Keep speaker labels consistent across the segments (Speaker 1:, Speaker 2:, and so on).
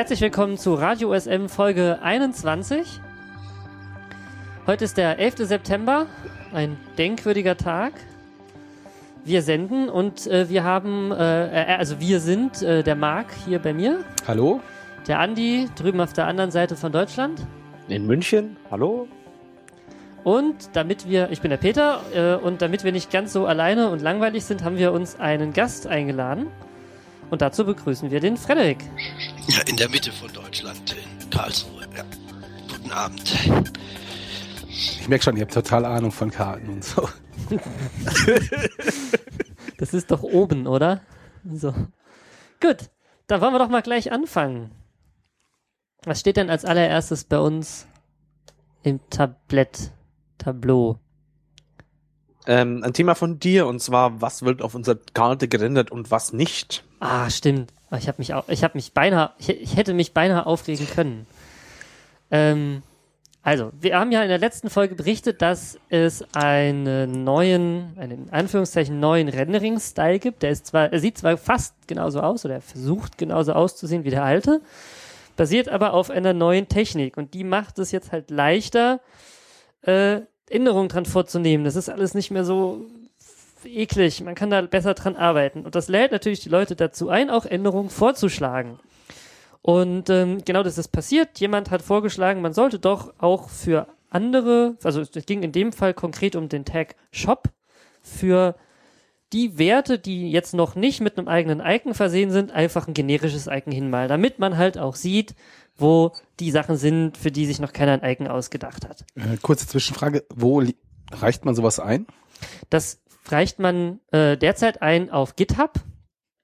Speaker 1: Herzlich willkommen zu Radio USM Folge 21. Heute ist der 11. September, ein denkwürdiger Tag. Wir senden und äh, wir haben, äh, äh, also wir sind äh, der Marc hier bei mir,
Speaker 2: Hallo?
Speaker 1: der Andi drüben auf der anderen Seite von Deutschland
Speaker 3: In München? Hallo?
Speaker 1: und damit wir, ich bin der Peter äh, und damit wir nicht ganz so alleine und langweilig sind, haben wir uns einen Gast eingeladen und dazu begrüßen wir den Frederik.
Speaker 4: Ja, in der Mitte von Deutschland, in Karlsruhe. Ja. Guten Abend.
Speaker 2: Ich merke schon, ihr habt total Ahnung von Karten und so.
Speaker 1: Das ist doch oben, oder? So. Gut, dann wollen wir doch mal gleich anfangen. Was steht denn als allererstes bei uns im Tablett, Tableau?
Speaker 3: Ähm, ein Thema von dir und zwar, was wird auf unserer Karte gerendert und was nicht?
Speaker 1: Ah, stimmt. Ich habe mich, ich habe mich beinahe, ich hätte mich beinahe aufregen können. Ähm, also, wir haben ja in der letzten Folge berichtet, dass es einen neuen, einen in Anführungszeichen neuen Rendering-Style gibt. Der ist zwar, er sieht zwar fast genauso aus oder er versucht genauso auszusehen wie der alte, basiert aber auf einer neuen Technik und die macht es jetzt halt leichter, äh, Änderungen dran vorzunehmen. Das ist alles nicht mehr so eklig. Man kann da besser dran arbeiten. Und das lädt natürlich die Leute dazu ein, auch Änderungen vorzuschlagen. Und ähm, genau das ist passiert. Jemand hat vorgeschlagen, man sollte doch auch für andere, also es ging in dem Fall konkret um den Tag Shop, für die Werte, die jetzt noch nicht mit einem eigenen Icon versehen sind, einfach ein generisches Icon hinmalen, damit man halt auch sieht, wo die Sachen sind, für die sich noch keiner ein Icon ausgedacht hat.
Speaker 2: Äh, kurze Zwischenfrage, wo reicht man sowas ein?
Speaker 1: Das reicht man äh, derzeit ein auf GitHub.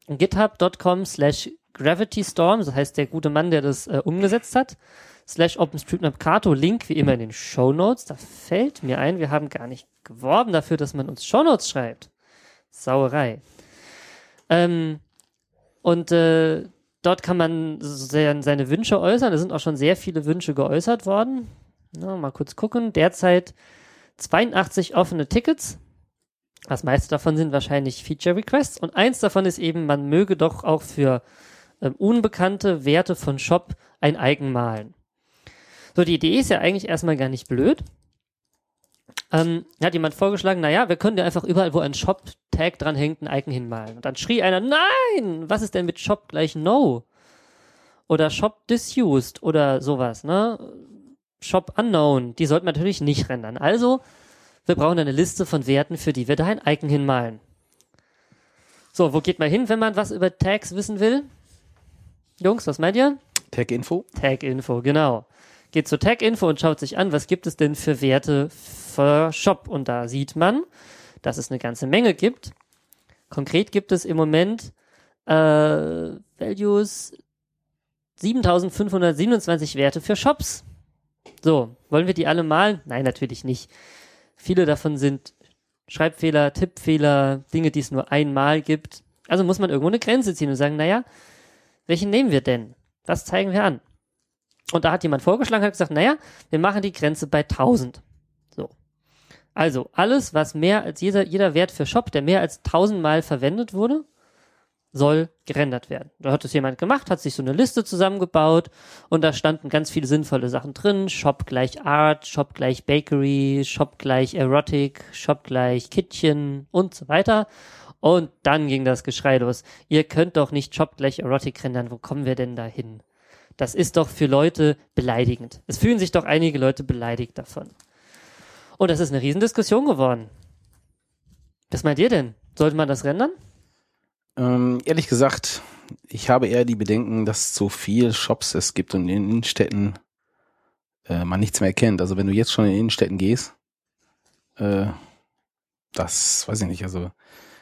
Speaker 1: github.com slash gravitystorm, das heißt der gute Mann, der das äh, umgesetzt hat, slash OpenStreetMap Kato, Link wie immer in den Show Notes. Da fällt mir ein, wir haben gar nicht geworben dafür, dass man uns Show Notes schreibt. Sauerei. Ähm, und äh, dort kann man se- seine Wünsche äußern. Es sind auch schon sehr viele Wünsche geäußert worden. Na, mal kurz gucken. Derzeit 82 offene Tickets. Das meiste davon sind wahrscheinlich Feature Requests und eins davon ist eben, man möge doch auch für ähm, unbekannte Werte von Shop ein Icon malen. So, die Idee ist ja eigentlich erstmal gar nicht blöd. Ähm, hat jemand vorgeschlagen, naja, wir können ja einfach überall, wo ein Shop-Tag dran hängt, ein Icon hinmalen. Und dann schrie einer, nein, was ist denn mit Shop gleich No? Oder Shop disused oder sowas, ne? Shop unknown, die sollten wir natürlich nicht rendern. Also, wir brauchen eine Liste von Werten, für die wir da ein Icon hinmalen. So, wo geht man hin, wenn man was über Tags wissen will? Jungs, was meint ihr?
Speaker 2: Tag-Info?
Speaker 1: Tag-Info, genau. Geht zu Tag-Info und schaut sich an, was gibt es denn für Werte für Shop. Und da sieht man, dass es eine ganze Menge gibt. Konkret gibt es im Moment äh, Values 7527 Werte für Shops. So, wollen wir die alle malen? Nein, natürlich nicht. Viele davon sind Schreibfehler, Tippfehler, Dinge, die es nur einmal gibt. Also muss man irgendwo eine Grenze ziehen und sagen, naja, welchen nehmen wir denn? Was zeigen wir an? Und da hat jemand vorgeschlagen, hat gesagt, naja, wir machen die Grenze bei 1000. So. Also, alles, was mehr als jeder, jeder Wert für Shop, der mehr als 1000 Mal verwendet wurde, soll gerendert werden. Da hat es jemand gemacht, hat sich so eine Liste zusammengebaut und da standen ganz viele sinnvolle Sachen drin. Shop gleich Art, Shop gleich Bakery, Shop gleich Erotic, Shop gleich Kittchen und so weiter. Und dann ging das Geschrei los. Ihr könnt doch nicht Shop gleich Erotic rendern. Wo kommen wir denn da hin? Das ist doch für Leute beleidigend. Es fühlen sich doch einige Leute beleidigt davon. Und das ist eine Riesendiskussion geworden. Was meint ihr denn? Sollte man das rendern?
Speaker 2: Ähm, ehrlich gesagt, ich habe eher die Bedenken, dass so viel Shops es gibt und in Innenstädten äh, man nichts mehr erkennt. Also wenn du jetzt schon in Innenstädten gehst, äh, das weiß ich nicht. Also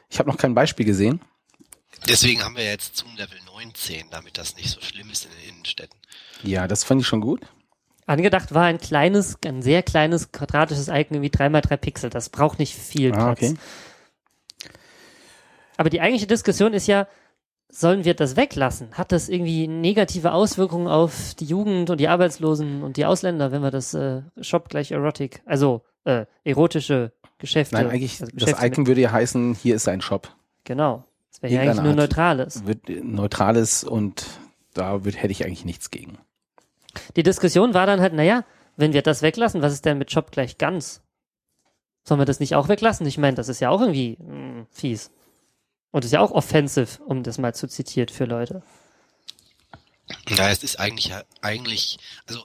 Speaker 2: ich habe noch kein Beispiel gesehen.
Speaker 4: Deswegen haben wir jetzt zum Level 19, damit das nicht so schlimm ist in den Innenstädten.
Speaker 2: Ja, das fand ich schon gut.
Speaker 1: Angedacht war ein kleines, ein sehr kleines quadratisches Icon wie 3x3 Pixel. Das braucht nicht viel Platz.
Speaker 2: Ah, okay.
Speaker 1: Aber die eigentliche Diskussion ist ja, sollen wir das weglassen? Hat das irgendwie negative Auswirkungen auf die Jugend und die Arbeitslosen und die Ausländer, wenn wir das äh, Shop gleich Erotic, also äh, erotische Geschäfte.
Speaker 2: Nein, eigentlich,
Speaker 1: also
Speaker 2: das
Speaker 1: Geschäfte
Speaker 2: Icon
Speaker 1: mit,
Speaker 2: würde ja heißen, hier ist ein Shop.
Speaker 1: Genau. Das wäre ja eigentlich nur
Speaker 2: Art.
Speaker 1: Neutrales.
Speaker 2: Wird neutrales und da würd, hätte ich eigentlich nichts gegen.
Speaker 1: Die Diskussion war dann halt, naja, wenn wir das weglassen, was ist denn mit Shop gleich ganz? Sollen wir das nicht auch weglassen? Ich meine, das ist ja auch irgendwie mh, fies. Und ist ja auch offensive, um das mal zu zitieren für Leute.
Speaker 4: Ja, es ist eigentlich ja eigentlich, also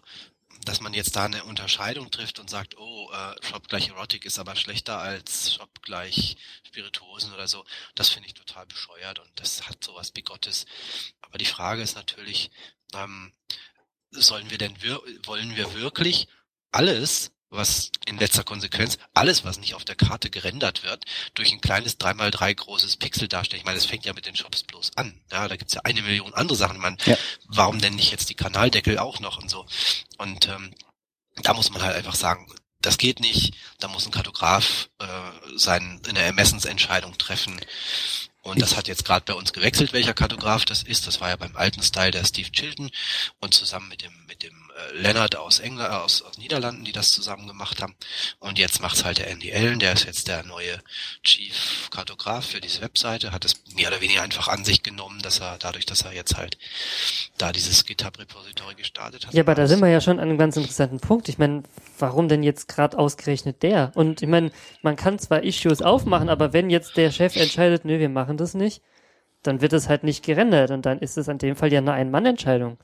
Speaker 4: dass man jetzt da eine Unterscheidung trifft und sagt, oh, äh, Shop gleich Erotic ist aber schlechter als Shop gleich Spirituosen oder so, das finde ich total bescheuert und das hat sowas Bigottes. Aber die Frage ist natürlich, ähm, sollen wir denn wir wollen wir wirklich alles was in letzter Konsequenz alles, was nicht auf der Karte gerendert wird, durch ein kleines 3x3 großes Pixel darstellt. Ich meine, es fängt ja mit den Shops bloß an. Ja, da gibt's ja eine Million andere Sachen. Man,
Speaker 2: Ja.
Speaker 4: warum denn nicht jetzt die Kanaldeckel auch noch und so? Und ähm, da muss man halt einfach sagen, das geht nicht. Da muss ein Kartograf äh, sein, eine Ermessensentscheidung treffen. Und das hat jetzt gerade bei uns gewechselt, welcher Kartograf das ist. Das war ja beim alten Style der Steve Chilton und zusammen mit dem mit dem äh, Leonard aus England, aus, aus Niederlanden, die das zusammen gemacht haben. Und jetzt macht's halt der Andy Allen, der ist jetzt der neue Chief Kartograf für diese Webseite, hat es mehr oder weniger einfach an sich genommen, dass er dadurch, dass er jetzt halt da dieses GitHub-Repository gestartet hat.
Speaker 1: Ja, aber da sind wir ja schon an einem ganz interessanten Punkt. Ich meine, warum denn jetzt gerade ausgerechnet der? Und ich meine, man kann zwar Issues aufmachen, aber wenn jetzt der Chef entscheidet, nö, wir machen das nicht, dann wird es halt nicht gerendert und dann ist es an dem Fall ja eine Ein-Mann-Entscheidung.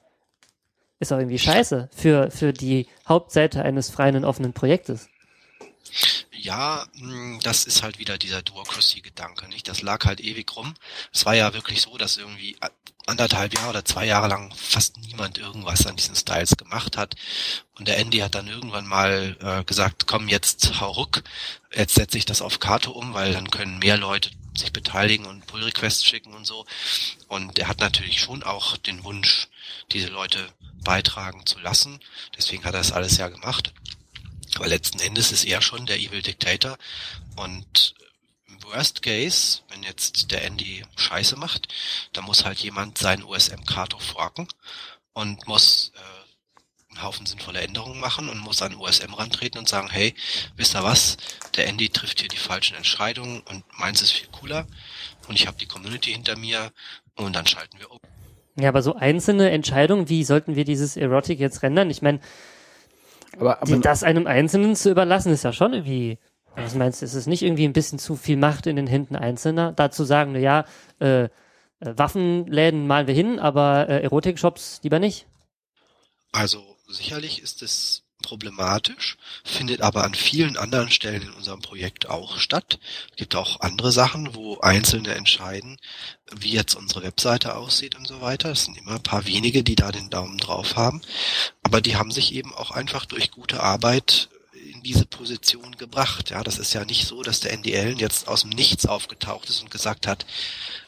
Speaker 1: Ist auch irgendwie scheiße für, für die Hauptseite eines freien und offenen Projektes.
Speaker 4: Ja, mh, das ist halt wieder dieser Duocracy-Gedanke, nicht? Das lag halt ewig rum. Es war ja wirklich so, dass irgendwie anderthalb Jahre oder zwei Jahre lang fast niemand irgendwas an diesen Styles gemacht hat. Und der Andy hat dann irgendwann mal äh, gesagt, komm jetzt hau ruck, jetzt setze ich das auf Karte um, weil dann können mehr Leute sich beteiligen und Pull-Requests schicken und so. Und er hat natürlich schon auch den Wunsch, diese Leute beitragen zu lassen. Deswegen hat er das alles ja gemacht. Aber letzten Endes ist er schon der Evil Dictator. Und im Worst Case, wenn jetzt der Andy Scheiße macht, dann muss halt jemand seinen USM-Kato forken und muss äh, einen Haufen sinnvolle Änderungen machen und muss an USM rantreten und sagen, hey, wisst ihr was, der Andy trifft hier die falschen Entscheidungen und meins ist viel cooler und ich habe die Community hinter mir und dann schalten wir um.
Speaker 1: Ja, aber so einzelne Entscheidungen, wie sollten wir dieses Erotic jetzt rendern? Ich meine,
Speaker 2: Aber, aber
Speaker 1: die, das einem Einzelnen zu überlassen, ist ja schon irgendwie, was meinst du, ist es nicht irgendwie ein bisschen zu viel Macht in den Händen Einzelner? Dazu sagen, na ja, äh, äh, Waffenläden malen wir hin, aber äh, Erotik-Shops lieber nicht.
Speaker 4: Also sicherlich ist es problematisch, findet aber an vielen anderen Stellen in unserem Projekt auch statt. Es gibt auch andere Sachen, wo Einzelne entscheiden, wie jetzt unsere Webseite aussieht und so weiter. Es sind immer ein paar wenige, die da den Daumen drauf haben. Aber die haben sich eben auch einfach durch gute Arbeit in diese Position gebracht. Ja, das ist ja nicht so, dass der NDL jetzt aus dem Nichts aufgetaucht ist und gesagt hat,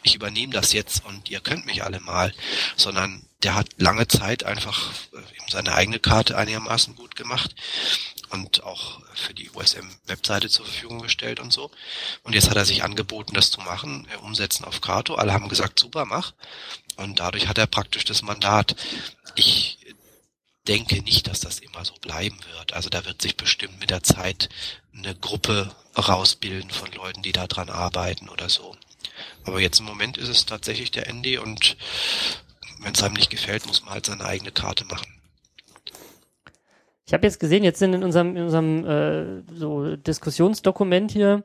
Speaker 4: ich übernehme das jetzt und ihr könnt mich alle mal, sondern der hat lange Zeit einfach äh, seine eigene Karte einigermaßen gut gemacht und auch für die USM-Webseite zur Verfügung gestellt und so. Und jetzt hat er sich angeboten, das zu machen, äh, umsetzen auf Kato. Alle haben gesagt, super, mach. Und dadurch hat er praktisch das Mandat. Ich denke nicht, dass das immer so bleiben wird. Also da wird sich bestimmt mit der Zeit eine Gruppe rausbilden von Leuten, die da dran arbeiten oder so. Aber jetzt im Moment ist es tatsächlich der Andy und wenn es einem nicht gefällt, muss man halt seine eigene Karte machen.
Speaker 1: Ich habe jetzt gesehen, jetzt sind in unserem, in unserem äh, so Diskussionsdokument hier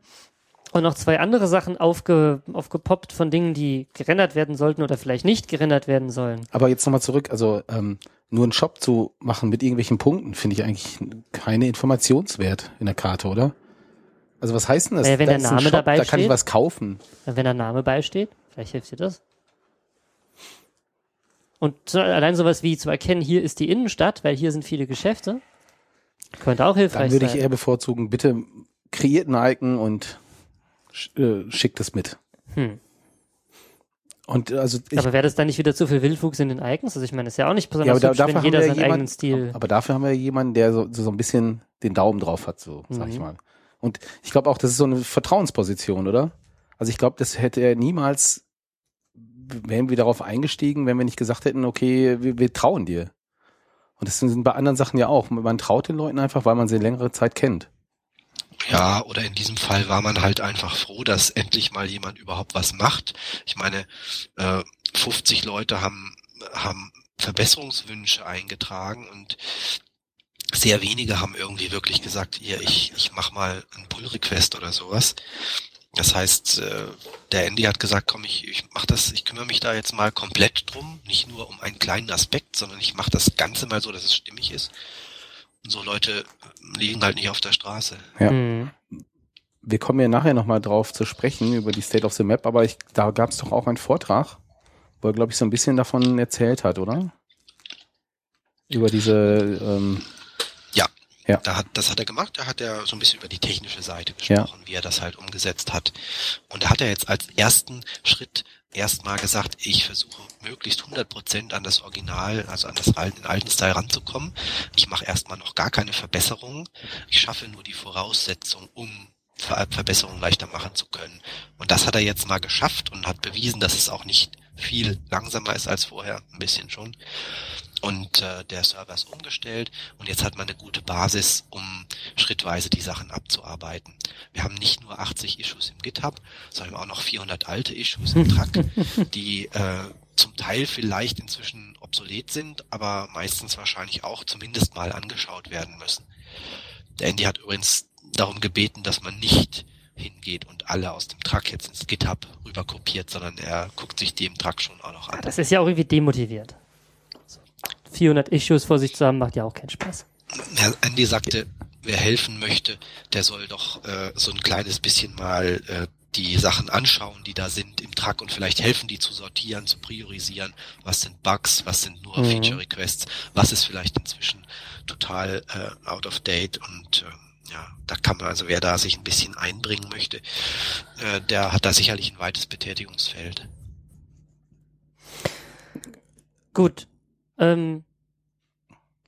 Speaker 1: und noch zwei andere Sachen aufge, aufgepoppt von Dingen, die gerendert werden sollten oder vielleicht nicht gerendert werden sollen.
Speaker 2: Aber jetzt nochmal zurück, also ähm, nur einen Shop zu machen mit irgendwelchen Punkten, finde ich eigentlich keine Informationswert in der Karte, oder? Also was heißt denn das?
Speaker 1: Naja, wenn
Speaker 2: da
Speaker 1: der Name dabei
Speaker 2: da kann ich was kaufen.
Speaker 1: Wenn der Name beisteht, vielleicht hilft dir das. Und allein sowas wie zu erkennen, hier ist die Innenstadt, weil hier sind viele Geschäfte, könnte auch hilfreich
Speaker 2: Dann würde ich
Speaker 1: sein.
Speaker 2: eher bevorzugen, bitte kreiert ein Icon und äh, schickt es mit.
Speaker 1: Hm.
Speaker 2: Und also ich,
Speaker 1: aber wäre das dann nicht wieder zu viel Wildwuchs in den Icons? Also ich meine, das ist ja auch nicht
Speaker 2: ja,
Speaker 1: besonders
Speaker 2: aber da,
Speaker 1: hübsch,
Speaker 2: dafür
Speaker 1: wenn
Speaker 2: haben
Speaker 1: jeder
Speaker 2: wir
Speaker 1: seinen
Speaker 2: jemanden,
Speaker 1: eigenen Stil.
Speaker 2: aber dafür haben wir jemanden, der so, so ein bisschen den Daumen drauf hat, so sag ich
Speaker 1: Mhm.
Speaker 2: mal. Und ich glaube auch, das ist so eine Vertrauensposition, oder? Also ich glaube, das hätte er niemals, wären wir darauf eingestiegen, wenn wir nicht gesagt hätten, okay, wir, wir trauen dir. Und das sind bei anderen Sachen ja auch. Man traut den Leuten einfach, weil man sie längere Zeit kennt.
Speaker 4: Ja, oder in diesem Fall war man halt einfach froh, dass endlich mal jemand überhaupt was macht. Ich meine, äh, 50 Leute haben, haben Verbesserungswünsche eingetragen und sehr wenige haben irgendwie wirklich gesagt, hier, ich, ich mach mal einen Pull-Request oder sowas. Das heißt, äh, der Andy hat gesagt, komm, ich, ich mach das, ich kümmere mich da jetzt mal komplett drum, nicht nur um einen kleinen Aspekt, sondern ich mache das Ganze mal so, dass es stimmig ist. Und so Leute liegen halt nicht auf der Straße.
Speaker 2: Ja.
Speaker 1: Mhm.
Speaker 2: Wir kommen ja nachher nochmal drauf zu sprechen, über die State of the Map, aber ich, da gab es doch auch einen Vortrag, wo er, glaube ich, so ein bisschen davon erzählt hat, oder? Über diese, ähm, Ja.
Speaker 4: Da hat, das hat er gemacht, da hat er so ein bisschen über die technische Seite gesprochen, wie er das halt umgesetzt hat. Und da hat er jetzt als ersten Schritt erstmal gesagt, ich versuche möglichst 100% an das Original, also an das alten, den alten Style ranzukommen. Ich mache erstmal noch gar keine Verbesserungen. Ich schaffe nur die Voraussetzung, um Ver Verbesserungen leichter machen zu können. Und das hat er jetzt mal geschafft und hat bewiesen, dass es auch nicht viel langsamer ist als vorher, ein bisschen schon. Und äh, der Server ist umgestellt und jetzt hat man eine gute Basis, um schrittweise die Sachen abzuarbeiten. Wir haben nicht nur 80 Issues im GitHub, sondern auch noch 400 alte Issues im Track, die äh, zum Teil vielleicht inzwischen obsolet sind, aber meistens wahrscheinlich auch zumindest mal angeschaut werden müssen. Der Andy hat übrigens darum gebeten, dass man nicht hingeht und alle aus dem Truck jetzt ins GitHub rüber kopiert, sondern er guckt sich die im Truck schon auch noch an.
Speaker 1: Das ist ja auch irgendwie demotiviert. 400 Issues vor sich zu haben, macht ja auch keinen Spaß.
Speaker 4: Herr Andy sagte, wer helfen möchte, der soll doch äh, so ein kleines bisschen mal äh, die Sachen anschauen, die da sind im Truck und vielleicht helfen, die zu sortieren, zu priorisieren. Was sind Bugs, was sind nur
Speaker 1: Mhm.
Speaker 4: Feature Requests, was ist vielleicht inzwischen total äh, out of date und äh, ja, da kann man also, wer da sich ein bisschen einbringen möchte, äh, der hat da sicherlich ein weites Betätigungsfeld.
Speaker 1: Gut. Ähm,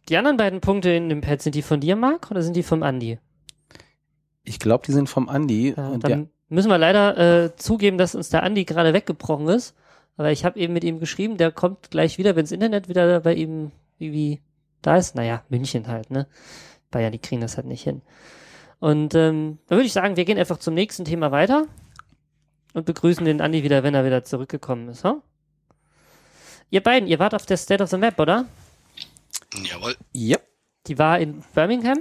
Speaker 1: die anderen beiden Punkte in dem Pad, sind die von dir, Marc, oder sind die vom Andi?
Speaker 2: ich glaube, die sind vom Andi.
Speaker 1: Ja,
Speaker 2: und
Speaker 1: dann
Speaker 2: der,
Speaker 1: müssen wir leider äh, zugeben, dass uns der Andi gerade weggebrochen ist. Aber ich habe eben mit ihm geschrieben, der kommt gleich wieder, wenns Internet wieder bei ihm irgendwie da ist. Naja, München halt, ne? Bayern, die kriegen das halt nicht hin. Und ähm, dann würde ich sagen, wir gehen einfach zum nächsten Thema weiter und begrüßen den Andi wieder, wenn er wieder zurückgekommen ist. Huh? Ihr beiden, ihr wart auf der State of the Map, oder?
Speaker 4: Jawohl.
Speaker 2: ja,
Speaker 1: Die war in Birmingham.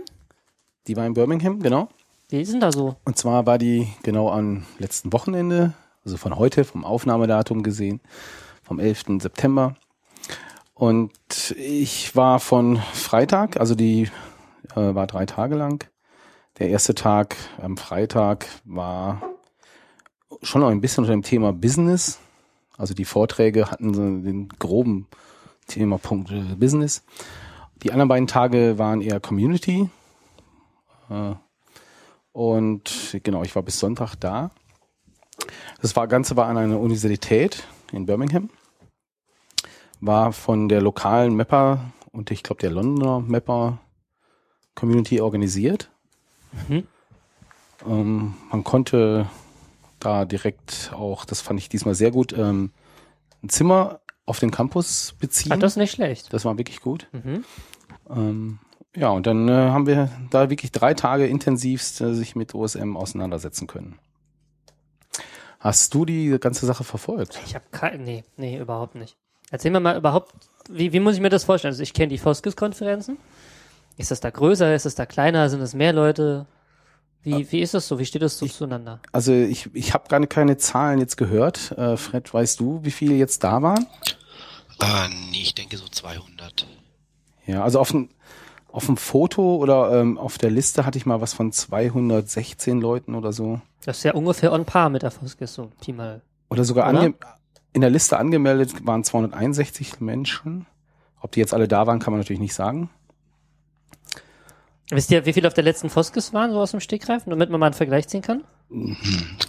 Speaker 2: die war in Birmingham, genau.
Speaker 1: Wie ist denn da so?
Speaker 2: Und zwar war die genau am letzten Wochenende, also von heute, vom Aufnahmedatum gesehen, vom 11. September. Und ich war von Freitag, also die äh, war drei Tage lang. Der erste Tag am Freitag war schon noch ein bisschen unter dem Thema Business. Also die Vorträge hatten so den groben Themapunkt äh, Business. Die anderen beiden Tage waren eher Community. Äh, und genau, ich war bis Sonntag da. Das war, Ganze war an einer Universität in Birmingham. War von der lokalen Mapper und ich glaube der Londoner Mapper Community organisiert.
Speaker 1: Mhm.
Speaker 2: Ähm, man konnte da direkt auch, das fand ich diesmal sehr gut, ähm, ein Zimmer auf den Campus beziehen.
Speaker 1: Ah, das ist nicht schlecht.
Speaker 2: das war wirklich gut.
Speaker 1: Mhm.
Speaker 2: Ähm, ja, und dann äh, haben wir da wirklich drei Tage intensivst äh, sich mit OSM auseinandersetzen können. Hast du die ganze Sache verfolgt?
Speaker 1: Ich habe kein, nee, nee, überhaupt nicht. Erzähl mir mal überhaupt, wie, wie muss ich mir das vorstellen? Also ich kenne die Foskis-Konferenzen. Ist das da größer? Ist es da kleiner? Sind es mehr Leute? Wie, wie ist das so? Wie steht das so zueinander?
Speaker 2: Also ich, ich habe gar keine Zahlen jetzt gehört. Äh, Fred, weißt du, wie viele jetzt da waren?
Speaker 4: Äh, nee, ich denke so 200.
Speaker 2: Ja, also auf dem auf dem Foto oder ähm, auf der Liste hatte ich mal was von 216 Leuten oder so.
Speaker 1: Das ist ja ungefähr on par mit der Foskis, so Pi mal.
Speaker 2: Oder sogar
Speaker 1: Oder?
Speaker 2: in der Liste angemeldet waren 261 Menschen. Ob die jetzt alle da waren, kann man natürlich nicht sagen.
Speaker 1: Wisst ihr, wie viele auf der letzten Foskis waren, so aus dem Stegreif, damit man mal einen Vergleich ziehen kann?
Speaker 4: Hm,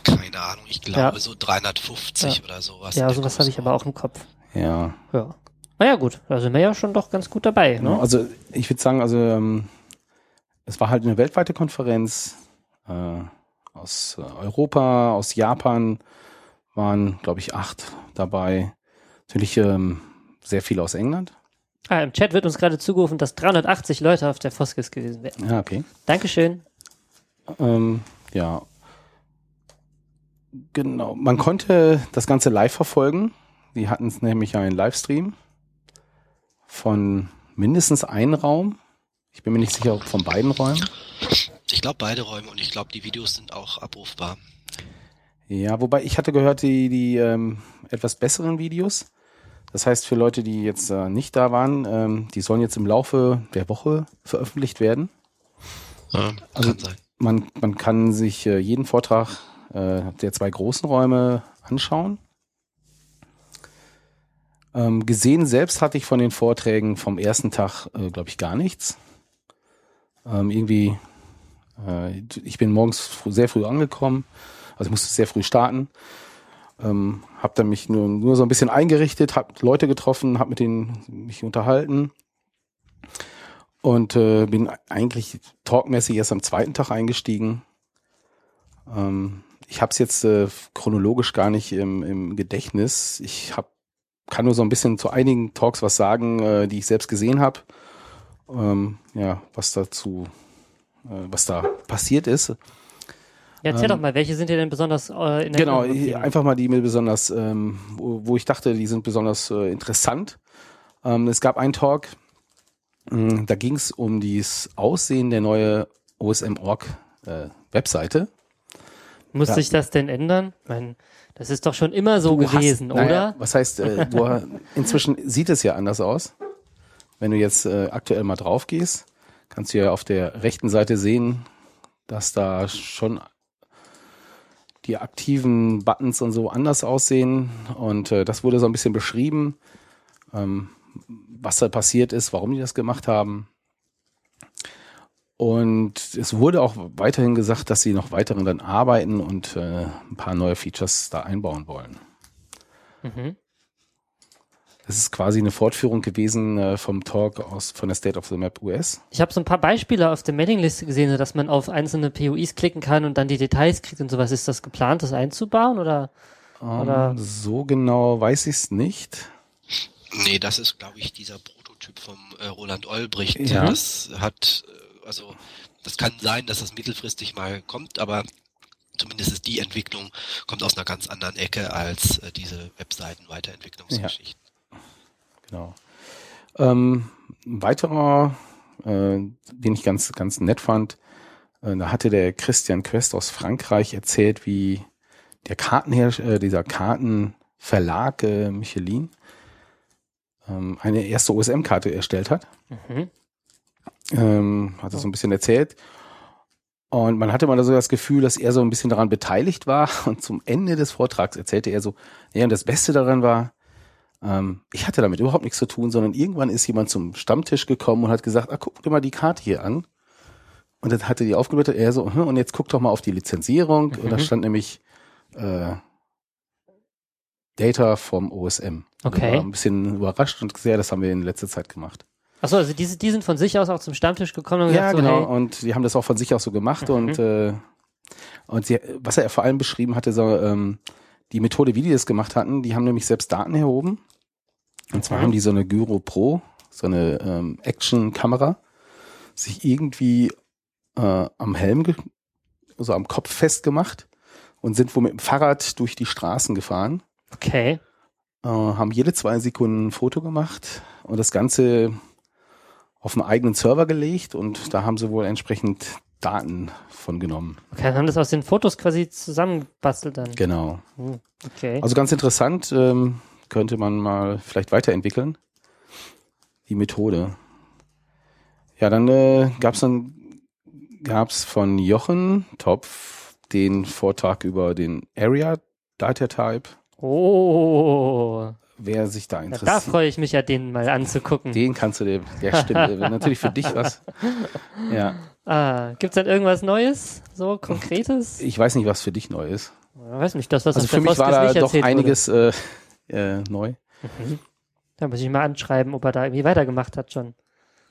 Speaker 4: keine Ahnung, ich glaube
Speaker 1: Ja.
Speaker 4: so 350
Speaker 1: Ja.
Speaker 4: oder sowas.
Speaker 1: ja, sowas habe ich aber auch im Kopf.
Speaker 2: Ja.
Speaker 1: Ja. Naja, gut, da sind wir ja schon doch ganz gut dabei.
Speaker 2: Genau,
Speaker 1: Ne?
Speaker 2: also ich würde sagen, also ähm, es war halt eine weltweite Konferenz äh, aus äh, Europa, aus Japan waren, glaube ich, acht dabei. Natürlich ähm, sehr viele aus England.
Speaker 1: Ah, im Chat wird uns gerade zugerufen, dass 380 Leute auf der Foskis gewesen wären.
Speaker 2: Ja, okay.
Speaker 1: Dankeschön.
Speaker 2: Ähm, ja. Genau. Man konnte das Ganze live verfolgen. Die hatten es nämlich ja in Livestream. von mindestens einem Raum. Ich bin mir nicht sicher, ob von beiden Räumen.
Speaker 4: Ich glaube beide Räume und ich glaube die Videos sind auch abrufbar.
Speaker 2: Ja, wobei ich hatte gehört, die, die ähm, etwas besseren Videos. Das heißt, für Leute, die jetzt äh, nicht da waren, ähm, die sollen jetzt im Laufe der Woche veröffentlicht werden.
Speaker 4: Ja,
Speaker 2: Also-
Speaker 4: kann sein.
Speaker 2: Man, man kann sich äh, jeden Vortrag äh, der zwei großen Räume anschauen. Ähm, gesehen selbst hatte ich von den Vorträgen vom ersten Tag, äh, glaube ich, gar nichts. Ähm, irgendwie, äh, ich bin morgens sehr früh angekommen, also ich musste sehr früh starten. Ähm, habe dann mich nur, nur so ein bisschen eingerichtet, habe Leute getroffen, habe mit denen mich unterhalten und äh, bin eigentlich talkmäßig erst am zweiten Tag eingestiegen. Ähm, ich habe es jetzt äh, chronologisch gar nicht im, im Gedächtnis. Ich hab, kann nur so ein bisschen zu einigen Talks was sagen, äh, die ich selbst gesehen habe. Ähm, ja, was dazu, äh, was da passiert ist.
Speaker 1: Ja, erzähl
Speaker 2: Ähm,
Speaker 1: doch mal, welche sind dir denn besonders äh, in der
Speaker 2: Genau, einfach mal die mir besonders, ähm, wo, wo ich dachte, die sind besonders äh, interessant. Ähm, es gab einen Talk, mh, da ging es um das Aussehen der neue OSM.org äh, Webseite.
Speaker 1: Muss
Speaker 2: ja.
Speaker 1: sich das denn ändern? Mein, das ist doch schon immer so
Speaker 2: Du hast-
Speaker 1: gewesen,
Speaker 2: naja,
Speaker 1: oder?
Speaker 2: Was heißt, äh, du, inzwischen sieht es ja anders aus. Wenn du jetzt äh, aktuell mal drauf gehst, kannst du ja auf der rechten Seite sehen, dass da schon die aktiven Buttons und so anders aussehen. Und äh, das wurde so ein bisschen beschrieben, ähm, was da passiert ist, warum die das gemacht haben. Und es wurde auch weiterhin gesagt, dass sie noch weiterhin dann arbeiten und äh, ein paar neue Features da einbauen wollen.
Speaker 1: Mhm.
Speaker 2: Das ist quasi eine Fortführung gewesen äh, vom Talk aus von der State of the Map US.
Speaker 1: Ich habe so ein paar Beispiele auf der Mailingliste gesehen, so dass man auf einzelne POIs klicken kann und dann die Details kriegt und sowas. Ist das geplant, das einzubauen oder? Oder-
Speaker 2: Ähm, so genau weiß ich es nicht.
Speaker 4: Nee, das ist, glaube ich, dieser Prototyp vom äh, Roland Olbricht.
Speaker 2: Ja.
Speaker 4: Das hat, äh, also, das kann sein, dass das mittelfristig mal kommt, aber zumindest ist die Entwicklung, kommt aus einer ganz anderen Ecke als äh, diese Webseiten-Weiterentwicklungsgeschichten.
Speaker 2: Genau. Ähm, ein weiterer, äh, den ich ganz, ganz nett fand, äh, da hatte der Christian Quest aus Frankreich erzählt, wie der Kartenhersteller, äh, dieser Kartenverlag äh, Michelin ähm, eine erste OSM-Karte erstellt hat.
Speaker 1: Mhm.
Speaker 2: ähm, hat er so ein bisschen erzählt. Und man hatte mal so das Gefühl, dass er so ein bisschen daran beteiligt war. Und zum Ende des Vortrags erzählte er so, ja, und das Beste daran war, ähm, ich hatte damit überhaupt nichts zu tun, sondern irgendwann ist jemand zum Stammtisch gekommen und hat gesagt, ah, guck dir mal die Karte hier an. Und dann hatte die aufgeblättert, er so, hm, und jetzt guck doch mal auf die Lizenzierung. Und da
Speaker 1: Mhm.
Speaker 2: stand nämlich äh, Data vom OSM.
Speaker 1: Okay.
Speaker 2: er War ein bisschen überrascht und ja, das haben wir in letzter Zeit gemacht.
Speaker 1: Achso, also die, die sind von sich aus auch zum Stammtisch gekommen und
Speaker 2: Ja,
Speaker 1: gesagt
Speaker 2: genau.
Speaker 1: so, hey,
Speaker 2: Und die haben das auch von sich aus so gemacht
Speaker 1: Mhm.
Speaker 2: und äh, und sie, was er vor allem beschrieben hatte, so ähm, die Methode, wie die das gemacht hatten, die haben nämlich selbst Daten erhoben. Und zwar
Speaker 1: Mhm.
Speaker 2: haben die so eine Gyro Pro, so eine ähm, Action-Kamera, sich irgendwie äh, am Helm, also am Kopf festgemacht und sind wohl mit dem Fahrrad durch die Straßen gefahren
Speaker 1: okay.
Speaker 2: äh, haben jede zwei Sekunden ein Foto gemacht und das Ganze auf einen eigenen Server gelegt und da haben sie wohl entsprechend Daten von genommen.
Speaker 1: Okay, dann haben das aus den Fotos quasi zusammengebastelt dann.
Speaker 2: Genau.
Speaker 1: Hm, Okay.
Speaker 2: Also ganz interessant, ähm, könnte man mal vielleicht weiterentwickeln, die Methode. Ja, dann äh, gab's dann gab's von Jochen Topf den Vortrag über den Area Data Type.
Speaker 1: oh,
Speaker 2: Wer sich da
Speaker 1: ja,
Speaker 2: interessiert.
Speaker 1: da freue ich mich ja, den mal anzugucken.
Speaker 2: Den kannst du dir, ja stimmt, natürlich für dich was. Ja,
Speaker 1: Ah, gibt's dann irgendwas Neues, so Konkretes?
Speaker 2: ich weiß nicht, was für dich neu ist.
Speaker 1: Ich weiß nicht, das, was
Speaker 2: Also für mich war da
Speaker 1: nicht
Speaker 2: doch einiges äh, äh, neu.
Speaker 1: Mhm. Da muss ich mal anschreiben, ob er da irgendwie weitergemacht hat schon.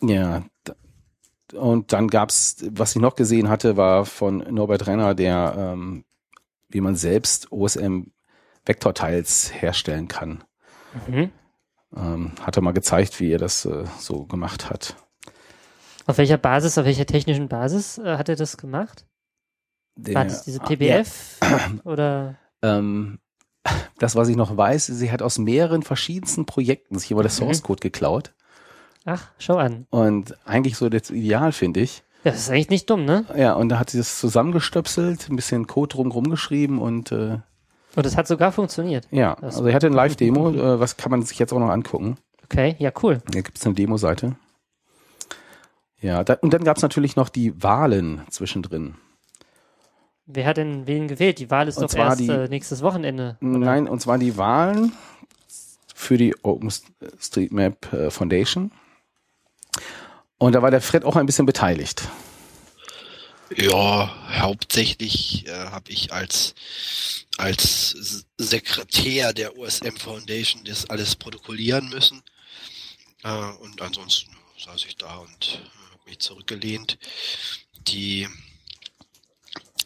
Speaker 2: Ja, und dann gab's, was ich noch gesehen hatte, war von Norbert Renner, der, ähm, wie man selbst OSM Vektorteils herstellen kann.
Speaker 1: Mhm.
Speaker 2: Ähm, hat er mal gezeigt, wie er das äh, so gemacht hat.
Speaker 1: Auf welcher Basis, auf welcher technischen Basis äh, hat er das gemacht?
Speaker 2: Der,
Speaker 1: War das diese
Speaker 2: ah,
Speaker 1: PBF? Oder?
Speaker 2: Ja, ähm, das, was ich noch weiß, sie hat aus mehreren verschiedensten Projekten sich immer der
Speaker 1: Mhm.
Speaker 2: Source Code geklaut
Speaker 1: Ach, schau an.
Speaker 2: Und eigentlich so das Ideal, finde ich.
Speaker 1: Ja, das ist eigentlich nicht dumm, ne?
Speaker 2: Ja, und da hat sie das zusammengestöpselt, ein bisschen Code drumherum geschrieben und äh,
Speaker 1: Und es hat sogar funktioniert.
Speaker 2: ja,
Speaker 1: Das-
Speaker 2: also er hatte ein Live-Demo, äh, was kann man sich jetzt auch noch angucken.
Speaker 1: Okay, ja, cool.
Speaker 2: Hier gibt's eine Demo-Seite. Ja, da, und dann gab's natürlich noch die Wahlen zwischendrin.
Speaker 1: Wer hat denn wen gewählt? Die Wahl ist
Speaker 2: Und
Speaker 1: doch erst
Speaker 2: die-
Speaker 1: äh, nächstes Wochenende. oder?
Speaker 2: Nein, und zwar die Wahlen für die OpenStreetMap äh, Foundation. Und da war der Fred auch ein bisschen beteiligt.
Speaker 4: Ja, hauptsächlich äh, habe ich als als Sekretär der OSM Foundation das alles protokollieren müssen. Äh, und ansonsten saß ich da und äh, hab mich zurückgelehnt. Die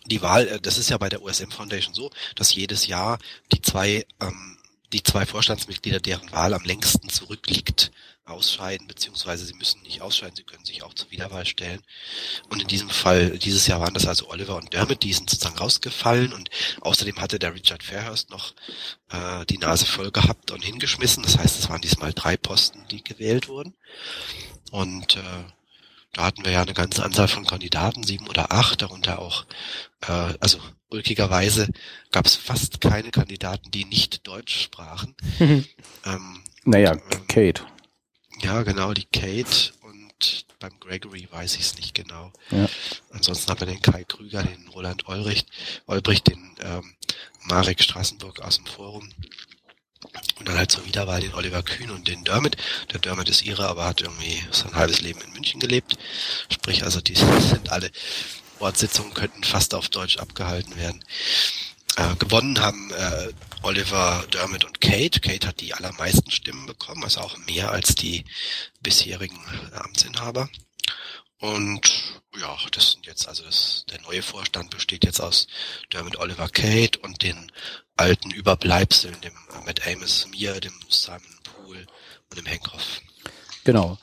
Speaker 4: die Wahl, äh, das ist ja bei der OSM Foundation so, dass jedes Jahr die zwei ähm, die zwei Vorstandsmitglieder, deren Wahl am längsten zurückliegt, ausscheiden, beziehungsweise sie müssen nicht ausscheiden, sie können sich auch zur Wiederwahl stellen. Und in diesem Fall, dieses Jahr waren das also Oliver und Dermot, die sind sozusagen rausgefallen und außerdem hatte der Richard Fairhurst noch äh, die Nase voll gehabt und hingeschmissen. Das heißt, es waren diesmal drei Posten, die gewählt wurden. Und äh, da hatten wir ja eine ganze Anzahl von Kandidaten, sieben oder acht, darunter auch, äh, also ulkigerweise gab es fast keine Kandidaten, die nicht Deutsch sprachen. Ähm,
Speaker 2: Naja,
Speaker 4: Ähm,
Speaker 2: Kate.
Speaker 4: ja, genau, die Kate und beim Gregory weiß ich es nicht genau.
Speaker 2: Ja.
Speaker 4: Ansonsten haben wir den Kai Krüger, den Roland Ulbricht, Ulbricht den ähm, Marek Straßenburg aus dem Forum. Und dann halt zur Wiederwahl den Oliver Kühn und den Dermot. Der Dermot ist ihre, aber hat irgendwie sein halbes Leben in München gelebt. Sprich, also die sind alle Ortssitzungen könnten fast auf Deutsch abgehalten werden. Äh, gewonnen haben äh, Oliver, Dermot und Kate. Kate hat die allermeisten Stimmen bekommen, also auch mehr als die bisherigen äh, Amtsinhaber. Und ja, das sind jetzt, also das, der neue Vorstand besteht jetzt aus Dermot Oliver Kate und den alten Überbleibseln, dem Matt Amos, mir, dem Simon Poole und dem Henkhoff.
Speaker 2: Genau.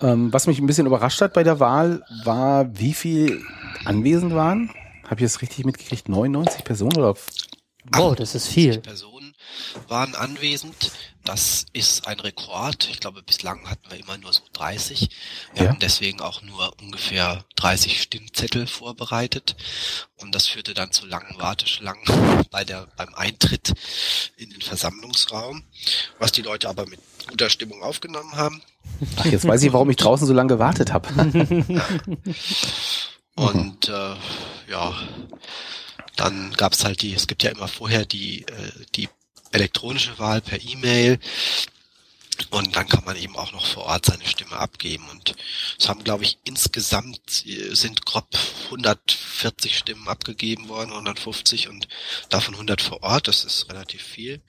Speaker 2: Ähm, was mich ein bisschen überrascht hat bei der Wahl, war, wie viel anwesend waren. Habe ich das richtig mitgekriegt? 99 Personen oder?
Speaker 1: Wow, das ist viel.
Speaker 4: Personen waren anwesend. Das ist ein Rekord. Ich glaube, bislang hatten wir immer nur so 30. Wir
Speaker 2: Ja.
Speaker 4: hatten deswegen auch nur ungefähr 30 Stimmzettel vorbereitet. Und das führte dann zu langen Warteschlangen bei der, beim Eintritt in den Versammlungsraum, was die Leute aber mit guter Stimmung aufgenommen haben.
Speaker 2: Ach, jetzt weiß ich, warum ich draußen so lange gewartet habe.
Speaker 4: Und äh, ja, dann gab's halt die, es gibt ja immer vorher die, äh, die elektronische Wahl per E-Mail und dann kann man eben auch noch vor Ort seine Stimme abgeben. Und es haben, glaube ich, insgesamt äh, sind grob 140 Stimmen abgegeben worden, 150 und davon 100 vor Ort. Das ist relativ viel.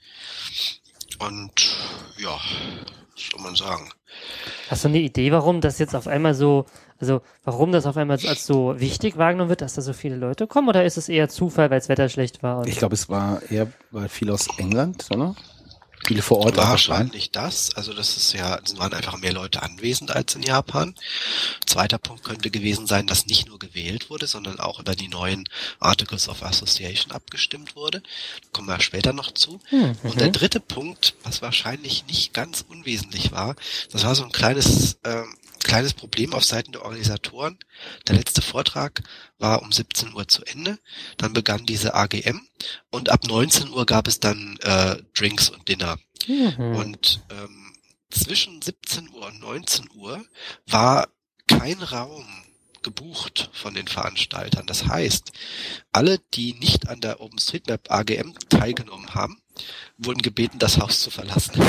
Speaker 4: Und ja, was soll man sagen?
Speaker 1: Hast du eine Idee, warum das jetzt auf einmal so, also warum das auf einmal als so wichtig wahrgenommen wird, dass da so viele Leute kommen? Oder ist es eher Zufall, weil das Wetter schlecht war? Und
Speaker 2: Ich glaube, es war eher weil viel aus England, oder? Viele vor Ort.
Speaker 4: Wahrscheinlich das. Also das ist ja, es waren einfach mehr Leute anwesend als in Japan. Zweiter Punkt könnte gewesen sein, dass nicht nur gewählt wurde, sondern auch über die neuen Articles of Association abgestimmt wurde. Da kommen wir später noch zu.
Speaker 1: Hm,
Speaker 4: Und der dritte Punkt, was wahrscheinlich nicht ganz unwesentlich war, das war so ein kleines, ähm, kleines Problem auf Seiten der Organisatoren. Der letzte Vortrag war um 17 Uhr zu Ende. Dann begann diese AGM und ab 19 Uhr gab es dann äh, Drinks und Dinner.
Speaker 1: Mhm.
Speaker 4: Und ähm, zwischen 17 Uhr und 19 Uhr war kein Raum gebucht von den Veranstaltern. Das heißt, alle, die nicht an der OpenStreetMap AGM teilgenommen haben, wurden gebeten, das Haus zu verlassen.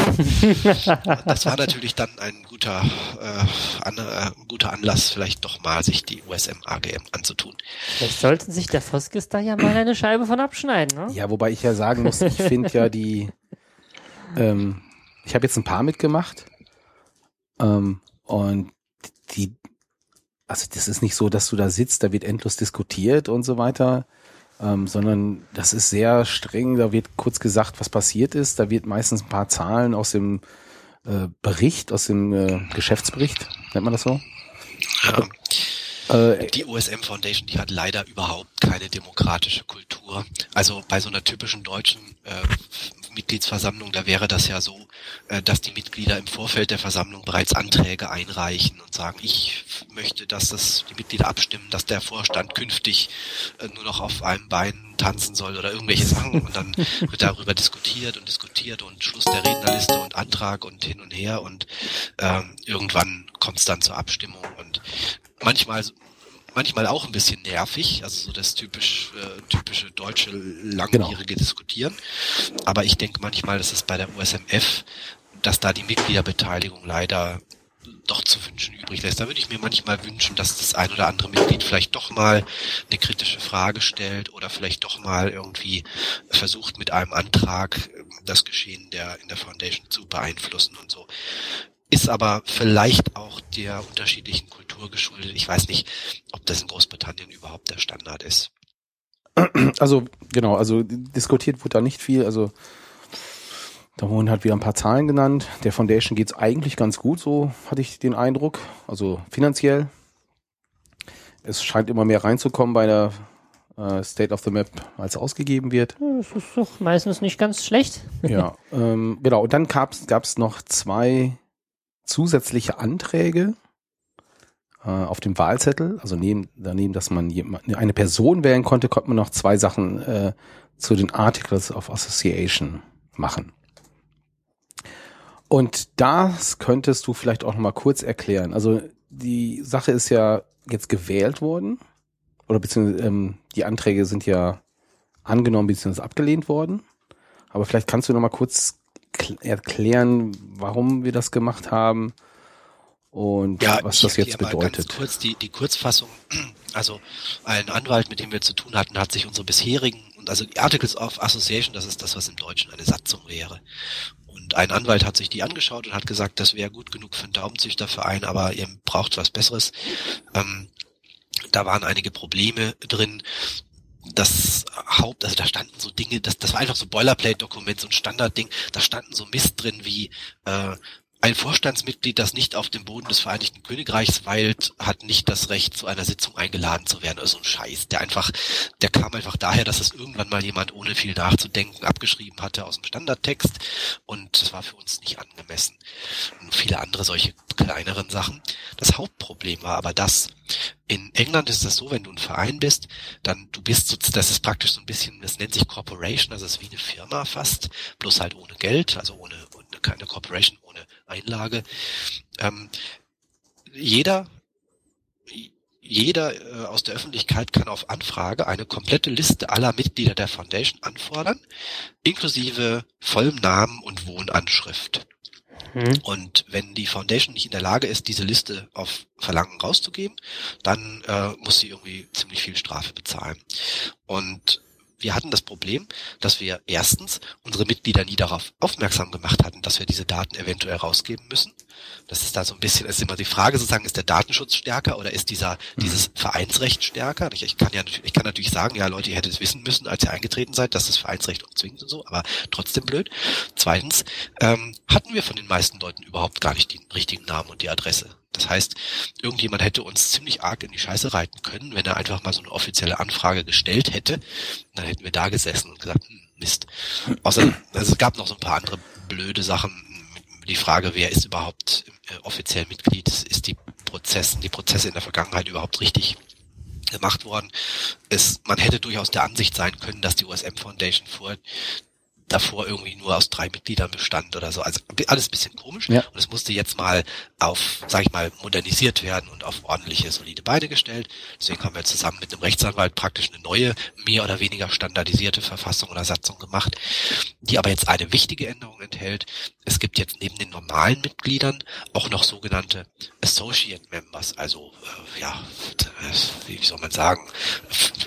Speaker 4: das war natürlich dann ein guter, äh, an, äh, ein guter Anlass, vielleicht doch mal sich die USM AGM anzutun.
Speaker 1: Vielleicht sollten sich der Foskis da ja mal eine Scheibe von abschneiden, ne?
Speaker 2: Ja, wobei ich ja sagen muss, ich finde ja die, ähm, ich habe jetzt ein paar mitgemacht ähm, und die, also das ist nicht so, dass du da sitzt, da wird endlos diskutiert und so weiter, ähm, sondern das ist sehr streng, da wird kurz gesagt, was passiert ist, da wird meistens ein paar Zahlen aus dem äh, Bericht, aus dem äh, Geschäftsbericht, nennt man das so?
Speaker 4: Ja.
Speaker 2: Äh,
Speaker 4: Die OSM Foundation, die hat leider überhaupt keine demokratische Kultur. Also bei so einer typischen deutschen äh, Mitgliedsversammlung, da wäre das ja so, äh, dass die Mitglieder im Vorfeld der Versammlung bereits Anträge einreichen und sagen, ich möchte, dass das die Mitglieder abstimmen, dass der Vorstand künftig äh, nur noch auf einem Bein tanzen soll oder irgendwelche Sachen. Und dann wird darüber diskutiert und diskutiert und Schluss der Rednerliste und Antrag und hin und her. Und ähm, irgendwann kommt es dann zur Abstimmung. Und manchmal manchmal auch ein bisschen nervig, also so das typisch äh, typische deutsche langwierige Diskutieren. Aber ich denke manchmal, dass es bei der USMF, dass da die Mitgliederbeteiligung leider doch zu wünschen übrig lässt. Da würde ich mir manchmal wünschen, dass das ein oder andere Mitglied vielleicht doch mal eine kritische Frage stellt oder vielleicht doch mal irgendwie versucht mit einem Antrag äh, das Geschehen der in der Foundation zu beeinflussen und so. Ist aber vielleicht auch der unterschiedlichen Kultur geschuldet. Ich weiß nicht, ob das in Großbritannien überhaupt der Standard ist.
Speaker 2: Also, genau, also diskutiert wurde da nicht viel. Also, da wurden halt wieder ein paar Zahlen genannt. Der Foundation geht's eigentlich ganz gut, so hatte ich den Eindruck. Also finanziell. Es scheint immer mehr reinzukommen bei der äh, State of the Map, als ausgegeben wird.
Speaker 1: Das ist doch meistens nicht ganz schlecht.
Speaker 2: Ja, ähm, genau. Und dann gab's gab's noch zwei zusätzliche Anträge auf dem Wahlzettel. Also neben, daneben, dass man eine Person wählen konnte, konnte man noch zwei Sachen äh, zu den Articles of Association machen. Und das könntest du vielleicht auch noch mal kurz erklären. Also die Sache ist ja jetzt gewählt worden oder beziehungsweise ähm, die Anträge sind ja angenommen bzw. abgelehnt worden. Aber vielleicht kannst du noch mal kurz erklären, warum wir das gemacht haben und
Speaker 4: ja,
Speaker 2: was das jetzt bedeutet.
Speaker 4: Ganz kurz die, die Kurzfassung. Also ein Anwalt, mit dem wir zu tun hatten, hat sich unsere bisherigen, und also die Articles of Association, das ist das, was im Deutschen eine Satzung wäre. Und ein Anwalt hat sich die angeschaut und hat gesagt, das wäre gut genug für einen Daumenzüchterverein, aber ihr braucht was Besseres. Ähm, da waren einige Probleme drin. Das Haupt, also da standen so Dinge, das, das war einfach so Boilerplate-Dokument, so ein Standardding, da standen so Mist drin wie äh, ein Vorstandsmitglied, das nicht auf dem Boden des Vereinigten Königreichs weilt, hat nicht das Recht, zu einer Sitzung eingeladen zu werden. Also ein Scheiß, der einfach, der kam einfach daher, dass es irgendwann mal jemand ohne viel nachzudenken abgeschrieben hatte aus dem Standardtext und das war für uns nicht angemessen. Und viele andere solche kleineren Sachen. Das Hauptproblem war aber das, in England ist das so, wenn du ein Verein bist, dann du bist so, das ist praktisch so ein bisschen, das nennt sich Corporation, also es ist wie eine Firma fast, bloß halt ohne Geld, also ohne, ohne keine Corporation, Einlage. Ähm, jeder jeder äh, aus der Öffentlichkeit kann auf Anfrage eine komplette Liste aller Mitglieder der Foundation anfordern, inklusive vollem Namen und Wohnanschrift. Mhm. Und wenn die Foundation nicht in der Lage ist, diese Liste auf Verlangen rauszugeben, dann äh, muss sie irgendwie ziemlich viel Strafe bezahlen. Und wir hatten das Problem, dass wir erstens unsere Mitglieder nie darauf aufmerksam gemacht hatten, dass wir diese Daten eventuell rausgeben müssen. Das ist da so ein bisschen, ist immer die Frage sozusagen, ist der Datenschutz stärker oder ist dieser, mhm. dieses Vereinsrecht stärker? Ich, ich kann ja, ich kann natürlich sagen, ja Leute, ihr hättet es wissen müssen, als ihr eingetreten seid, dass das Vereinsrecht zwingt und so, aber trotzdem blöd. Zweitens, ähm, hatten wir von den meisten Leuten überhaupt gar nicht den richtigen Namen und die Adresse. Das heißt, irgendjemand hätte uns ziemlich arg in die Scheiße reiten können, wenn er einfach mal so eine offizielle Anfrage gestellt hätte. Dann hätten wir da gesessen und gesagt, hm, Mist. Außer, also es gab noch so ein paar andere blöde Sachen. Die Frage, wer ist überhaupt äh, offiziell Mitglied? Ist die Prozessen, die Prozesse in der Vergangenheit überhaupt richtig gemacht worden? Es, man hätte durchaus der Ansicht sein können, dass die USM Foundation vor davor irgendwie nur aus drei Mitgliedern bestand oder so. Also alles ein bisschen komisch. Ja. Und es musste jetzt mal auf, sag ich mal, modernisiert werden und auf ordentliche, solide Beine gestellt. Deswegen haben wir zusammen mit einem Rechtsanwalt praktisch eine neue, mehr oder weniger standardisierte Verfassung oder Satzung gemacht, die aber jetzt eine wichtige Änderung enthält. Es gibt jetzt neben den normalen Mitgliedern auch noch sogenannte Associate Members, also äh, ja, wie soll man sagen,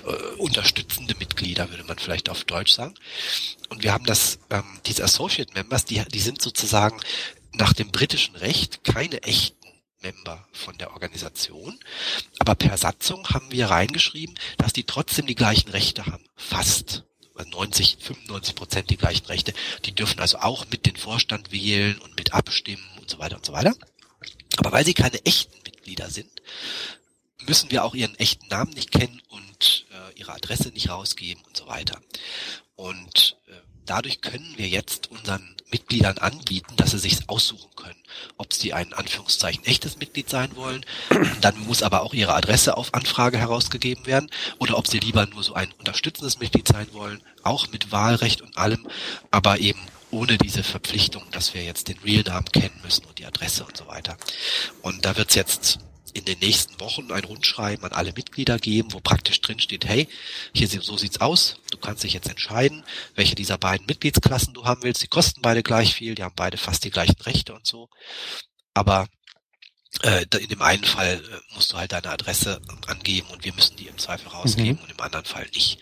Speaker 4: äh, unterstützende Mitglieder, würde man vielleicht auf Deutsch sagen. Und wir haben das, ähm, diese Associate Members, die, die sind sozusagen nach dem britischen Recht keine echten Member von der Organisation. Aber per Satzung haben wir reingeschrieben, dass die trotzdem die gleichen Rechte haben. Fast. 90, 95 Prozent die gleichen Rechte. Die dürfen also auch mit den Vorstand wählen und mit abstimmen und so weiter und so weiter. Aber weil sie keine echten Mitglieder sind, müssen wir auch ihren echten Namen nicht kennen und äh, ihre Adresse nicht rausgeben und so weiter. Und äh, dadurch können wir jetzt unseren Mitgliedern anbieten, dass sie sich aussuchen können, ob sie ein Anführungszeichen echtes Mitglied sein wollen. Dann muss aber auch ihre Adresse auf Anfrage herausgegeben werden oder ob sie lieber nur so ein unterstützendes Mitglied sein wollen, auch mit Wahlrecht und allem, aber eben ohne diese Verpflichtung, dass wir jetzt den Real-Namen kennen müssen und die Adresse und so weiter. Und da wird's jetzt in den nächsten Wochen ein Rundschreiben an alle Mitglieder geben, wo praktisch drin steht, hey, hier so sieht's aus, du kannst dich jetzt entscheiden, welche dieser beiden Mitgliedsklassen du haben willst. Die kosten beide gleich viel, die haben beide fast die gleichen Rechte und so. Aber äh, in dem einen Fall äh, musst du halt deine Adresse angeben und wir müssen die im Zweifel rausgeben mhm. und im anderen Fall nicht.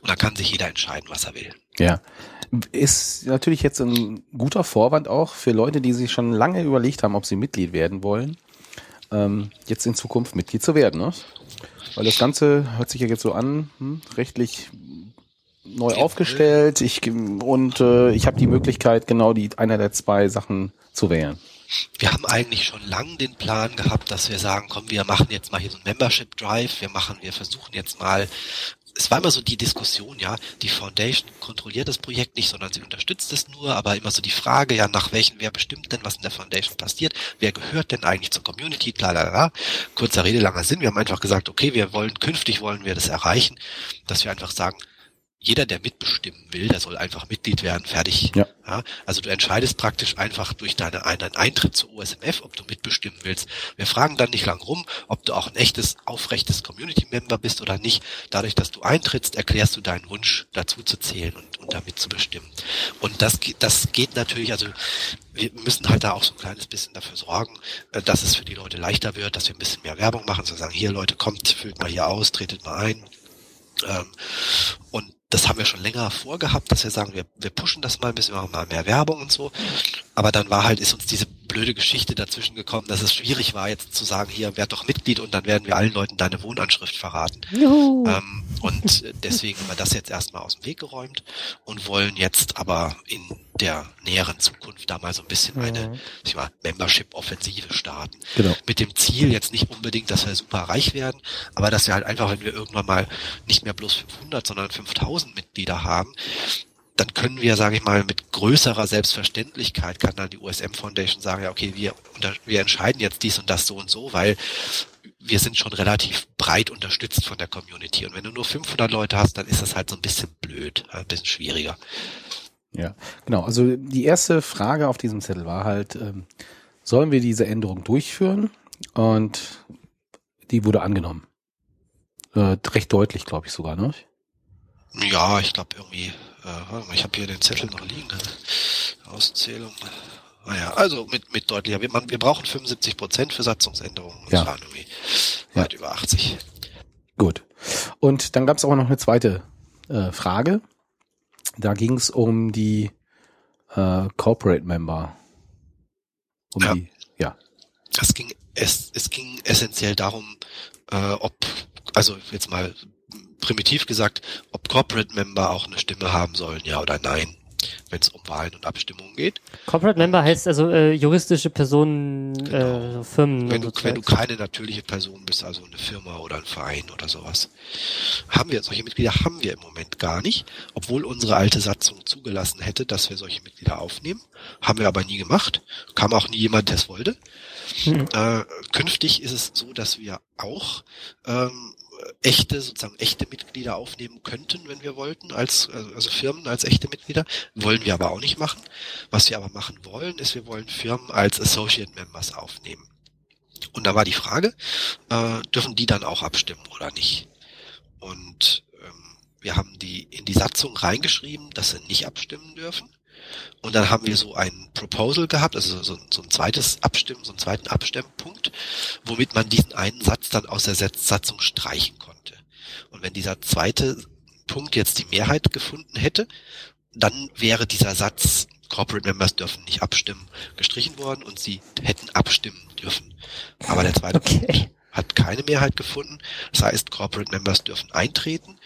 Speaker 4: Und dann kann sich jeder entscheiden, was er will.
Speaker 2: Ja. Ist natürlich jetzt ein guter Vorwand auch für Leute, die sich schon lange überlegt haben, ob sie Mitglied werden wollen ähm, jetzt in Zukunft Mitglied zu werden. Ne? Weil das Ganze hört sich ja jetzt so an, hm, rechtlich neu aufgestellt. Ich und äh, ich habe die Möglichkeit, genau die einer der zwei Sachen zu wählen.
Speaker 4: Wir haben eigentlich schon lange den Plan gehabt, dass wir sagen, komm, wir machen jetzt mal hier so ein Membership Drive. Wir machen, wir versuchen jetzt mal es war immer so die Diskussion, ja, die Foundation kontrolliert das Projekt nicht, sondern sie unterstützt es nur, aber immer so die Frage, ja, nach welchen, wer bestimmt denn, was in der Foundation passiert, wer gehört denn eigentlich zur Community, bla, bla, bla. Kurzer Rede, langer Sinn. Wir haben einfach gesagt, okay, wir wollen, künftig wollen wir das erreichen, dass wir einfach sagen, jeder, der mitbestimmen will, der soll einfach Mitglied werden, fertig. Ja. ja also du entscheidest praktisch einfach durch deine, einen Eintritt zur OSMF, ob du mitbestimmen willst. Wir fragen dann nicht lang rum, ob du auch ein echtes, aufrechtes Community-Member bist oder nicht. Dadurch, dass du eintrittst, erklärst du deinen Wunsch, dazu zu zählen und, und damit zu bestimmen. Und das, das geht natürlich, also wir müssen halt da auch so ein kleines bisschen dafür sorgen, äh, dass es für die Leute leichter wird, dass wir ein bisschen mehr Werbung machen, zu sagen, hier Leute, kommt, füllt mal hier aus, tretet mal ein. Ähm, und das haben wir schon länger vorgehabt, dass wir sagen, wir, wir pushen das mal ein bisschen, machen mal mehr Werbung und so. Aber dann war halt, ist uns diese blöde Geschichte dazwischen gekommen, dass es schwierig war, jetzt zu sagen, hier, werd doch Mitglied und dann werden wir allen Leuten deine Wohnanschrift verraten. Ähm, und deswegen haben wir das jetzt erstmal aus dem Weg geräumt und wollen jetzt aber in der näheren Zukunft da mal so ein bisschen eine mhm. ich mal, Membership-Offensive starten. Genau. Mit dem Ziel jetzt nicht unbedingt, dass wir super reich werden, aber dass wir halt einfach, wenn wir irgendwann mal nicht mehr bloß 500, sondern 5000 Mitglieder haben, dann können wir, sage ich mal, mit größerer Selbstverständlichkeit kann dann die USM Foundation sagen, ja, okay, wir, wir entscheiden jetzt dies und das so und so, weil wir sind schon relativ breit unterstützt von der Community. Und wenn du nur 500 Leute hast, dann ist das halt so ein bisschen blöd, ein bisschen schwieriger.
Speaker 2: Ja, genau. Also die erste Frage auf diesem Zettel war halt, ähm, sollen wir diese Änderung durchführen? Und die wurde angenommen. Äh, recht deutlich, glaube ich sogar, ne?
Speaker 4: Ja, ich glaube irgendwie, äh, ich habe hier den Zettel noch liegen. Ne? Auszählung. Naja, ah also mit, mit deutlicher. Wir, man, wir brauchen 75 Prozent für Satzungsänderungen.
Speaker 2: Ja. Das
Speaker 4: weit ja. über 80.
Speaker 2: Gut. Und dann gab es auch noch eine zweite äh, Frage. Da ging es um die äh, Corporate Member.
Speaker 4: Um ja. die, ja. Das ging es, es ging essentiell darum, äh, ob, also jetzt mal primitiv gesagt, ob Corporate Member auch eine Stimme haben sollen, ja oder nein wenn es um Wahlen und Abstimmungen geht.
Speaker 1: Corporate Member heißt also äh, juristische Personen,
Speaker 4: genau.
Speaker 1: äh, Firmen.
Speaker 4: Wenn du, wenn du keine natürliche Person bist, also eine Firma oder ein Verein oder sowas. Haben wir, solche Mitglieder haben wir im Moment gar nicht, obwohl unsere alte Satzung zugelassen hätte, dass wir solche Mitglieder aufnehmen. Haben wir aber nie gemacht. Kam auch nie jemand, der es wollte. Mhm. Äh, künftig ist es so, dass wir auch ähm, echte, sozusagen echte Mitglieder aufnehmen könnten, wenn wir wollten, als, also Firmen als echte Mitglieder. Wollen wir aber auch nicht machen. Was wir aber machen wollen, ist, wir wollen Firmen als Associate Members aufnehmen. Und da war die Frage, äh, dürfen die dann auch abstimmen oder nicht? Und ähm, wir haben die in die Satzung reingeschrieben, dass sie nicht abstimmen dürfen. Und dann haben wir so ein Proposal gehabt, also so, so ein zweites Abstimmen, so einen zweiten Abstimmpunkt, womit man diesen einen Satz dann aus der Satzung streichen konnte. Und wenn dieser zweite Punkt jetzt die Mehrheit gefunden hätte, dann wäre dieser Satz Corporate Members dürfen nicht abstimmen gestrichen worden und sie hätten abstimmen dürfen. Aber der zweite okay. Punkt hat keine Mehrheit gefunden. Das heißt, Corporate Members dürfen eintreten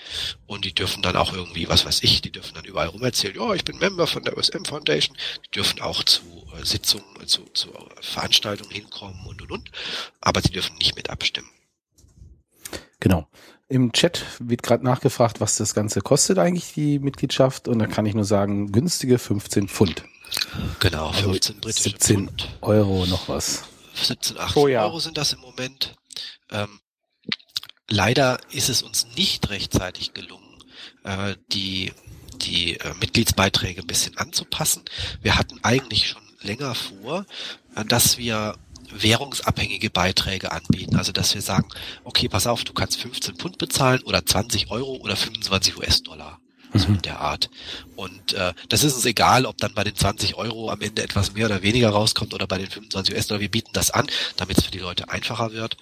Speaker 4: und die dürfen dann auch irgendwie, was weiß ich, die dürfen dann überall rum erzählen, ja, ich bin Member von der OSM Foundation. Die dürfen auch zu äh, Sitzungen, zu, zu Veranstaltungen hinkommen und und und. Aber sie dürfen nicht mit abstimmen.
Speaker 2: Genau. Im Chat wird gerade nachgefragt, was das Ganze kostet eigentlich, die Mitgliedschaft. Und da kann ich nur sagen, günstige 15 Pfund.
Speaker 4: Genau,
Speaker 2: Also
Speaker 4: 15 britische
Speaker 2: 17
Speaker 4: Pfund.
Speaker 2: Euro noch was.
Speaker 4: 17, 18
Speaker 3: Oh ja.
Speaker 4: Euro sind das im Moment. Ähm, leider ist es uns nicht rechtzeitig gelungen, äh, die, die äh, Mitgliedsbeiträge ein bisschen anzupassen. Wir hatten eigentlich schon länger vor, äh, dass wir währungsabhängige Beiträge anbieten. Also dass wir sagen, okay, pass auf, du kannst 15 Pfund bezahlen oder 20 Euro oder 25 US-Dollar. So in der Art. Und äh, das ist uns egal, ob dann bei den 20 Euro am Ende etwas mehr oder weniger rauskommt oder bei den 25 US-Dollar. Wir bieten das an, damit es für die Leute einfacher wird.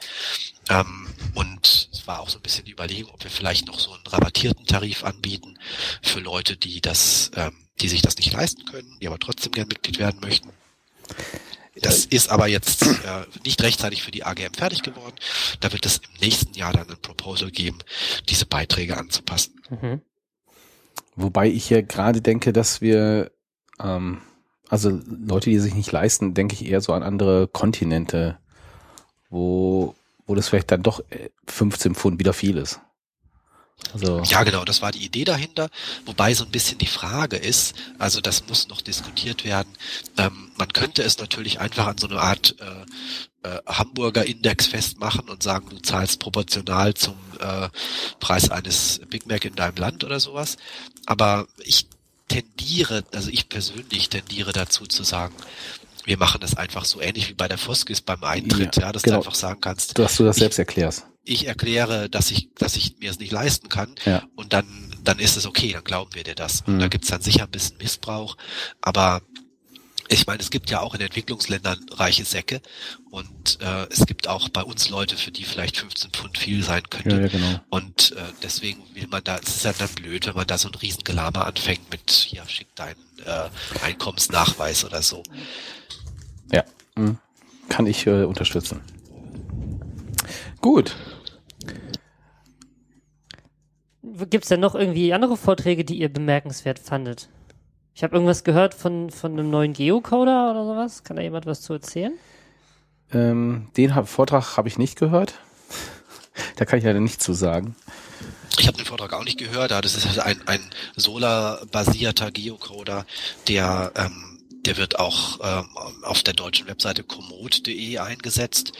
Speaker 4: Ähm, und es war auch so ein bisschen die Überlegung, ob wir vielleicht noch so einen rabattierten Tarif anbieten für Leute, die das, ähm, die sich das nicht leisten können, die aber trotzdem gern Mitglied werden möchten. Das ist aber jetzt äh, nicht rechtzeitig für die AGM fertig geworden. Da wird es im nächsten Jahr dann ein Proposal geben, diese Beiträge anzupassen.
Speaker 1: Mhm.
Speaker 2: Wobei ich ja gerade denke, dass wir, ähm, also Leute, die sich nicht leisten, denke ich eher so an andere Kontinente, wo, wo das vielleicht dann doch äh, 15 Pfund wieder viel ist. Also,
Speaker 4: Ja, genau, das war die Idee dahinter. Wobei so ein bisschen die Frage ist, also das muss noch diskutiert werden. Ähm, man könnte es natürlich einfach an so eine Art äh, äh, Hamburger Index festmachen und sagen, du zahlst proportional zum äh, Preis eines Big Mac in deinem Land oder sowas. Aber ich tendiere, also ich persönlich tendiere dazu zu sagen, wir machen das einfach so ähnlich wie bei der Foskis beim Eintritt,
Speaker 2: Ja,
Speaker 4: ja, dass
Speaker 2: genau.
Speaker 4: du einfach sagen kannst,
Speaker 2: dass du das
Speaker 4: ich-
Speaker 2: selbst erklärst.
Speaker 4: ich erkläre, dass ich, dass ich mir es nicht leisten kann
Speaker 2: Ja.
Speaker 4: und dann, dann ist es okay, dann glauben wir dir das. Und
Speaker 2: Mhm.
Speaker 4: da gibt's dann sicher ein bisschen Missbrauch, aber ich meine, es gibt ja auch in Entwicklungsländern reiche Säcke und äh, es gibt auch bei uns Leute, für die vielleicht 15 Pfund viel sein könnte.
Speaker 2: Ja, ja, genau.
Speaker 4: Und äh, deswegen will man da, es ist ja dann blöd, wenn man da so ein Riesengelaber anfängt mit, hier, schick deinen äh, Einkommensnachweis oder so.
Speaker 2: Ja, mhm. kann ich äh, unterstützen. Gut.
Speaker 1: Gibt's denn noch irgendwie andere Vorträge, die ihr bemerkenswert fandet? Ich habe irgendwas gehört von, von einem neuen Geocoder oder sowas. Kann da jemand was zu erzählen?
Speaker 2: Ähm, den hab, Vortrag habe ich nicht gehört. da kann ich leider nichts zu sagen.
Speaker 4: Ich habe den Vortrag auch nicht gehört, aber das ist halt ein, ein Solar-basierter Geocoder, der, ähm, der wird auch ähm, auf der deutschen Webseite komoot.de eingesetzt.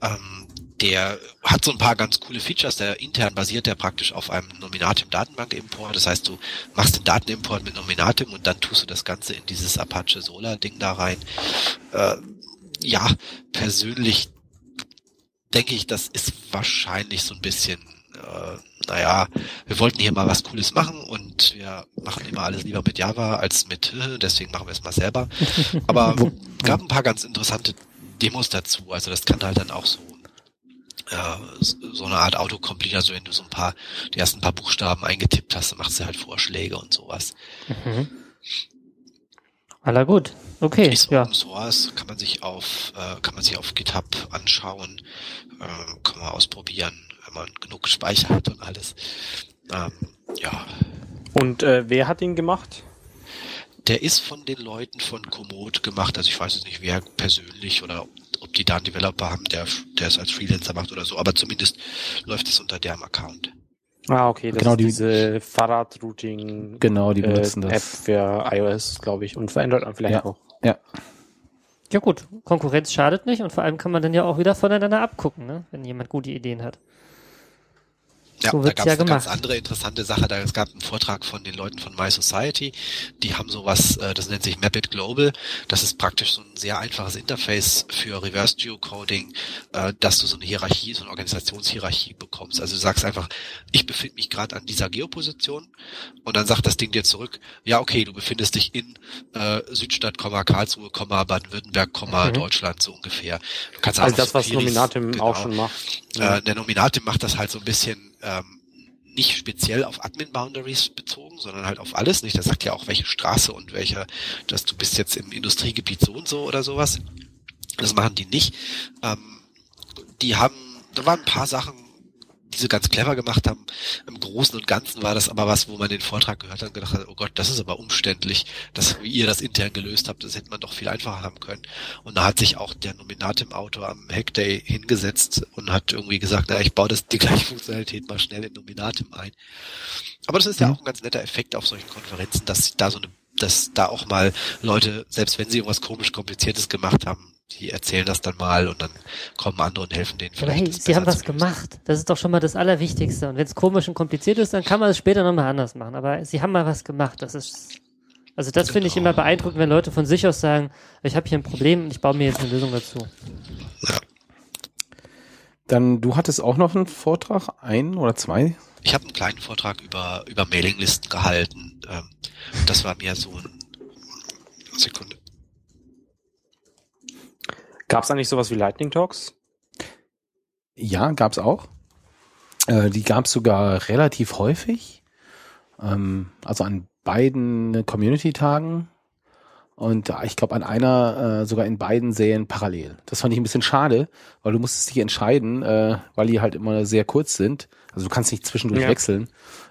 Speaker 4: Ähm, der hat so ein paar ganz coole Features. Der intern basiert der praktisch auf einem Nominatim-Datenbank-Import. Das heißt, du machst den Datenimport mit Nominatim und dann tust du das Ganze in dieses Apache Solar-Ding da rein. Äh, ja, persönlich denke ich, das ist wahrscheinlich so ein bisschen, äh, naja, wir wollten hier mal was Cooles machen und wir machen immer alles lieber mit Java als mit, äh, deswegen machen wir es mal selber. Aber gab ein paar ganz interessante Demos dazu. Also das kann halt dann auch so so eine Art Autocomplete, also wenn du so ein paar, die ersten paar Buchstaben eingetippt hast, dann machst du halt Vorschläge und sowas.
Speaker 1: Mhm. Aller gut. Okay,
Speaker 4: Ist
Speaker 1: ja.
Speaker 4: Open Source, kann man sich auf, äh, kann man sich auf GitHub anschauen, äh, kann man ausprobieren, wenn man genug Speicher hat und alles. Ähm, ja,
Speaker 3: Und äh, wer hat ihn gemacht?
Speaker 4: Der ist von den Leuten von Komoot gemacht, also ich weiß jetzt nicht, wer persönlich oder ob, die da einen Developer haben, der, der es als Freelancer macht oder so, aber zumindest läuft es unter deren Account.
Speaker 3: Ah, okay, das
Speaker 2: Genau,
Speaker 3: ist
Speaker 2: die-
Speaker 3: diese Fahrradrouting
Speaker 2: Genau, die
Speaker 3: äh,
Speaker 2: benutzen
Speaker 3: App
Speaker 2: das.
Speaker 3: für iOS, glaube ich, und für Android vielleicht
Speaker 2: Ja.
Speaker 3: auch.
Speaker 2: Ja,
Speaker 1: Ja gut, Konkurrenz schadet nicht und vor allem kann man dann ja auch wieder voneinander abgucken, ne? wenn jemand gute Ideen hat.
Speaker 4: Ja,
Speaker 1: So
Speaker 4: da gab
Speaker 1: ja
Speaker 4: es eine ganz andere interessante Sache. Da es gab einen Vortrag von den Leuten von My Society. Die haben sowas, äh, das nennt sich Mapit Global. Das ist praktisch so ein sehr einfaches Interface für Reverse Geocoding, äh, dass du so eine Hierarchie, so eine Organisationshierarchie bekommst. Also du sagst einfach, ich befinde mich gerade an dieser Geoposition und dann sagt das Ding dir zurück, ja okay, du befindest dich in äh, Südstadt, Karlsruhe, Baden-Württemberg,
Speaker 1: Mhm.
Speaker 4: Deutschland so ungefähr. Du kannst
Speaker 3: Also das, was Nominatim
Speaker 4: genau.
Speaker 3: auch schon macht.
Speaker 4: Äh, der Nominatim macht das halt so ein bisschen ähm, nicht speziell auf Admin-Boundaries bezogen, sondern halt auf alles. Nicht, der sagt ja auch, welche Straße und welcher, dass du bist jetzt im Industriegebiet so und so oder sowas. Das machen die nicht. Ähm, die haben, da waren ein paar Sachen die sie ganz clever gemacht haben. Im Großen und Ganzen war das aber was, wo man den Vortrag gehört hat und gedacht hat, oh Gott, das ist aber umständlich, dass, wie ihr das intern gelöst habt, das hätte man doch viel einfacher haben können. Und da hat sich auch der Nominatim-Autor am Hackday hingesetzt und hat irgendwie gesagt, na, ich baue das, die gleiche Funktionalität mal schnell in Nominatim ein. Aber das ist ja
Speaker 2: Mhm.
Speaker 4: auch ein ganz netter Effekt auf solchen Konferenzen, dass da so eine, dass da auch mal Leute, selbst wenn sie irgendwas komisch kompliziertes gemacht haben, die erzählen das dann mal und dann kommen andere und helfen denen
Speaker 1: Aber
Speaker 4: vielleicht.
Speaker 1: hey, sie haben was gemacht. Das ist doch schon mal das Allerwichtigste. Und wenn es komisch und kompliziert ist, dann kann man es später nochmal anders machen. Aber sie haben mal was gemacht. Das ist, also das finde ich
Speaker 4: Genau.
Speaker 1: immer beeindruckend, wenn Leute von sich aus sagen, ich habe hier ein Problem und ich baue mir jetzt eine Lösung dazu.
Speaker 2: Dann, du hattest auch noch einen Vortrag, ein oder zwei?
Speaker 4: Ich habe einen kleinen Vortrag über, über Mailinglisten gehalten. Ähm, das war mir so ein Sekunde.
Speaker 3: Gab es eigentlich sowas wie Lightning Talks?
Speaker 2: Ja, gab's auch. Äh, die gab's sogar relativ häufig. Ähm, also an beiden Community-Tagen. Und äh, ich glaube an einer äh, sogar in beiden Serien parallel. Das fand ich ein bisschen schade, weil du musstest dich entscheiden, äh, weil die halt immer sehr kurz sind. Also du kannst nicht zwischendurch
Speaker 3: Ja.
Speaker 2: wechseln.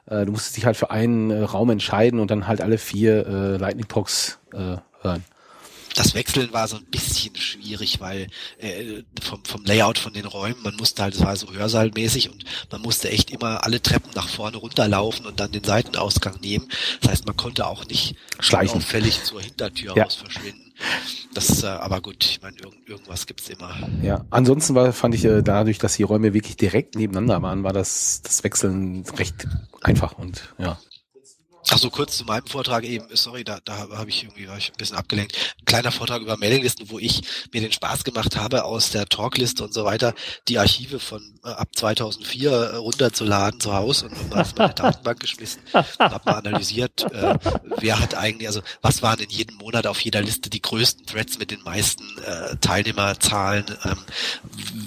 Speaker 2: Äh, du musstest dich halt für einen äh, Raum entscheiden und dann halt alle vier äh, Lightning Talks äh, hören.
Speaker 4: Das Wechseln war so ein bisschen schwierig, weil äh, vom, vom Layout von den Räumen, man musste halt, es war so Hörsaalmäßig und man musste echt immer alle Treppen nach vorne runterlaufen und dann den Seitenausgang nehmen. Das heißt, man konnte auch nicht
Speaker 2: Schleichen.
Speaker 4: auffällig zur Hintertür
Speaker 2: Ja.
Speaker 4: raus verschwinden. Das, äh, aber gut, ich meine, irgend, irgendwas gibt's immer.
Speaker 2: Ja, ansonsten war, fand ich äh, dadurch, dass die Räume wirklich direkt nebeneinander waren, war das, das Wechseln recht einfach und ja.
Speaker 4: Ach so, kurz zu meinem Vortrag eben, sorry, da, da habe ich irgendwie war ich ein bisschen abgelenkt. Ein kleiner Vortrag über Mailinglisten, wo ich mir den Spaß gemacht habe, aus der Talkliste und so weiter, die Archive von äh, ab 2004 äh, runterzuladen zu Hause und mal auf meine Datenbank geschmissen und habe mal analysiert, äh, wer hat eigentlich, also was waren in jedem Monat auf jeder Liste die größten Threads mit den meisten äh, Teilnehmerzahlen, ähm,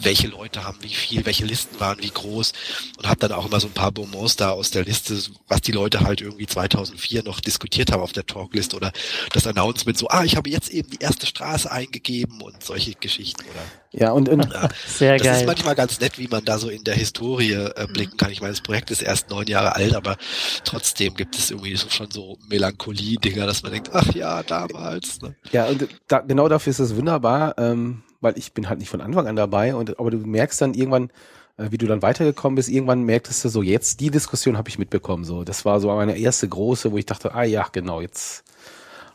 Speaker 4: welche Leute haben wie viel, welche Listen waren wie groß? Und habe dann auch immer so ein paar Bonbons da aus der Liste, was die Leute halt irgendwie 2004 noch diskutiert haben auf der Talkliste oder das Announcement so, ah, ich habe jetzt eben die erste Straße eingegeben und solche Geschichten oder
Speaker 2: Ja, und, und
Speaker 4: ja,
Speaker 1: Sehr
Speaker 4: das ist
Speaker 1: geil.
Speaker 4: manchmal ganz nett, wie man da so in der Historie äh, blicken kann. Ich meine, das Projekt ist erst neun Jahre alt, aber trotzdem gibt es irgendwie so schon so Melancholie-Dinger, dass man denkt, ach ja, damals. Ne?
Speaker 2: ja, und da, genau dafür ist es wunderbar, ähm, weil ich bin halt nicht von Anfang an dabei und aber du merkst dann irgendwann, wie du dann weitergekommen bist, irgendwann merktest du so, jetzt die Diskussion habe ich mitbekommen. So, das war so meine erste große, wo ich dachte, ah ja, genau, jetzt.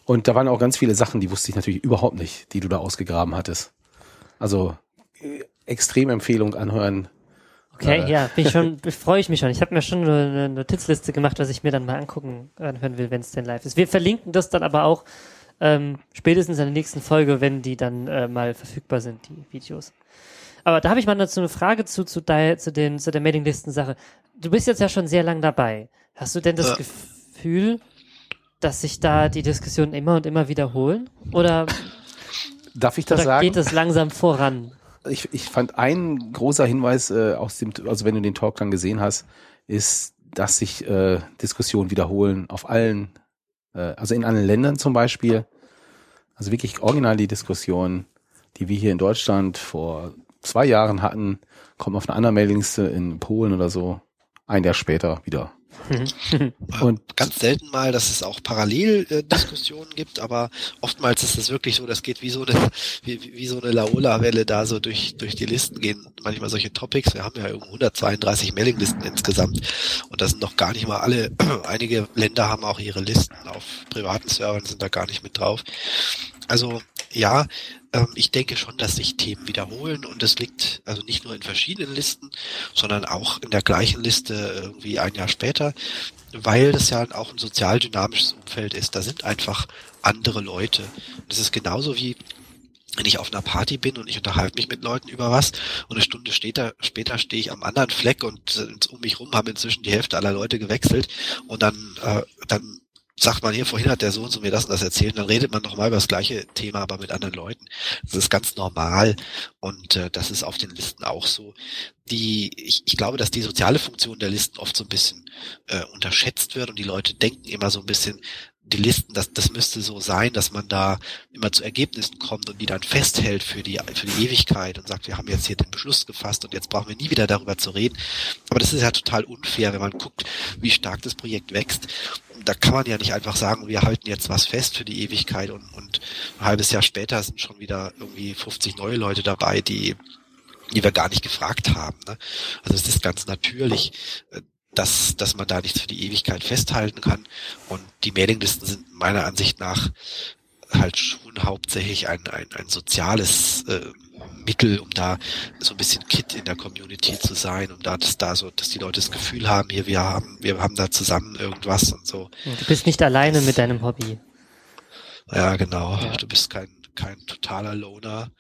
Speaker 2: Und da waren auch ganz viele Sachen, die wusste ich natürlich überhaupt nicht, die du da ausgegraben hattest. Also äh, extrem Empfehlung anhören.
Speaker 1: Okay,
Speaker 2: Äh.
Speaker 1: ja, bin ich schon, freue ich mich schon. Ich habe mir schon eine eine Notizliste gemacht, was ich mir dann mal angucken, anhören will, wenn es denn live ist. Wir verlinken das dann aber auch ähm, spätestens in der nächsten Folge, wenn die dann äh, mal verfügbar sind, die Videos. Aber da habe ich mal dazu eine Frage zu, zu, der, zu, den, zu der Mailinglisten-Sache. Du bist jetzt ja schon sehr lang dabei. Hast du denn das
Speaker 4: Ja.
Speaker 1: Gefühl, dass sich da die Diskussionen immer und immer wiederholen? Oder,
Speaker 2: Darf ich das sagen?
Speaker 1: geht es langsam voran?
Speaker 2: ich, ich fand ein großer Hinweis äh, aus dem, also wenn du den Talk dann gesehen hast, ist, dass sich äh, Diskussionen wiederholen auf allen, äh, also in allen Ländern zum Beispiel. Also wirklich original die Diskussion, die wir hier in Deutschland vor zwei Jahren hatten, kommt auf eine andere Mailingliste in Polen oder so, ein Jahr später wieder. Und
Speaker 4: Ganz selten mal, dass es auch Paralleldiskussionen äh, gibt, aber oftmals ist es wirklich so, das geht wie so eine, wie, wie so eine Laola-Welle da so durch, durch die Listen gehen. Manchmal solche Topics. Wir haben ja irgendwie 132 Mailinglisten insgesamt und da sind noch gar nicht mal alle. Einige Länder haben auch ihre Listen auf privaten Servern, sind da gar nicht mit drauf. Also ja, ähm, ich denke schon, dass sich Themen wiederholen und das liegt also nicht nur in verschiedenen Listen, sondern auch in der gleichen Liste irgendwie ein Jahr später, weil das ja auch ein sozial dynamisches Umfeld ist. Da sind einfach andere Leute. Das ist genauso wie wenn ich auf einer Party bin und ich unterhalte mich mit Leuten über was und eine Stunde später, später stehe ich am anderen Fleck und um mich rum haben inzwischen die Hälfte aller Leute gewechselt und dann, äh, dann sagt man hier, vorhin hat der so und so mir das und das erzählt, dann redet man nochmal über das gleiche Thema, aber mit anderen Leuten. Das ist ganz normal und äh, das ist auf den Listen auch so. Die, ich, ich glaube, dass die soziale Funktion der Listen oft so ein bisschen äh, unterschätzt wird und die Leute denken immer so ein bisschen, die Listen, das, das müsste so sein, dass man da immer zu Ergebnissen kommt und die dann festhält für die, für die Ewigkeit und sagt, wir haben jetzt hier den Beschluss gefasst und jetzt brauchen wir nie wieder darüber zu reden. Aber das ist ja total unfair, wenn man guckt, wie stark das Projekt wächst. Da kann man ja nicht einfach sagen, wir halten jetzt was fest für die Ewigkeit und, und ein halbes Jahr später sind schon wieder irgendwie 50 neue Leute dabei, die die wir gar nicht gefragt haben. Ne? Also es ist ganz natürlich, äh, dass, dass man da nichts für die Ewigkeit festhalten kann. Und die Mailinglisten sind meiner Ansicht nach halt schon hauptsächlich ein, ein, ein soziales äh, Mittel, um da so ein bisschen Kit in der Community zu sein, um da, dass da so, dass die Leute das Gefühl haben, hier, wir haben, wir haben da zusammen irgendwas und so.
Speaker 1: Du bist nicht alleine mit deinem Hobby.
Speaker 4: Ja, genau. Ja. Du bist kein, kein totaler Loner.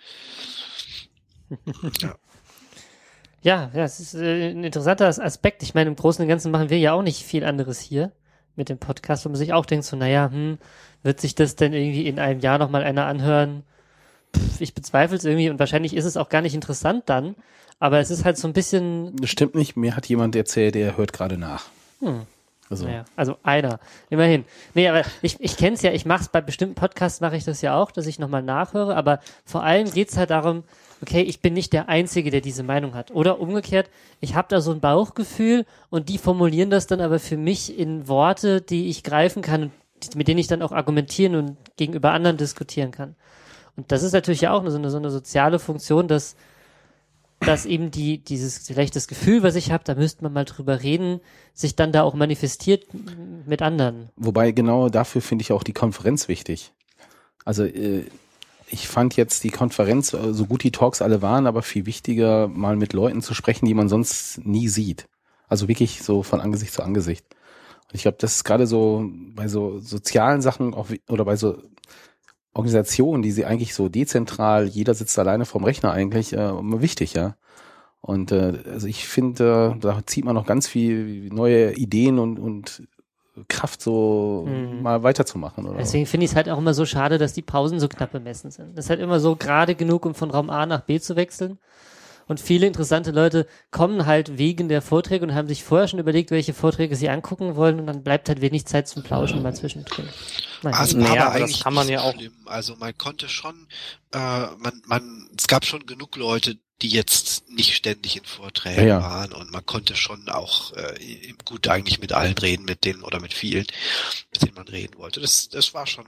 Speaker 1: ja. Ja, ja, es ist äh, ein interessanter Aspekt. Ich meine, im Großen und Ganzen machen wir ja auch nicht viel anderes hier mit dem Podcast, wo man sich auch denkt, so, naja, hm, wird sich das denn irgendwie in einem Jahr nochmal einer anhören? Pff, ich bezweifle es irgendwie und wahrscheinlich ist es auch gar nicht interessant dann, aber es ist halt so ein bisschen.
Speaker 2: Das stimmt nicht, mir hat jemand erzählt, der hört gerade nach.
Speaker 1: Hm. Also. Naja, also einer, immerhin. Nee, aber ich, ich kenne es ja, ich mache es bei bestimmten Podcasts, mache ich das ja auch, dass ich nochmal nachhöre, aber vor allem geht's halt darum, okay, ich bin nicht der Einzige, der diese Meinung hat. Oder umgekehrt, ich habe da so ein Bauchgefühl und die formulieren das dann aber für mich in Worte, die ich greifen kann und mit denen ich dann auch argumentieren und gegenüber anderen diskutieren kann. Und das ist natürlich ja auch so eine, so eine soziale Funktion, dass, dass eben die, dieses, vielleicht das Gefühl, was ich habe, da müsste man mal drüber reden, sich dann da auch manifestiert mit anderen.
Speaker 2: Wobei genau dafür finde ich auch die Konferenz wichtig. Also äh, ich fand jetzt die Konferenz, äh, so gut die Talks alle waren, aber viel wichtiger, mal mit Leuten zu sprechen, die man sonst nie sieht. Also wirklich so von Angesicht zu Angesicht. Und ich glaube, das ist gerade so bei so sozialen Sachen auch, oder bei so Organisationen, die sie eigentlich so dezentral, jeder sitzt alleine vorm Rechner eigentlich, äh, wichtig, ja. Und äh, also ich finde, äh, da zieht man noch ganz viel neue Ideen und, und Kraft, so mhm. mal weiterzumachen. Oder?
Speaker 1: Deswegen finde ich es halt auch immer so schade, dass die Pausen so knapp bemessen sind. Das ist halt immer so gerade genug, um von Raum A nach B zu wechseln. Und viele interessante Leute kommen halt wegen der Vorträge und haben sich vorher schon überlegt, welche Vorträge sie angucken wollen und dann bleibt halt wenig Zeit zum Plauschen mal zwischendrin.
Speaker 4: Also, naja, aber das kann man ja auch. Schlimm. Also man konnte schon, äh, man, man, es gab schon genug Leute, die jetzt nicht ständig in Vorträgen ja, ja. waren und man konnte schon auch äh, gut eigentlich mit allen reden, mit denen oder mit vielen, mit denen man reden wollte. Das, das war schon,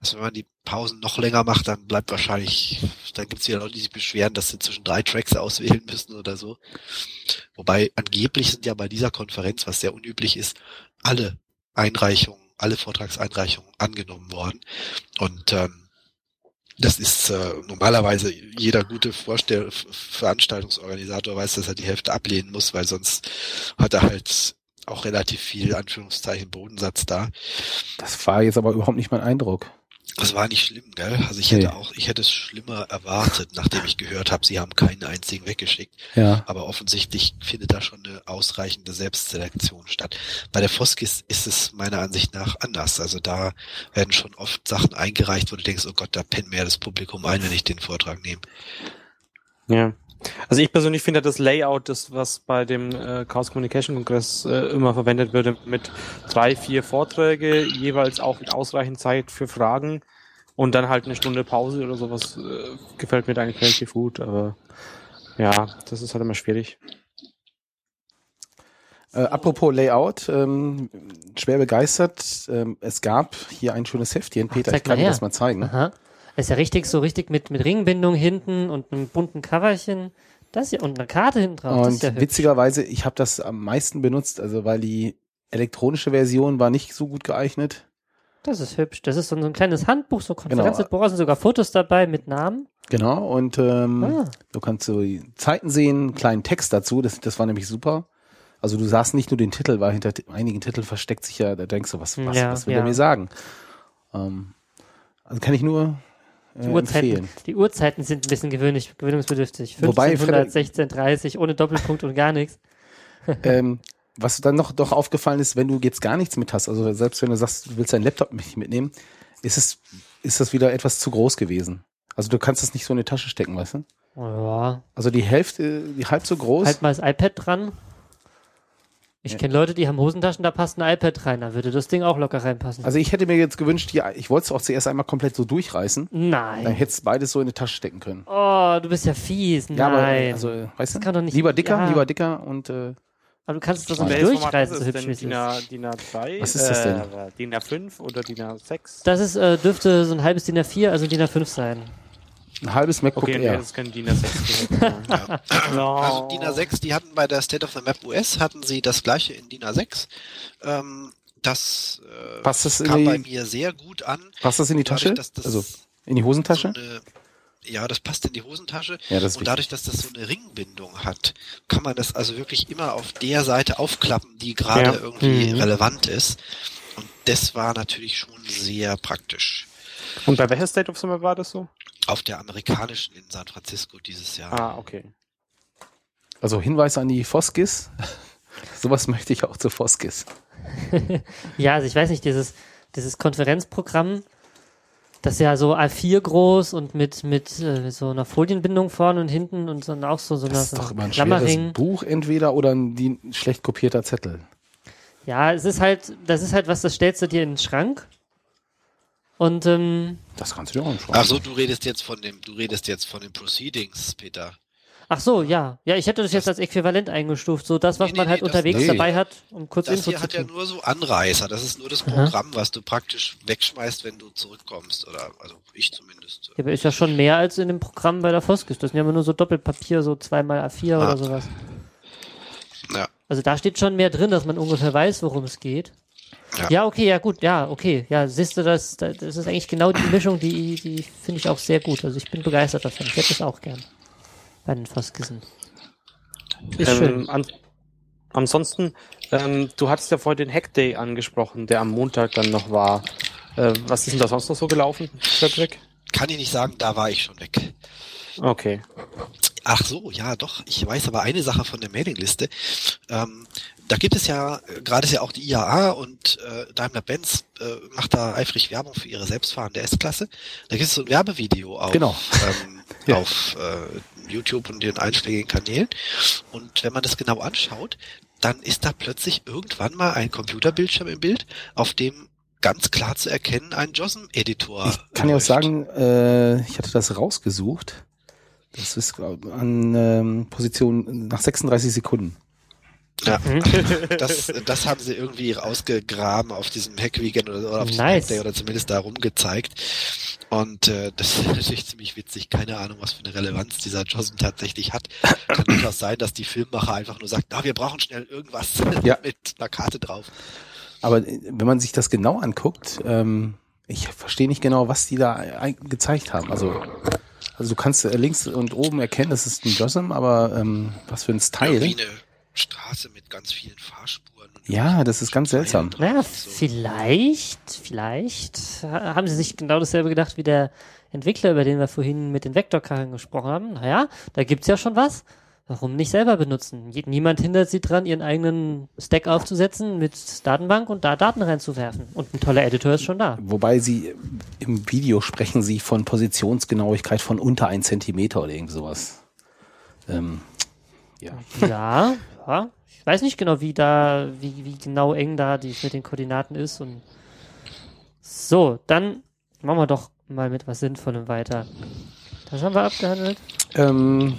Speaker 4: also wenn man die Pausen noch länger macht, dann bleibt wahrscheinlich, dann gibt es wieder Leute, die sich beschweren, dass sie zwischen drei Tracks auswählen müssen oder so. Wobei angeblich sind ja bei dieser Konferenz, was sehr unüblich ist, alle Einreichungen, alle Vortragseinreichungen angenommen worden. Und ähm, das ist äh, normalerweise jeder gute Vorstell Veranstaltungsorganisator weiß, dass er die Hälfte ablehnen muss, weil sonst hat er halt auch relativ viel Anführungszeichen Bodensatz da.
Speaker 2: Das war jetzt aber überhaupt nicht mein Eindruck.
Speaker 4: Das war nicht schlimm, gell? Also ich hätte nee. auch, ich hätte es schlimmer erwartet, nachdem ich gehört habe, sie haben keinen einzigen weggeschickt.
Speaker 2: Ja.
Speaker 4: Aber offensichtlich findet da schon eine ausreichende Selbstselektion statt. Bei der Foskis ist es meiner Ansicht nach anders. Also da werden schon oft Sachen eingereicht, wo du denkst, oh Gott, da pennt mir ja das Publikum ein, wenn ich den Vortrag nehme.
Speaker 3: Ja. Also ich persönlich finde das Layout, das was bei dem äh, Chaos Communication Kongress äh, immer verwendet würde, mit drei, vier Vorträge, jeweils auch mit ausreichend Zeit für Fragen und dann halt eine Stunde Pause oder sowas, äh, gefällt mir da eigentlich relativ gut, aber ja, das ist halt immer schwierig.
Speaker 2: Äh, apropos Layout, ähm, schwer begeistert. Ähm, es gab hier ein schönes Heftchen. Peter, Ach, ich kann dir das mal zeigen.
Speaker 1: Aha. Ist ja richtig, so richtig mit, mit Ringbindung hinten und einem bunten Coverchen. Das hier und eine Karte hinten drauf.
Speaker 2: Und ja witzigerweise, ich habe das am meisten benutzt, also weil die elektronische Version war nicht so gut geeignet.
Speaker 1: Das ist hübsch. Das ist so ein kleines Handbuch, so Konferenzbuch, genau. sind sogar Fotos dabei mit Namen.
Speaker 2: Genau, und ähm, ah. du kannst so die Zeiten sehen, einen kleinen Text dazu, das, das war nämlich super. Also du sahst nicht nur den Titel, weil hinter einigen Titeln versteckt sich ja, da denkst du, was, was, ja, was will ja. er mir sagen? Ähm, also kann ich nur
Speaker 1: die, äh, Uhrzeiten, die Uhrzeiten sind ein bisschen gewöhnlich, gewöhnungsbedürftig. 1500, 1630, ohne Doppelpunkt und gar nichts.
Speaker 2: ähm, was dann noch doch aufgefallen ist, wenn du jetzt gar nichts mit hast, also selbst wenn du sagst, du willst deinen Laptop nicht mitnehmen, ist es, ist das wieder etwas zu groß gewesen. Also du kannst das nicht so in die Tasche stecken, weißt du?
Speaker 1: Ja.
Speaker 2: Also die Hälfte, die halb so groß.
Speaker 1: Halt mal das iPad dran. Ich kenne Leute, die haben Hosentaschen, da passt ein iPad rein, da würde das Ding auch locker reinpassen.
Speaker 2: Also ich hätte mir jetzt gewünscht, ja, ich wollte es auch zuerst einmal komplett so durchreißen. Dann
Speaker 1: Nein.
Speaker 2: hättest beides so in die Tasche stecken können.
Speaker 1: Oh, du bist ja fies. Nein.
Speaker 2: Ja, aber also, weißt du,
Speaker 1: kann doch nicht-
Speaker 2: lieber dicker,
Speaker 1: ja.
Speaker 2: lieber dicker und äh,
Speaker 1: aber du kannst es doch nicht durchreißen, so hübsch
Speaker 3: denn?
Speaker 1: wie es ist.
Speaker 3: DIN A3?
Speaker 2: Was ist das denn?
Speaker 3: Äh, DIN A5 oder DIN A6?
Speaker 1: Das ist, äh, dürfte so ein halbes DIN A4, also DIN A5 sein.
Speaker 2: Ein halbes MacBook
Speaker 3: Okay,
Speaker 2: Air.
Speaker 3: das ist kein DIN A6. ja. no.
Speaker 4: Also DIN A6, die hatten bei der State of the Map US, hatten sie das gleiche in DIN A6. Ähm, das äh,
Speaker 2: Passt das in
Speaker 4: kam
Speaker 2: die-
Speaker 4: bei mir sehr gut an.
Speaker 2: Passt das in die Tasche?
Speaker 4: Dadurch, das
Speaker 2: also in die Hosentasche?
Speaker 4: So eine, ja, das passt in die Hosentasche.
Speaker 2: Ja, das
Speaker 4: und dadurch, dass das so eine Ringbindung hat, kann man das also wirklich immer auf der Seite aufklappen, die gerade
Speaker 3: Ja.
Speaker 4: irgendwie
Speaker 1: Mhm.
Speaker 4: relevant ist. Und das war natürlich schon sehr praktisch.
Speaker 3: Und bei welcher State of the Map war das so?
Speaker 4: Auf der amerikanischen in San Francisco dieses Jahr.
Speaker 3: Ah, okay.
Speaker 2: Also Hinweis an die Foskis. Sowas möchte ich auch zu Foskis.
Speaker 1: Ja, also ich weiß nicht, dieses, dieses Konferenzprogramm, das ist ja so A4 groß und mit, mit äh, so einer Folienbindung vorne und hinten und dann auch so, so, einer,
Speaker 2: Das ist
Speaker 1: so
Speaker 2: doch
Speaker 1: einer
Speaker 2: immer ein schweres. Buch entweder oder ein die, schlecht kopierter Zettel.
Speaker 1: Ja, es ist halt, das ist halt was, das stellst du dir in den Schrank. Und ähm,
Speaker 2: Das kannst du dir auch anschauen.
Speaker 4: Ach so, du redest jetzt von dem, du redest jetzt von den Proceedings, Peter.
Speaker 1: ach so, ja. Ja, ich hätte das jetzt als äquivalent eingestuft. So das, was
Speaker 4: Nee, nee,
Speaker 1: man halt
Speaker 4: nee, das-
Speaker 1: unterwegs
Speaker 2: nee.
Speaker 1: dabei hat, um kurz
Speaker 4: Das
Speaker 1: Info
Speaker 4: hier
Speaker 1: zu
Speaker 4: hat ja nur so Anreißer. Das ist nur das
Speaker 1: Aha.
Speaker 4: Programm, was du praktisch wegschmeißt, wenn du zurückkommst. Oder also ich zumindest.
Speaker 1: Ja, aber ist ja schon mehr als in dem Programm bei der Foskis. Das sind ja immer nur so Doppelpapier, so zweimal A4
Speaker 4: Ah.
Speaker 1: oder sowas.
Speaker 4: Ja.
Speaker 1: Also da steht schon mehr drin, dass man ungefähr weiß, worum es geht.
Speaker 4: Ja.
Speaker 1: Ja, okay, ja gut, ja, okay. Ja, siehst du, das, das ist eigentlich genau die Mischung, die, die finde ich auch sehr gut. Also ich bin begeistert davon. Ich hätte es auch gern. Bei den Foskissen. Ist schön.
Speaker 3: Ähm, an, ansonsten, ähm, du hattest ja vorhin den Hackday angesprochen, der am Montag dann noch war. Äh, was ist denn da sonst noch so gelaufen, Cedric?
Speaker 4: Kann ich nicht sagen, da war ich schon weg.
Speaker 3: Okay.
Speaker 4: Ach so, ja, doch. Ich weiß aber eine Sache von der Mailingliste. Ähm, da gibt es ja, gerade ist ja auch die IAA und äh, Daimler-Benz äh, macht da eifrig Werbung für ihre selbstfahrende S-Klasse. Da gibt es so ein Werbevideo auf,
Speaker 2: Genau.
Speaker 4: ähm,
Speaker 2: Ja.
Speaker 4: auf äh, YouTube und den einschlägigen Kanälen. Und wenn man das genau anschaut, dann ist da plötzlich irgendwann mal ein Computerbildschirm im Bild, auf dem ganz klar zu erkennen ein JOSM-Editor.
Speaker 2: Ich kann ja auch sagen, äh, ich hatte das rausgesucht. Das ist glaub, an ähm, Position nach 36 Sekunden.
Speaker 4: Ja,
Speaker 1: Mhm.
Speaker 4: das, das haben sie irgendwie ausgegraben auf diesem Hack-Weekend oder, oder auf diesem
Speaker 1: Nice.
Speaker 4: Hack-Day oder zumindest da rumgezeigt. Und äh, das ist natürlich ziemlich witzig. Keine Ahnung, was für eine Relevanz dieser JOSM tatsächlich hat. Kann durchaus sein, dass die Filmmacher einfach nur sagt, na, wir brauchen schnell irgendwas
Speaker 2: Ja.
Speaker 4: mit einer Karte drauf.
Speaker 2: Aber äh, wenn man sich das genau anguckt, ähm, ich verstehe nicht genau, was die da gezeigt haben. Also, also du kannst äh, links und oben erkennen, das ist ein JOSM, aber ähm, was für ein Style.
Speaker 4: Eine Straße mit ganz vielen Fahrspuren. Und
Speaker 2: Ja, das ist ganz seltsam.
Speaker 1: Naja,
Speaker 4: So.
Speaker 1: vielleicht, vielleicht ha- haben sie sich genau dasselbe gedacht wie der Entwickler, über den wir vorhin mit den Vektorkarren gesprochen haben. Naja, da gibt's ja schon was. Warum nicht selber benutzen? Niemand hindert sie dran, ihren eigenen Stack aufzusetzen mit Datenbank und da Daten reinzuwerfen. Und ein toller Editor ist schon da.
Speaker 2: Wobei sie im Video sprechen sie von Positionsgenauigkeit von unter ein Zentimeter oder irgend sowas. Ähm, ja.
Speaker 1: Ja, ja. Ich weiß nicht genau, wie da, wie, wie genau eng da die mit den Koordinaten ist und so, dann machen wir doch mal mit was Sinnvollem weiter. Das haben wir abgehandelt.
Speaker 2: Ähm,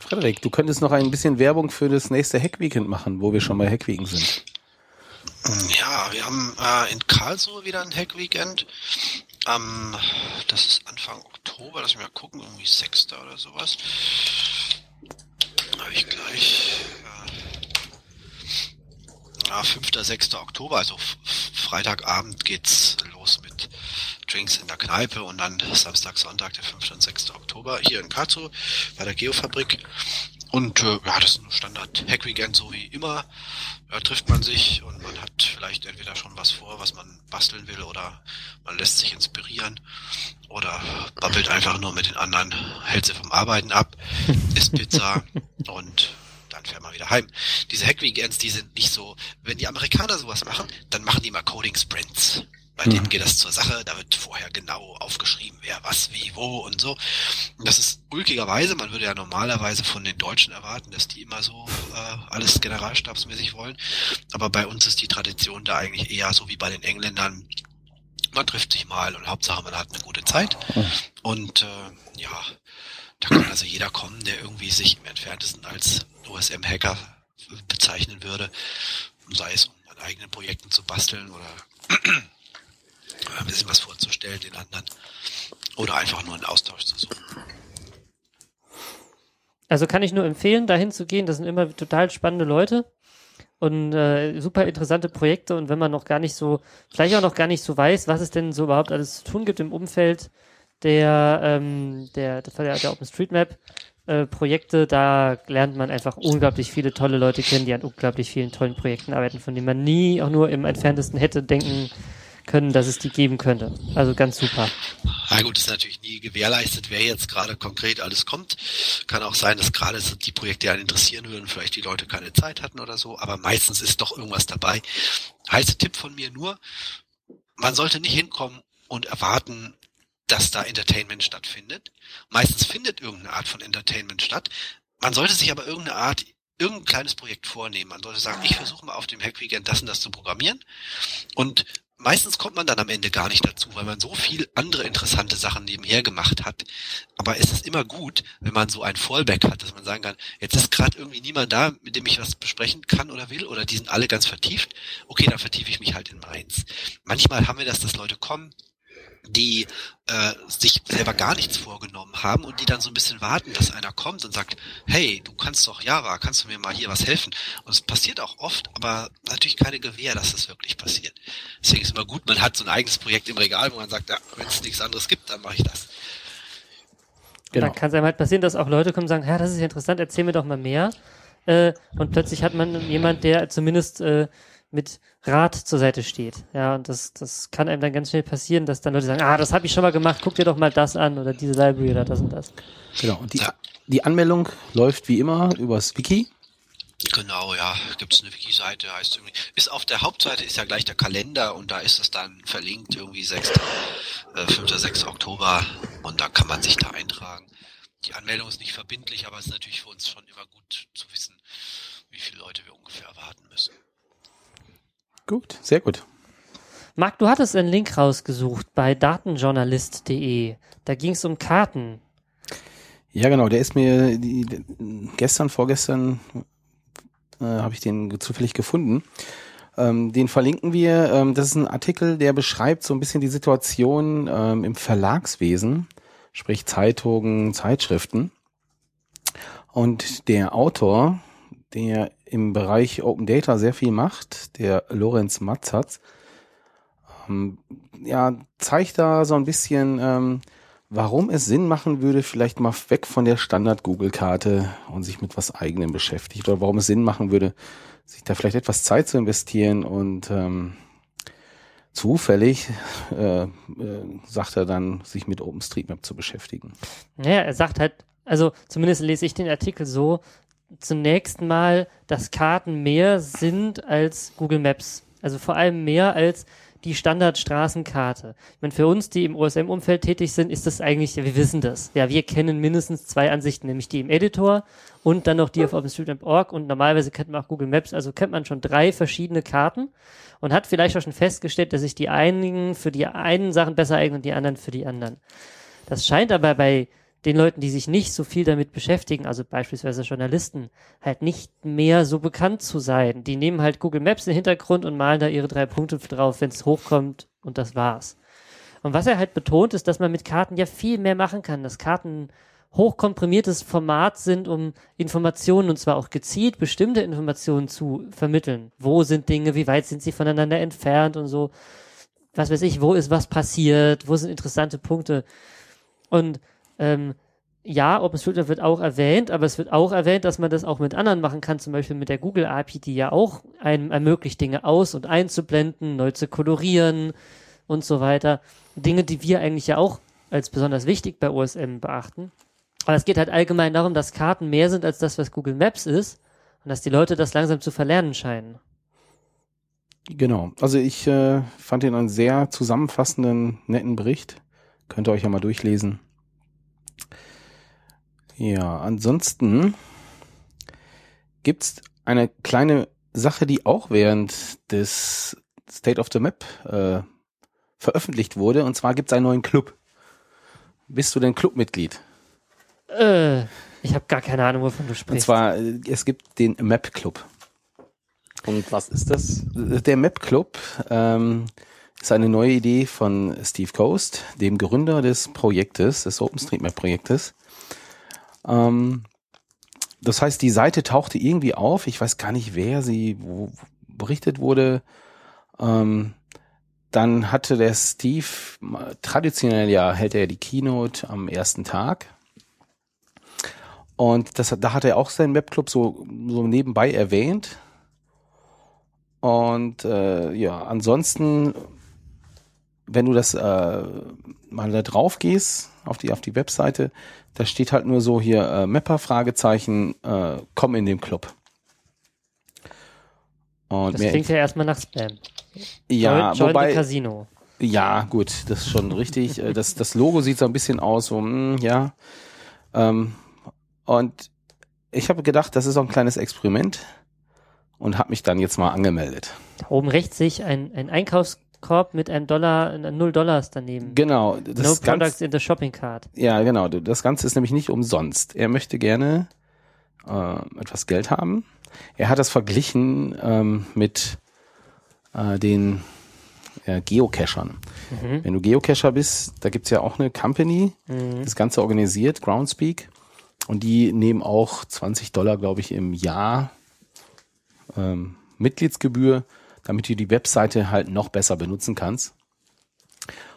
Speaker 2: Frederik, du könntest noch ein bisschen Werbung für das nächste Hackweekend machen, wo wir schon bei Hackweekend sind.
Speaker 4: Ja, wir haben äh, in Karlsruhe wieder ein Hack-Weekend. Ähm, das ist Anfang Oktober, lass mich mal gucken, irgendwie 6. oder sowas. Habe ich gleich. Äh, ja, 5. 6. Oktober, also Freitagabend geht's los mit Drinks in der Kneipe und dann Samstag, Sonntag, der 5. und 6. Oktober hier in Karlsruhe bei der Geofabrik. Und äh, ja, das ist ein Standard Hack-Weekend, so wie immer. Ja, trifft man sich und man hat vielleicht entweder schon was vor, was man basteln will, oder man lässt sich inspirieren oder babbelt einfach nur mit den anderen, hält sie vom Arbeiten ab, isst Pizza und dann fährt man wieder heim. Diese Hack-Weekends, die sind nicht so, wenn die Amerikaner sowas machen, dann machen die mal Coding-Sprints. Bei denen geht das zur Sache, da wird vorher genau aufgeschrieben, wer was, wie, wo und so. Und das ist ulkigerweise, man würde ja normalerweise von den Deutschen erwarten, dass die immer so äh, alles generalstabsmäßig wollen. Aber bei uns ist die Tradition da eigentlich eher so wie bei den Engländern. Man trifft sich mal und Hauptsache man hat eine gute Zeit. Und äh, ja, da kann also jeder kommen, der irgendwie sich im entferntesten als OSM-Hacker bezeichnen würde. Sei es um an eigenen Projekten zu basteln oder ein bisschen was vorzustellen den anderen. Oder einfach nur einen Austausch zu suchen.
Speaker 1: Also kann ich nur empfehlen, dahin zu gehen. Das sind immer total spannende Leute und äh, super interessante Projekte. Und wenn man noch gar nicht so, vielleicht auch noch gar nicht so weiß, was es denn so überhaupt alles zu tun gibt im Umfeld der, ähm, der, der, der OpenStreetMap, äh, Projekte, da lernt man einfach unglaublich viele tolle Leute kennen, die an unglaublich vielen tollen Projekten arbeiten, von denen man nie auch nur im entferntesten hätte denken können, dass es die geben könnte. Also ganz super.
Speaker 4: Na gut, ist natürlich nie gewährleistet, wer jetzt gerade konkret alles kommt. Kann auch sein, dass gerade die Projekte einen interessieren würden, vielleicht die Leute keine Zeit hatten oder so, aber meistens ist doch irgendwas dabei. Heiße Tipp von mir nur, man sollte nicht hinkommen und erwarten, dass da Entertainment stattfindet. Meistens findet irgendeine Art von Entertainment statt. Man sollte sich aber irgendeine Art, irgendein kleines Projekt vornehmen. Man sollte sagen, ich versuche mal auf dem Hackweekend das und das zu programmieren. Und meistens kommt man dann am Ende gar nicht dazu, weil man so viel andere interessante Sachen nebenher gemacht hat. Aber es ist immer gut, wenn man so ein Fallback hat, dass man sagen kann, jetzt ist gerade irgendwie niemand da, mit dem ich was besprechen kann oder will, oder die sind alle ganz vertieft. Okay, dann vertiefe ich mich halt in meins. Manchmal haben wir das, dass Leute kommen, die äh, sich selber gar nichts vorgenommen haben und die dann so ein bisschen warten, dass einer kommt und sagt, hey, du kannst doch Java, kannst du mir mal hier was helfen? Und es passiert auch oft, aber natürlich keine Gewähr, dass das wirklich passiert. Deswegen ist immer gut, man hat so ein eigenes Projekt im Regal, wo man sagt, ja, wenn es nichts anderes gibt, dann mache ich das.
Speaker 1: Genau. Dann kann es einem halt passieren, dass auch Leute kommen und sagen, ja, das ist ja interessant, erzähl mir doch mal mehr. Äh, und plötzlich hat man jemand, der zumindest äh, mit Rat zur Seite steht. Ja, und das, das kann einem dann ganz schnell passieren, dass dann Leute sagen, ah, das habe ich schon mal gemacht, guck dir doch mal das an oder diese Library oder das und das.
Speaker 2: Genau. Und die, die Anmeldung läuft wie immer übers Wiki.
Speaker 4: Genau, ja, gibt es eine Wiki-Seite, heißt irgendwie, ist auf der Hauptseite ist ja gleich der Kalender und da ist es dann verlinkt, irgendwie 6., äh, 5., 6. Oktober und da kann man sich da eintragen. Die Anmeldung ist nicht verbindlich, aber es ist natürlich für uns schon immer gut zu wissen, wie viele Leute wir ungefähr erwarten.
Speaker 2: Gut, sehr gut.
Speaker 1: Marc, du hattest einen Link rausgesucht bei datenjournalist.de. Da ging es um Karten.
Speaker 2: Ja, genau, der ist mir die, gestern, vorgestern äh, habe ich den zufällig gefunden. Ähm, den verlinken wir. Ähm, das ist ein Artikel, der beschreibt so ein bisschen die Situation ähm, im Verlagswesen, sprich Zeitungen, Zeitschriften. Und der Autor, der im Bereich Open Data sehr viel macht, der Lorenz Matzatz, ähm, ja, zeigt da so ein bisschen, ähm, warum es Sinn machen würde, vielleicht mal weg von der Standard-Google-Karte und sich mit was eigenem beschäftigt oder warum es Sinn machen würde, sich da vielleicht etwas Zeit zu investieren und ähm, zufällig, äh, äh, sagt er dann, sich mit OpenStreetMap zu beschäftigen.
Speaker 1: Naja, er sagt halt, also zumindest lese ich den Artikel so, zunächst mal, dass Karten mehr sind als Google Maps. Also vor allem mehr als die Standardstraßenkarte. Ich meine, für uns, die im OSM-Umfeld tätig sind, ist das eigentlich, ja, wir wissen das. Ja, wir kennen mindestens zwei Ansichten, nämlich die im Editor und dann noch die auf OpenStreetMap.org und normalerweise kennt man auch Google Maps, also kennt man schon drei verschiedene Karten und hat vielleicht auch schon festgestellt, dass sich die einigen für die einen Sachen besser eignen und die anderen für die anderen. Das scheint aber bei den Leuten, die sich nicht so viel damit beschäftigen, also beispielsweise Journalisten, halt nicht mehr so bekannt zu sein. Die nehmen halt Google Maps in den Hintergrund und malen da ihre drei Punkte drauf, wenn es hochkommt und das war's. Und was er halt betont, ist, dass man mit Karten ja viel mehr machen kann, dass Karten hochkomprimiertes Format sind, um Informationen und zwar auch gezielt bestimmte Informationen zu vermitteln. Wo sind Dinge, wie weit sind sie voneinander entfernt und so. Was weiß ich, wo ist was passiert, wo sind interessante Punkte. Und ähm, ja, OpenStreetMap wird auch erwähnt, aber es wird auch erwähnt, dass man das auch mit anderen machen kann, zum Beispiel mit der Google API, die ja auch einem ermöglicht, Dinge aus- und einzublenden, neu zu kolorieren und so weiter. Dinge, die wir eigentlich ja auch als besonders wichtig bei OSM beachten. Aber es geht halt allgemein darum, dass Karten mehr sind als das, was Google Maps ist und dass die Leute das langsam zu verlernen scheinen.
Speaker 2: Genau. Also ich äh, fand ihn einen sehr zusammenfassenden, netten Bericht. Könnt ihr euch ja mal durchlesen. Ja, ansonsten gibt's eine kleine Sache, die auch während des State of the Map äh, veröffentlicht wurde. Und zwar gibt's einen neuen Club. Bist du denn Clubmitglied?
Speaker 1: Äh, ich habe gar keine Ahnung, wovon du
Speaker 2: Und
Speaker 1: sprichst.
Speaker 2: zwar, äh, es gibt den Map Club.
Speaker 3: Und was ist das?
Speaker 2: Der Map Club ähm, ist eine neue Idee von Steve Coast, dem Gründer des Projektes, des OpenStreetMap-Projektes. Ähm, das heißt, die Seite tauchte irgendwie auf. Ich weiß gar nicht, wer sie wo berichtet wurde. Ähm, dann hatte der Steve traditionell ja hält er die Keynote am ersten Tag. Und das, da hat er auch seinen Webclub so, so nebenbei erwähnt. Und äh, ja, ansonsten, wenn du das äh, mal da drauf gehst, auf die, auf die Webseite, da steht halt nur so hier äh, Mapper, Fragezeichen, äh, komm in den Club. Und
Speaker 1: das klingt ja erstmal nach Spam.
Speaker 2: ja,
Speaker 1: Join,
Speaker 2: wobei,
Speaker 1: Casino.
Speaker 2: ja, gut, das ist schon richtig. Äh, Das, das Logo sieht so ein bisschen aus, so, hm, ja. Ähm, und ich habe gedacht, das ist auch ein kleines Experiment und habe mich dann jetzt mal angemeldet.
Speaker 1: Oben rechts sehe ich ein, ein Einkaufskorb mit einem Dollar, äh, null Dollars daneben.
Speaker 2: Genau,
Speaker 1: no
Speaker 2: das
Speaker 1: products in the shopping cart.
Speaker 2: ja genau, das Ganze ist nämlich nicht umsonst. Er möchte gerne äh, etwas Geld haben. Er hat das verglichen ähm, mit äh, den äh, Geocachern.
Speaker 1: Mhm.
Speaker 2: Wenn du Geocacher bist, da gibt's ja auch eine Company,
Speaker 1: Mhm.
Speaker 2: das Ganze organisiert, Groundspeak. Und die nehmen auch 20 Dollar, glaube ich, im Jahr ähm, Mitgliedsgebühr, damit du die Webseite halt noch besser benutzen kannst.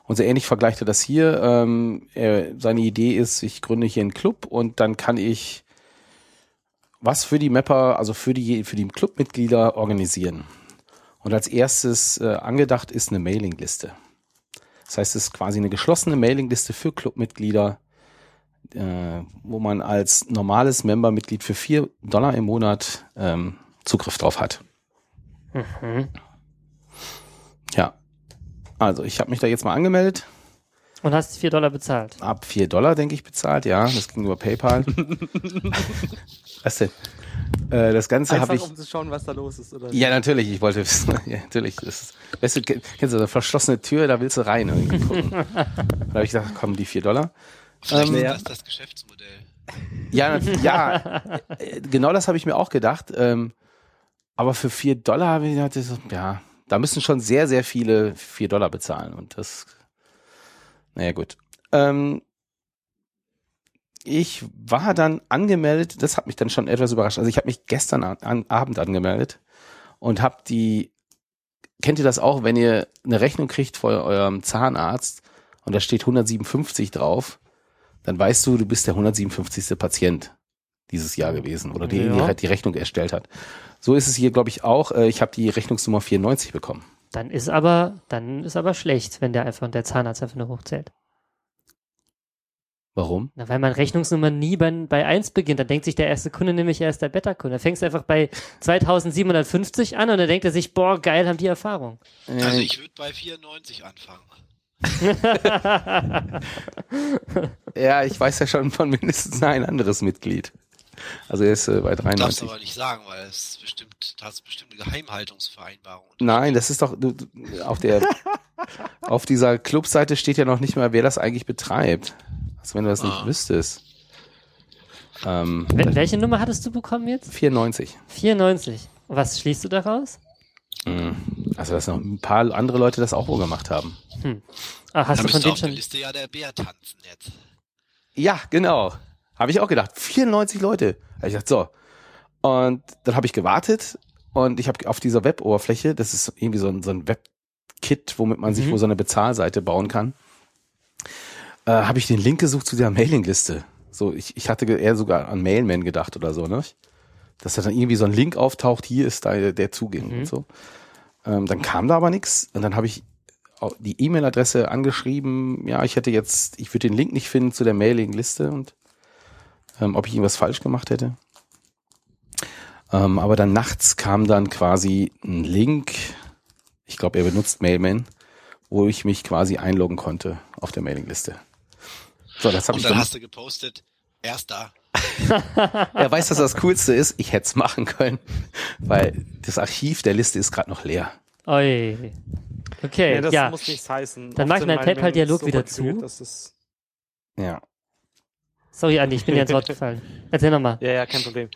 Speaker 2: Und so ähnlich vergleicht er das hier. Ähm, er, seine Idee ist, ich gründe hier einen Club und dann kann ich was für die Mapper, also für die, für die Clubmitglieder organisieren. Und als erstes äh, angedacht ist eine Mailingliste. Das heißt, es ist quasi eine geschlossene Mailingliste für Clubmitglieder, äh, wo man als normales Membermitglied für vier Dollar im Monat ähm, Zugriff drauf hat.
Speaker 1: Mhm.
Speaker 2: Ja. Also ich habe mich da jetzt mal angemeldet.
Speaker 1: Und hast vier Dollar bezahlt.
Speaker 2: Ab vier Dollar, denke ich, bezahlt. Ja, das ging über PayPal. Was denn? Äh, das Ganze habe ich.
Speaker 3: um zu schauen, was da los ist, oder?
Speaker 2: Ja, natürlich, ich wollte wissen. Ja, natürlich. Das ist, weißt du, ke- kennst du eine verschlossene Tür, da willst du rein irgendwie gucken. da habe ich gedacht, komm, die vier Dollar.
Speaker 4: Vielleicht
Speaker 2: Ähm,
Speaker 4: ist
Speaker 3: ja.
Speaker 4: das das Geschäftsmodell.
Speaker 2: Ja, ja, äh, genau das habe ich mir auch gedacht. Ähm, aber für vier Dollar habe ich gedacht, ja, da müssen schon sehr, sehr viele vier Dollar bezahlen. Und das, naja, gut. Ähm, ich war dann angemeldet, das hat mich dann schon etwas überrascht. Also ich habe mich gestern an, an, Abend angemeldet und habe die, kennt ihr das auch, wenn ihr eine Rechnung kriegt vor eurem Zahnarzt und da steht 157 drauf, dann weißt du, du bist der 157. Patient dieses Jahr gewesen oder die,
Speaker 1: Ja.
Speaker 2: die die Rechnung erstellt hat. So ist es hier, glaube ich, auch. Äh, Ich habe die Rechnungsnummer 94 bekommen.
Speaker 1: Dann ist aber, dann ist aber schlecht, wenn der einfach der Zahnarzt einfach nur hochzählt.
Speaker 2: Warum?
Speaker 1: Na, weil man Rechnungsnummer nie bei, bei 1 beginnt. Dann denkt sich der erste Kunde nämlich, er ist der Beta-Kunde. Da fängst du einfach bei 2750 an und dann denkt er sich, boah, geil, haben die Erfahrung.
Speaker 4: Also ich würde bei 94 anfangen.
Speaker 2: ja, ich weiß ja schon von mindestens ein anderes Mitglied. Also er ist äh, bei
Speaker 4: Darfst
Speaker 2: 93.
Speaker 4: aber nicht sagen, weil es bestimmt, da hast bestimmte Geheimhaltungsvereinbarung.
Speaker 2: Nein, das ist doch du, du, auf der auf dieser Clubseite steht ja noch nicht mal, wer das eigentlich betreibt. Also wenn du das nicht
Speaker 4: Ah.
Speaker 2: wüsstest. Ähm,
Speaker 1: Wel welche Nummer hattest du bekommen jetzt?
Speaker 2: 94.
Speaker 1: 94. Und was schließt du daraus?
Speaker 2: Mhm. Also dass noch ein paar andere Leute das auch wohl gemacht haben.
Speaker 1: Ah, hast
Speaker 4: da
Speaker 1: du von denen schon.
Speaker 4: Liste ja der Bär tanzen jetzt.
Speaker 2: Ja, genau. Habe ich auch gedacht. 94 Leute. Hab ich gedacht, so. Und dann habe ich gewartet und ich habe auf dieser Web-Oberfläche, das ist irgendwie so ein, so ein Web-Kit, womit man sich
Speaker 1: Mhm.
Speaker 2: wohl so eine Bezahlseite bauen kann, äh, habe ich den Link gesucht zu der Mailingliste. So, ich, ich hatte eher sogar an Mailman gedacht oder so, ne? Dass da dann irgendwie so ein Link auftaucht, hier ist da der Zugänge
Speaker 1: Mhm.
Speaker 2: und so. Ähm, dann kam da aber nichts und dann habe ich die E-Mail-Adresse angeschrieben, ja, ich hätte jetzt, ich würde den Link nicht finden zu der Mailingliste und ähm, ob ich irgendwas falsch gemacht hätte. Ähm, aber dann nachts kam dann quasi ein Link Ich glaube, er benutzt Mailman, wo ich mich quasi einloggen konnte auf der Mailingliste. So, das habe
Speaker 4: Und
Speaker 2: ich
Speaker 4: dann
Speaker 2: dann.
Speaker 4: hast du gepostet, erster.
Speaker 2: Er weiß, dass das Coolste ist. Ich hätte es machen können, weil das Archiv der Liste ist gerade noch leer.
Speaker 1: Oi. Okay,
Speaker 3: Ja, das
Speaker 1: ja.
Speaker 3: muss nichts heißen.
Speaker 1: Dann
Speaker 3: Oft
Speaker 1: mach ich meinen
Speaker 3: meine
Speaker 1: PayPal-Dialog wieder zu.
Speaker 3: es-
Speaker 2: Ja.
Speaker 1: Sorry, Andi, ich bin dir ins Wort gefallen. Erzähl nochmal.
Speaker 3: Ja, ja, kein Problem.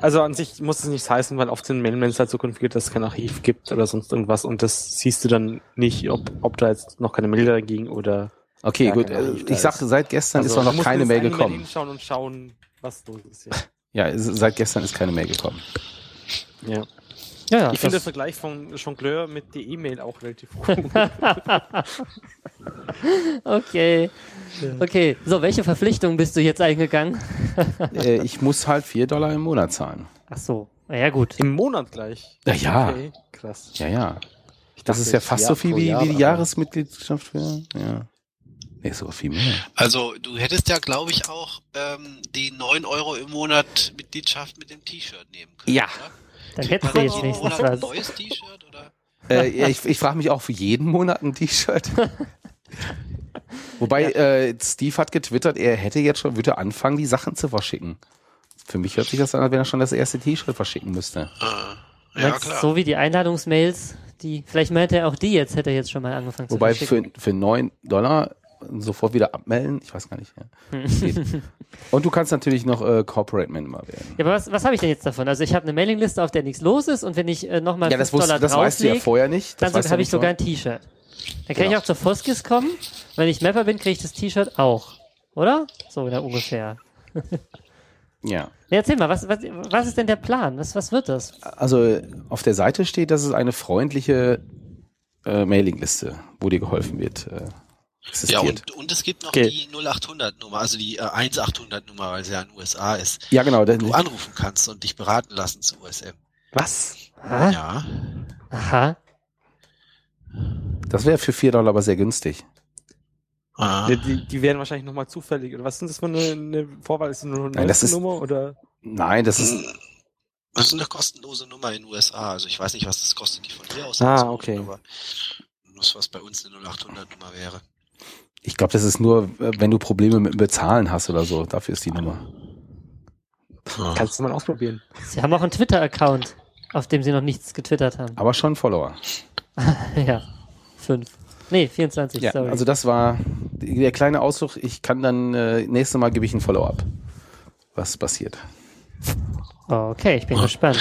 Speaker 3: Also an sich muss es nichts heißen, weil oft sind Mailmails halt so konfiguriert, dass es kein Archiv gibt oder sonst irgendwas und das siehst du dann nicht, ob, ob da jetzt noch keine Mail dagegen ging oder
Speaker 2: Okay, gut. äh, Ich sagte, seit gestern
Speaker 3: Also,
Speaker 2: ist noch keine Mail gekommen.
Speaker 3: hinschauen und schauen, was los ist. Ja.
Speaker 2: Ja, seit gestern ist keine Mail gekommen.
Speaker 3: ja.
Speaker 1: Ja, ja.
Speaker 3: Ich finde
Speaker 1: das-
Speaker 3: Vergleich von Jongleur mit der E-Mail auch relativ gut.
Speaker 1: okay. Okay. So, welche Verpflichtungen bist du jetzt eingegangen?
Speaker 2: äh, ich muss halt vier Dollar im Monat zahlen.
Speaker 1: Ach so. Na Ja, gut.
Speaker 3: Im Monat gleich.
Speaker 2: Ja, ja.
Speaker 3: Okay, krass.
Speaker 2: Ja, ja.
Speaker 3: Ich
Speaker 2: Das
Speaker 3: dachte
Speaker 2: ist ja fast
Speaker 3: Jahr
Speaker 2: so viel wie,
Speaker 3: Jahr,
Speaker 2: wie die Jahresmitgliedschaft für. Ja. Nee, sogar viel mehr.
Speaker 4: Also du hättest ja, glaube ich, auch ähm, die 9 Euro im Monat Mitgliedschaft mit dem T-Shirt nehmen können.
Speaker 2: Ja.
Speaker 4: Oder?
Speaker 1: Dann du
Speaker 4: noch
Speaker 1: jetzt wenigstens
Speaker 4: oder ein
Speaker 1: was.
Speaker 4: neues T-Shirt oder?
Speaker 2: Äh, ich ich frage mich auch für jeden Monat ein T-Shirt. Wobei äh, Steve hat getwittert, er hätte jetzt schon, würde anfangen, die Sachen zu verschicken. Für mich hört sich das an, als wenn er schon das erste T-Shirt verschicken müsste.
Speaker 4: Ah, ja, klar.
Speaker 1: So wie die Einladungsmails, die, vielleicht meinte er auch die jetzt, hätte er jetzt schon mal angefangen
Speaker 2: Wobei
Speaker 1: zu verschicken.
Speaker 2: für, für neun Dollar sofort wieder abmelden, ich weiß gar nicht. Ja. Und du kannst natürlich noch äh, Corporate Member werden.
Speaker 1: Ja, aber was, was habe ich denn jetzt davon? Also ich habe eine Mailingliste, auf der nichts los ist und wenn ich äh, nochmal
Speaker 2: Ja,
Speaker 1: 5
Speaker 2: das, wusste,
Speaker 1: Dollar
Speaker 2: das weißt du ja vorher nicht. Das
Speaker 1: dann
Speaker 2: du
Speaker 1: habe ich sogar ein T-Shirt. Dann kann ich
Speaker 2: Genau.
Speaker 1: auch zur Foskis kommen. Wenn ich Mapper bin, kriege ich das T-Shirt auch. Oder? So, na, ungefähr.
Speaker 2: Ja.
Speaker 1: Ja, erzähl mal, was, was, was ist denn der Plan? Was, was wird das?
Speaker 2: Also auf der Seite steht, dass es eine freundliche äh, Mailingliste, wo dir geholfen wird, äh,
Speaker 4: Ja,
Speaker 2: existiert.
Speaker 4: und, und es gibt noch
Speaker 3: Okay.
Speaker 4: die 0800 Nummer, also die äh, 1800 Nummer, weil sie ja in den USA ist.
Speaker 2: Ja, genau.
Speaker 4: Du
Speaker 2: denn-
Speaker 4: anrufen kannst und dich beraten lassen zu USM.
Speaker 3: Was?
Speaker 1: Ah,
Speaker 4: Ja.
Speaker 1: Aha.
Speaker 2: Das wäre für 4 Dollar aber sehr günstig.
Speaker 4: Ah.
Speaker 3: Ja, die, die werden wahrscheinlich nochmal zufällig. Oder was ist das für eine, eine Vorwahl? Ist das nur eine
Speaker 2: Nein, das ist-
Speaker 3: Nummer? Oder?
Speaker 2: Nein, das ist,
Speaker 4: Das ist eine kostenlose Nummer in den USA. Also ich weiß nicht, was das kostet, die von dir aus
Speaker 3: Ah, okay.
Speaker 4: Aber das, was bei uns eine 0800 Nummer wäre.
Speaker 2: Ich glaube, das ist nur, wenn du Probleme mit dem Bezahlen hast oder so. Dafür ist die Nummer.
Speaker 3: Kannst du mal ausprobieren.
Speaker 1: Sie haben auch einen Twitter-Account, auf dem sie noch nichts getwittert haben.
Speaker 2: Aber schon Follower.
Speaker 1: ja. Fünf. Nee, 24,
Speaker 2: Ja,
Speaker 1: sorry.
Speaker 2: also das war der kleine Ausflug. Ich kann dann, äh, nächstes Mal gebe ich ein Follow-up. Was passiert.
Speaker 1: okay, ich bin gespannt.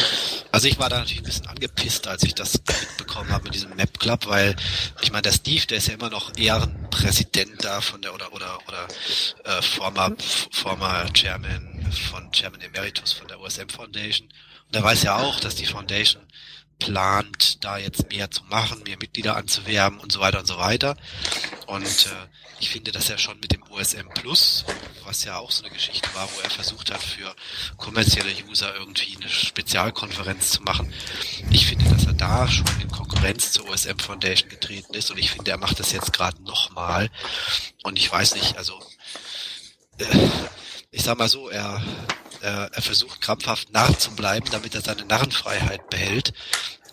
Speaker 4: Also ich war da natürlich ein bisschen angepisst, als ich das mitbekommen habe mit diesem Map Club, weil ich meine, der Steve, der ist ja immer noch Ehrenpräsident da von der oder oder oder äh, former former Chairman von Chairman Emeritus von der OSM Foundation. Und er weiß ja auch, dass die Foundation plant, da jetzt mehr zu machen, mehr Mitglieder anzuwerben und so weiter und so weiter. Und äh, ich finde das ja schon mit dem OSM Plus, was ja auch so eine Geschichte war, wo er versucht hat, für kommerzielle User irgendwie eine Spezialkonferenz zu machen. Ich finde, dass er da schon in Konkurrenz zur OSM Foundation getreten ist und ich finde, er macht das jetzt gerade nochmal. Und ich weiß nicht, also äh, ich sag mal so, er, er, er versucht krampfhaft Narr zu bleiben, damit er seine Narrenfreiheit behält.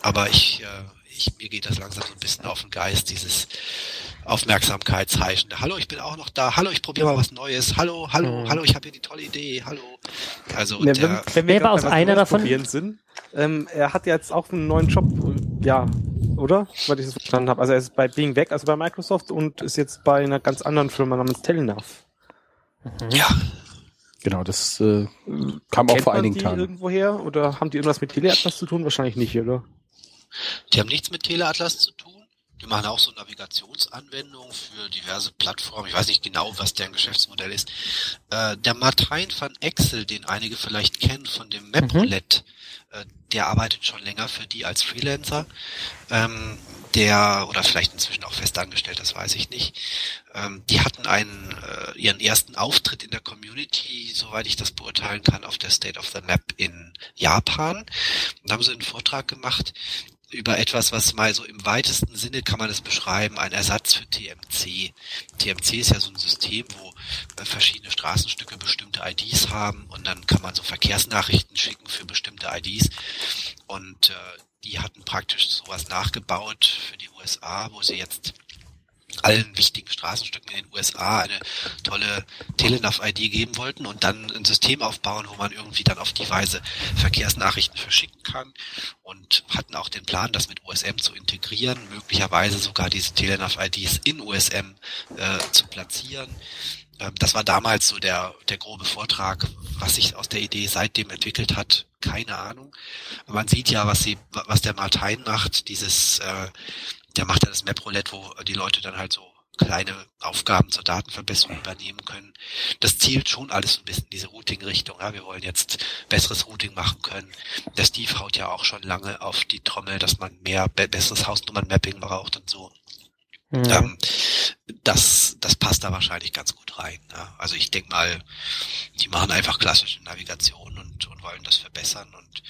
Speaker 4: Aber ich, äh, ich, mir geht das langsam so ein bisschen auf den Geist, dieses Aufmerksamkeitsheischende. Hallo, ich bin auch noch da. Hallo, ich probiere mal was Neues. Hallo, hallo,
Speaker 1: Mhm.
Speaker 4: hallo, ich habe hier die tolle Idee. Hallo. Also
Speaker 3: Ja,
Speaker 4: der,
Speaker 3: wenn
Speaker 1: Wer war
Speaker 3: grad
Speaker 1: aus einer davon?
Speaker 3: Sind, ähm, er hat jetzt auch einen neuen Job, ja, oder? Weil ich das verstanden habe. Also er ist bei Being Weg, also bei Microsoft und ist jetzt bei einer ganz anderen Firma namens Telnav.
Speaker 4: ja,
Speaker 2: Genau, das äh, kam auch
Speaker 3: Kennt
Speaker 2: vor
Speaker 3: man
Speaker 2: einigen
Speaker 3: die
Speaker 2: Tagen.
Speaker 3: irgendwoher oder haben die irgendwas mit Teleatlas zu tun? Wahrscheinlich nicht, oder?
Speaker 4: Die haben nichts mit Teleatlas zu tun. Die machen auch so Navigationsanwendungen für diverse Plattformen. Ich weiß nicht genau, was deren Geschäftsmodell ist. Äh, der Martijn van Excel, den einige vielleicht kennen von dem MapRoulette, äh, der arbeitet schon länger für die als Freelancer. Ähm, der, oder vielleicht inzwischen auch festangestellt, das weiß ich nicht. Ähm, die hatten einen, äh, ihren ersten Auftritt in der Community, soweit ich das beurteilen kann, auf der State of the Map in Japan. Und haben sie einen Vortrag gemacht über etwas, was mal so im weitesten Sinne kann man es beschreiben, ein Ersatz für TMC. TMC ist ja so ein System, wo äh, verschiedene Straßenstücke bestimmte IDs haben und dann kann man so Verkehrsnachrichten schicken für bestimmte IDs. Und äh, die hatten praktisch sowas nachgebaut für die USA, wo sie jetzt allen wichtigen Straßenstücken in den USA eine tolle Telenav-ID geben wollten und dann ein System aufbauen, wo man irgendwie dann auf die Weise Verkehrsnachrichten verschicken kann und hatten auch den Plan, das mit USM zu integrieren, möglicherweise sogar diese Telenav-IDs in USM äh, zu platzieren. Ähm, das war damals so der, der grobe Vortrag, was sich aus der Idee seitdem entwickelt hat, keine Ahnung. Man sieht ja, was sie, was der Martin macht, dieses äh, der macht ja das Map-Roulette, wo die Leute dann halt so kleine Aufgaben zur Datenverbesserung übernehmen können. Das zielt schon alles ein bisschen in diese Routing-Richtung. Ja, wir wollen jetzt besseres Routing machen können. Der Steve haut ja auch schon lange auf die Trommel, dass man mehr besseres Hausnummern-Mapping braucht und so. Ja. Ähm, das, das passt da wahrscheinlich ganz gut rein. Ja. Also ich denke mal, die machen einfach klassische Navigation und, und wollen das verbessern und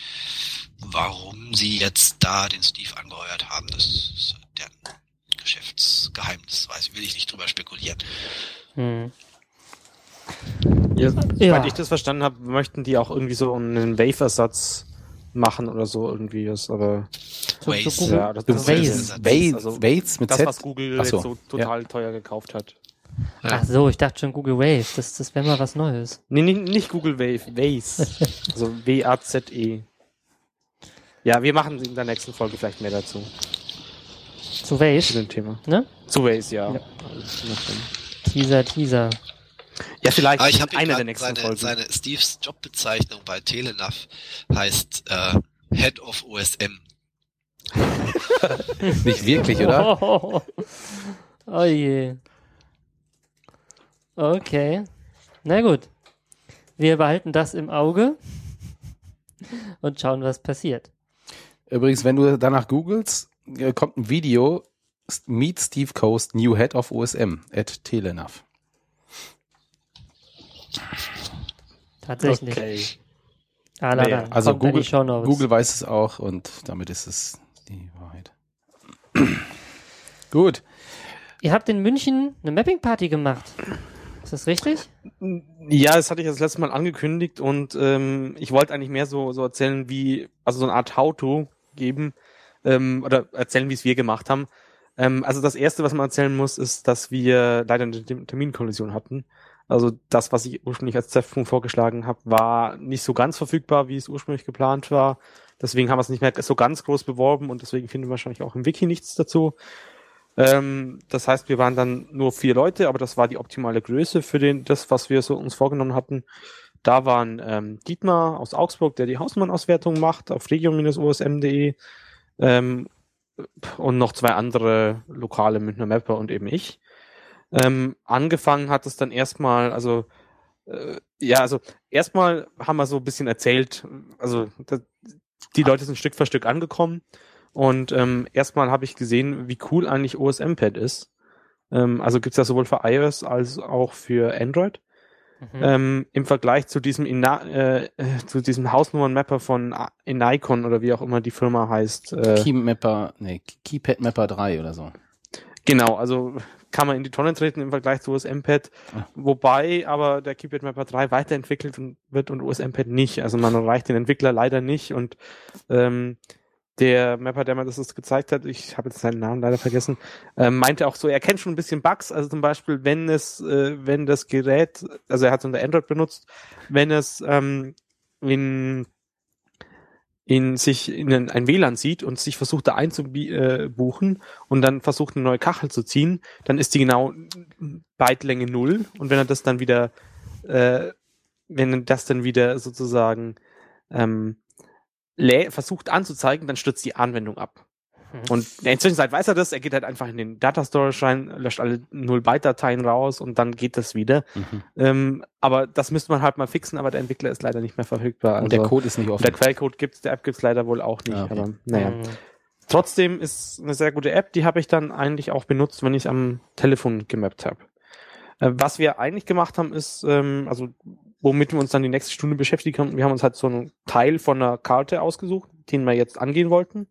Speaker 4: warum sie jetzt da den Steve angeheuert haben, das ist deren Geschäftsgeheimnis, weiß ich, will ich nicht drüber spekulieren. Hm.
Speaker 3: Ja, ja. ich das verstanden habe, möchten die auch irgendwie so einen Wave-Ersatz machen oder so irgendwie was, aber
Speaker 2: Waze. So, ja, das, das Waze. Waze, also, Waze mit
Speaker 3: das,
Speaker 2: Z?
Speaker 3: was Google so, jetzt so total ja. teuer gekauft hat.
Speaker 1: Ach so, ich dachte schon Google Wave, das, das wäre mal was Neues.
Speaker 3: Nee, nicht, nicht Google Wave, Waze. also W-A-Z-E. Ja, wir machen in der nächsten Folge vielleicht mehr dazu.
Speaker 1: Zu Waze?
Speaker 3: Zu dem Thema. Ne? Zu Waze, ja. ja.
Speaker 1: Teaser, Teaser.
Speaker 3: Ja, vielleicht
Speaker 4: Aber ich habe eine der nächsten seine, Folgen. Seine Steves Jobbezeichnung bei Telenav heißt äh, Head of OSM.
Speaker 2: Nicht wirklich, oder?
Speaker 1: Oh, oh je. Okay. Na gut. Wir behalten das im Auge und schauen, was passiert.
Speaker 2: Übrigens, wenn du danach googelst, kommt ein Video Meet Steve Coast, New Head of OSM at Telenav.
Speaker 1: Tatsächlich.
Speaker 3: Okay.
Speaker 1: Ah, na, dann
Speaker 2: also Google, Google weiß es auch und damit ist es die Wahrheit. Gut.
Speaker 1: Ihr habt in München eine Mapping-Party gemacht. Ist das richtig?
Speaker 3: Ja, das hatte ich das letzte Mal angekündigt und ähm, ich wollte eigentlich mehr so, so erzählen, wie, also so eine Art How-To geben ähm, oder erzählen, wie es wir gemacht haben. Ähm, also das Erste, was man erzählen muss, ist, dass wir leider eine Terminkollision hatten. Also das, was ich ursprünglich als Treffpunkt vorgeschlagen habe, war nicht so ganz verfügbar, wie es ursprünglich geplant war. Deswegen haben wir es nicht mehr so ganz groß beworben und deswegen finden wir wahrscheinlich auch im Wiki nichts dazu. Ähm, das heißt, wir waren dann nur vier Leute, aber das war die optimale Größe für den, das, was wir so uns vorgenommen hatten. Da waren ähm, Dietmar aus Augsburg, der die Hausmann-Auswertung macht, auf region-osm.de ähm, und noch zwei andere lokale Münchner Mapper und eben ich. Ähm, angefangen hat es dann erstmal, also äh, ja, also erstmal haben wir so ein bisschen erzählt, also das, die Leute sind Stück für Stück angekommen und ähm, erstmal habe ich gesehen, wie cool eigentlich OSM-Pad ist. Ähm, also gibt's ja sowohl für iOS als auch für Android. Mhm. Ähm, Im Vergleich zu diesem Ina äh, zu diesem Hausnummern-Mapper von Inicon oder wie auch immer die Firma heißt.
Speaker 2: Äh, Keymapper, nee, Keypad Mapper 3 oder so.
Speaker 3: Genau, also kann man in die Tonne treten im Vergleich zu OSM-Pad, ah. wobei aber der Keypad Mapper 3 weiterentwickelt wird und OSM-Pad nicht. Also man erreicht den Entwickler leider nicht und ähm, der Mapper, der mir das gezeigt hat, ich habe jetzt seinen Namen leider vergessen, äh, meinte auch so, er kennt schon ein bisschen Bugs, also zum Beispiel, wenn es, äh, wenn das Gerät, also er hat es unter Android benutzt, wenn es ähm, in in sich in ein WLAN sieht und sich versucht da einzubuchen äh, und dann versucht eine neue Kachel zu ziehen, dann ist die genau Bytelänge null. Und wenn er das dann wieder, äh, wenn das dann wieder sozusagen ähm, versucht anzuzeigen, dann stürzt die Anwendung ab. Mhm. Und in der Zwischenzeit weiß er das, er geht halt einfach in den Data Storage rein, löscht alle 0-Byte-Dateien raus und dann geht das wieder. Mhm. Ähm, aber das müsste man halt mal fixen, aber der Entwickler ist leider nicht mehr verfügbar.
Speaker 2: Also, und der also Code ist nicht offen.
Speaker 3: Der Quellcode gibt's, der App gibt's leider wohl auch nicht, ja, okay. aber naja. Mhm. Trotzdem ist eine sehr gute App, die habe ich dann eigentlich auch benutzt, wenn ich am Telefon gemappt habe. Äh, was wir eigentlich gemacht haben, ist, ähm, also womit wir uns dann die nächste Stunde beschäftigt haben. Wir haben uns halt so einen Teil von einer Karte ausgesucht, den wir jetzt angehen wollten.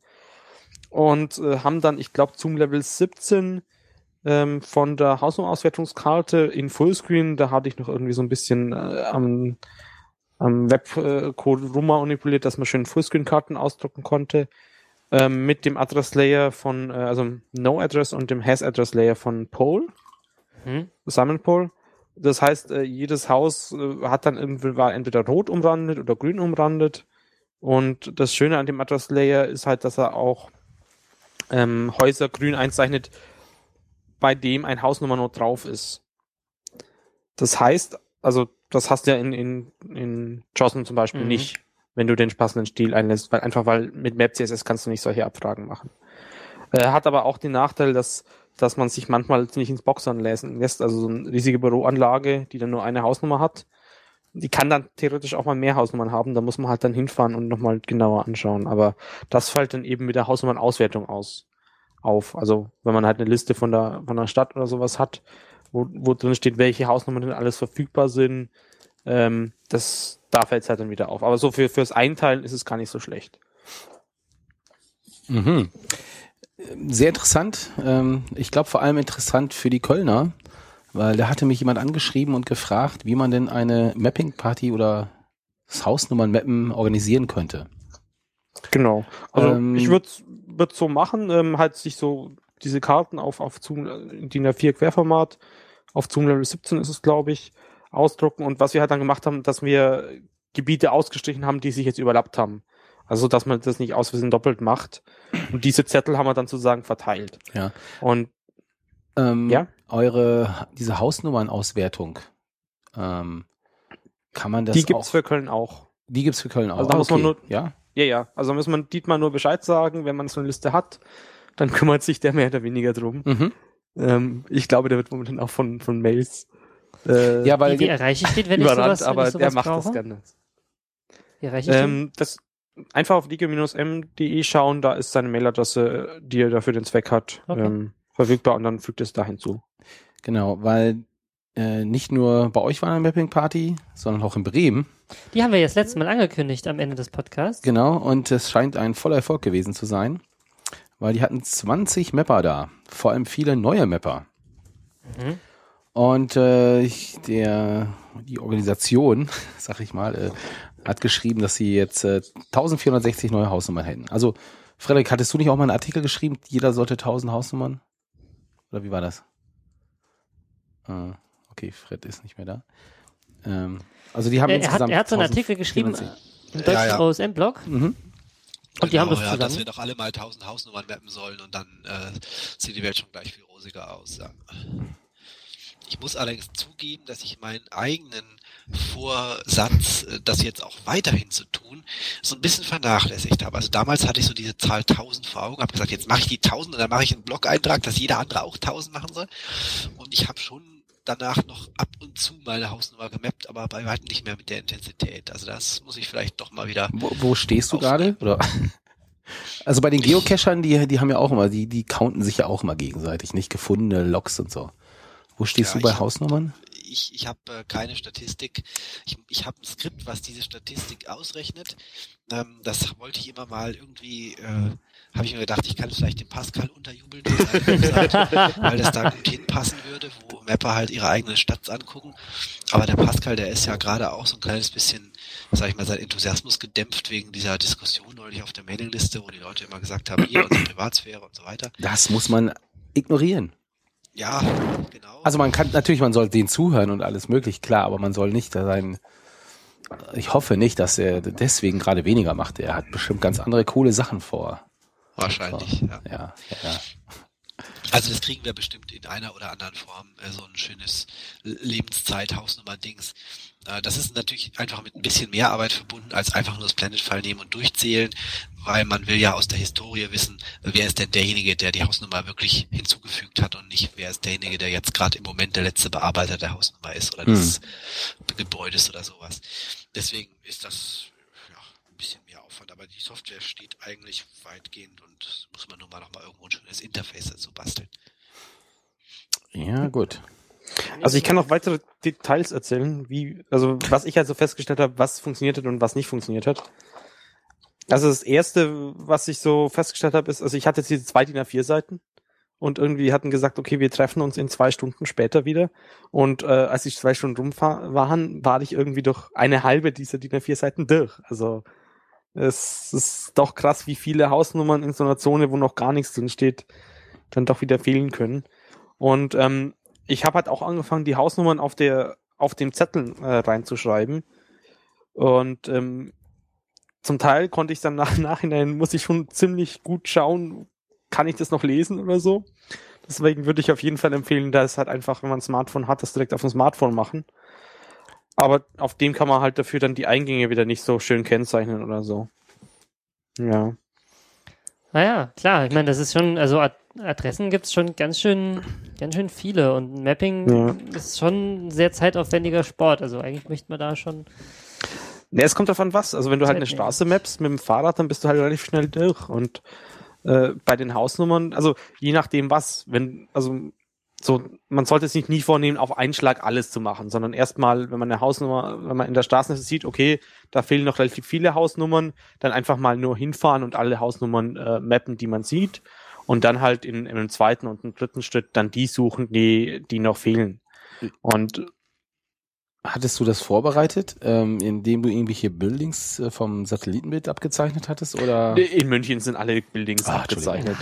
Speaker 3: Und äh, haben dann, ich glaube, zum Level 17 ähm, von der Hausnummer-Auswertungskarte in Fullscreen, da hatte ich noch irgendwie so ein bisschen äh, am, am Webcode äh, rummanipuliert, dass man schön Fullscreen-Karten ausdrucken konnte. ähm, mit dem Address Layer von, äh, also No Address und dem Has Address Layer von Pole,
Speaker 1: Hm?
Speaker 3: Simon Pole. Das heißt, äh, jedes Haus äh, hat dann irgendwie war entweder rot umrandet oder grün umrandet. Und das Schöne an dem Address Layer ist halt, dass er auch ähm, Häuser grün einzeichnet, bei dem ein Hausnummernot drauf ist. Das heißt, also das hast du ja in, in, in JOSM zum Beispiel
Speaker 1: Mhm.
Speaker 3: nicht, wenn du den passenden Stil einlässt, weil einfach weil mit Map CSS kannst du nicht solche Abfragen machen. Äh, hat aber auch den Nachteil, dass dass man sich manchmal nicht ins Boxern lesen lässt, also so eine riesige Büroanlage, die dann nur eine Hausnummer hat. Die kann dann theoretisch auch mal mehr Hausnummern haben, da muss man halt dann hinfahren und nochmal genauer anschauen. Aber das fällt dann eben mit der Hausnummernauswertung aus auf. Also wenn man halt eine Liste von der von der Stadt oder sowas hat, wo, wo drin steht, welche Hausnummern denn alles verfügbar sind, ähm, das da fällt es halt dann wieder auf. Aber so für fürs Einteilen ist es gar nicht so schlecht.
Speaker 2: Mhm. Sehr interessant. Ähm, Ich glaube vor allem interessant für die Kölner, weil da hatte mich jemand angeschrieben und gefragt, wie man denn eine Mapping-Party oder das Hausnummern-Mappen organisieren könnte.
Speaker 3: Genau. Also
Speaker 2: Ähm,
Speaker 3: ich würde es so machen, ähm, halt sich so diese Karten auf, auf Zoom, DIN A4 Querformat, auf Zoom Level 17 ist es, glaube ich, ausdrucken. Und was wir halt dann gemacht haben, dass wir Gebiete ausgestrichen haben, die sich jetzt überlappt haben. Also, dass man das nicht aus Versehen doppelt macht. Und diese Zettel haben wir dann sozusagen verteilt.
Speaker 2: Ja.
Speaker 3: Und
Speaker 2: Ähm,
Speaker 3: Ja?
Speaker 2: Eure, diese Hausnummernauswertung, ähm, kann man das
Speaker 3: die gibt's
Speaker 2: auch,
Speaker 3: für Köln auch.
Speaker 2: die gibt's für Köln auch.
Speaker 3: Also da muss man nur-
Speaker 2: ja?
Speaker 3: Ja, ja. Also muss man Dietmar nur Bescheid sagen, wenn man so eine Liste hat, dann kümmert sich der mehr oder weniger drum.
Speaker 2: Mhm.
Speaker 3: Ähm, ich glaube, der wird momentan auch von, von Mails äh,
Speaker 2: Ja, weil
Speaker 1: Wie, wie erreiche ich den, wenn ich sowas, wenn
Speaker 3: aber
Speaker 1: ich sowas
Speaker 3: der macht
Speaker 1: brauche?
Speaker 3: das gerne.
Speaker 1: Wie erreiche ich den?
Speaker 3: Ähm, das einfach auf digi-m.de schauen, da ist seine Mailadresse, die er dafür den Zweck hat,
Speaker 1: Okay.
Speaker 3: ähm, verfügbar und dann fügt es da hinzu.
Speaker 2: Genau, weil äh, nicht nur bei euch war eine Mapping-Party, sondern auch in Bremen.
Speaker 1: Die haben wir jetzt letztes Mal angekündigt am Ende des Podcasts.
Speaker 2: Genau, und es scheint ein voller Erfolg gewesen zu sein, weil die hatten 20 Mapper da, vor allem viele neue Mapper.
Speaker 1: Mhm.
Speaker 2: Und äh, der, die Organisation, sag ich mal, äh, hat geschrieben, dass sie jetzt äh, 1460 neue Hausnummern hätten. Also, Frederik, hattest du nicht auch mal einen Artikel geschrieben, jeder sollte 1000 Hausnummern? Oder wie war das? Äh, okay, Fred ist nicht mehr da. Ähm, also die haben
Speaker 1: Er, er, hat,
Speaker 2: insgesamt
Speaker 1: er hat so einen Artikel geschrieben
Speaker 2: 1460.
Speaker 1: äh, im deutschen
Speaker 4: Ja, ja.
Speaker 1: OSM-Blog
Speaker 2: Mhm.
Speaker 1: und die haben das
Speaker 4: Genau, ja, dass
Speaker 1: zusammen.
Speaker 4: wir doch alle mal 1000 Hausnummern mappen sollen und dann äh, sieht die Welt schon gleich viel rosiger aus. Ja. Ich muss allerdings zugeben, dass ich meinen eigenen Vorsatz, äh, das jetzt auch weiterhin zu tun, so ein bisschen vernachlässigt habe. Also damals hatte ich so diese Zahl 1000 vor Augen, habe gesagt, jetzt mache ich die 1000 und dann mache ich einen Blog-Eintrag, dass jeder andere auch 1000 machen soll. Und ich habe schon danach noch ab und zu meine Hausnummer gemappt, aber bei weitem nicht mehr mit der Intensität. Also das muss ich vielleicht doch mal wieder
Speaker 2: Wo, wo stehst du gerade? Oder? Also bei den Geocachern, die, die haben ja auch immer, die, die counten sich ja auch immer gegenseitig, nicht gefundene Logs und so. Wo stehst
Speaker 4: Ja,
Speaker 2: du bei Hausnummern?
Speaker 4: Ich, ich habe äh, keine Statistik. Ich, ich habe ein Skript, was diese Statistik ausrechnet. Ähm, das wollte ich immer mal irgendwie, äh, habe ich mir gedacht, ich kann es vielleicht dem Pascal unterjubeln, Website, weil das da gut hinpassen würde, wo Mapper halt ihre eigenen Stats angucken. Aber der Pascal, der ist ja gerade auch so ein kleines bisschen, sag ich mal, sein Enthusiasmus gedämpft wegen dieser Diskussion neulich auf der Mailingliste, wo die Leute immer gesagt haben, hier unsere Privatsphäre und so weiter.
Speaker 2: Das muss man ignorieren.
Speaker 4: Ja, genau.
Speaker 2: Also man kann, natürlich, man soll denen zuhören und alles möglich, klar, aber man soll nicht da sein, ich hoffe nicht, dass er deswegen gerade weniger macht. Er hat bestimmt ganz andere coole Sachen vor.
Speaker 4: Wahrscheinlich, ja.
Speaker 2: Ja, ja, ja.
Speaker 4: Also das kriegen wir bestimmt in einer oder anderen Form, äh, so ein schönes Lebenszeit-Hausnummer-Dings. Äh, das ist natürlich einfach mit ein bisschen mehr Arbeit verbunden, als einfach nur das Planet-File nehmen und durchzählen, weil man will ja aus der Historie wissen, wer ist denn derjenige, der die Hausnummer wirklich hinzugefügt hat und nicht, wer ist derjenige, der jetzt gerade im Moment der letzte Bearbeiter der Hausnummer ist oder des Gebäudes oder sowas. Deswegen ist das ja, ein bisschen mehr Aufwand, aber die Software steht eigentlich weitgehend und muss man nur mal noch mal irgendwo ein schönes Interface dazu basteln.
Speaker 2: Ja, gut.
Speaker 3: Also ich kann noch weitere Details erzählen, wie, also was ich also festgestellt habe, was funktioniert hat und was nicht funktioniert hat. Also das erste, was ich so festgestellt habe, ist, also ich hatte jetzt diese zwei DIN A4 Seiten und irgendwie hatten gesagt, okay, wir treffen uns in zwei Stunden später wieder. Und äh, als ich zwei Stunden rum waren, war ich irgendwie durch eine halbe dieser DIN A4 Seiten durch. Also Es ist doch krass, wie viele Hausnummern in so einer Zone, wo noch gar nichts drin steht, dann doch wieder fehlen können. Und ähm, ich habe halt auch angefangen, die Hausnummern auf der auf dem Zettel äh, reinzuschreiben. Und ähm, zum Teil konnte ich dann nach Nachhinein, muss ich schon ziemlich gut schauen, kann ich das noch lesen oder so. Deswegen würde ich auf jeden Fall empfehlen, dass halt einfach, wenn man ein Smartphone hat, das direkt auf dem Smartphone machen. Aber auf dem kann man halt dafür dann die Eingänge wieder nicht so schön kennzeichnen oder so. Ja.
Speaker 1: Naja, klar, ich meine, das ist schon, also Ad Adressen gibt's schon ganz schön, ganz schön viele und Mapping
Speaker 3: Ja.
Speaker 1: ist schon ein sehr zeitaufwendiger Sport. Also eigentlich möchte man da schon.
Speaker 3: Ne, es kommt davon was. Also wenn du halt eine. Straße mappst mit dem Fahrrad, dann bist du halt relativ schnell durch. Und äh, bei den Hausnummern, also je nachdem was, wenn, also so, man sollte es sich nie vornehmen, auf einen Schlag alles zu machen, sondern erstmal, wenn man eine Hausnummer, wenn man in der Straßenliste sieht, okay, da fehlen noch relativ viele Hausnummern, dann einfach mal nur hinfahren und alle Hausnummern äh, mappen, die man sieht. Und dann halt in, in einem zweiten und einem dritten Schritt dann die suchen, die, die noch fehlen. Und
Speaker 2: Hattest du das vorbereitet, ähm, indem du irgendwelche Buildings äh, vom Satellitenbild abgezeichnet hattest? Oder?
Speaker 3: in München sind alle Buildings
Speaker 2: Ah,
Speaker 3: abgezeichnet.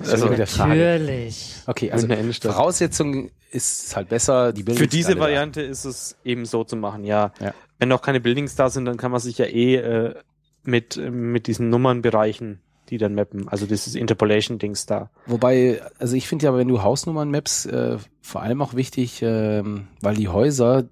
Speaker 2: Also.
Speaker 1: Natürlich.
Speaker 2: Okay, also
Speaker 3: in der Innenstadt.
Speaker 2: Voraussetzung ist halt besser, die Buildings
Speaker 3: Für diese
Speaker 2: alle da.
Speaker 3: Variante ist es eben so zu machen, ja.
Speaker 2: Ja.
Speaker 3: Wenn noch keine Buildings da sind, dann kann man sich ja eh äh, mit, mit diesen Nummern bereichen, die dann mappen. Also dieses Interpolation-Dings da.
Speaker 2: Wobei, also ich finde ja, wenn du Hausnummern maps, äh, vor allem auch wichtig, ähm, weil die Häuser,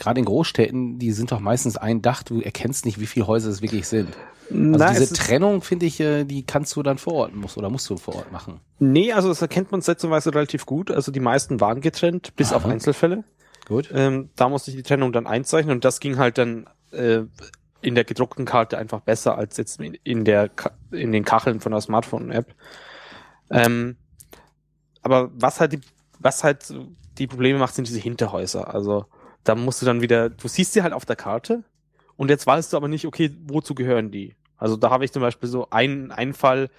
Speaker 2: gerade in Großstädten, die sind doch meistens ein Dach, du erkennst nicht, wie viele Häuser es wirklich sind. Also
Speaker 3: Na,
Speaker 2: diese Trennung, finde ich, äh, die kannst du dann vor Ort musst, oder musst du vor Ort machen.
Speaker 3: nee, also das erkennt man sätzeweise relativ gut. Also die meisten waren getrennt, bis auf
Speaker 2: Aha.
Speaker 3: Einzelfälle.
Speaker 2: Gut.
Speaker 3: Ähm, da musste ich die Trennung dann einzeichnen und das ging halt dann äh, in der gedruckten Karte einfach besser als jetzt in, der in den Kacheln von der Smartphone-App. Ähm, aber was halt die, was halt die Probleme macht, sind diese Hinterhäuser. Also da musst du dann wieder, du siehst sie halt auf der Karte und jetzt weißt du aber nicht, okay, wozu gehören die? Also da habe ich zum Beispiel so einen, einen Fall,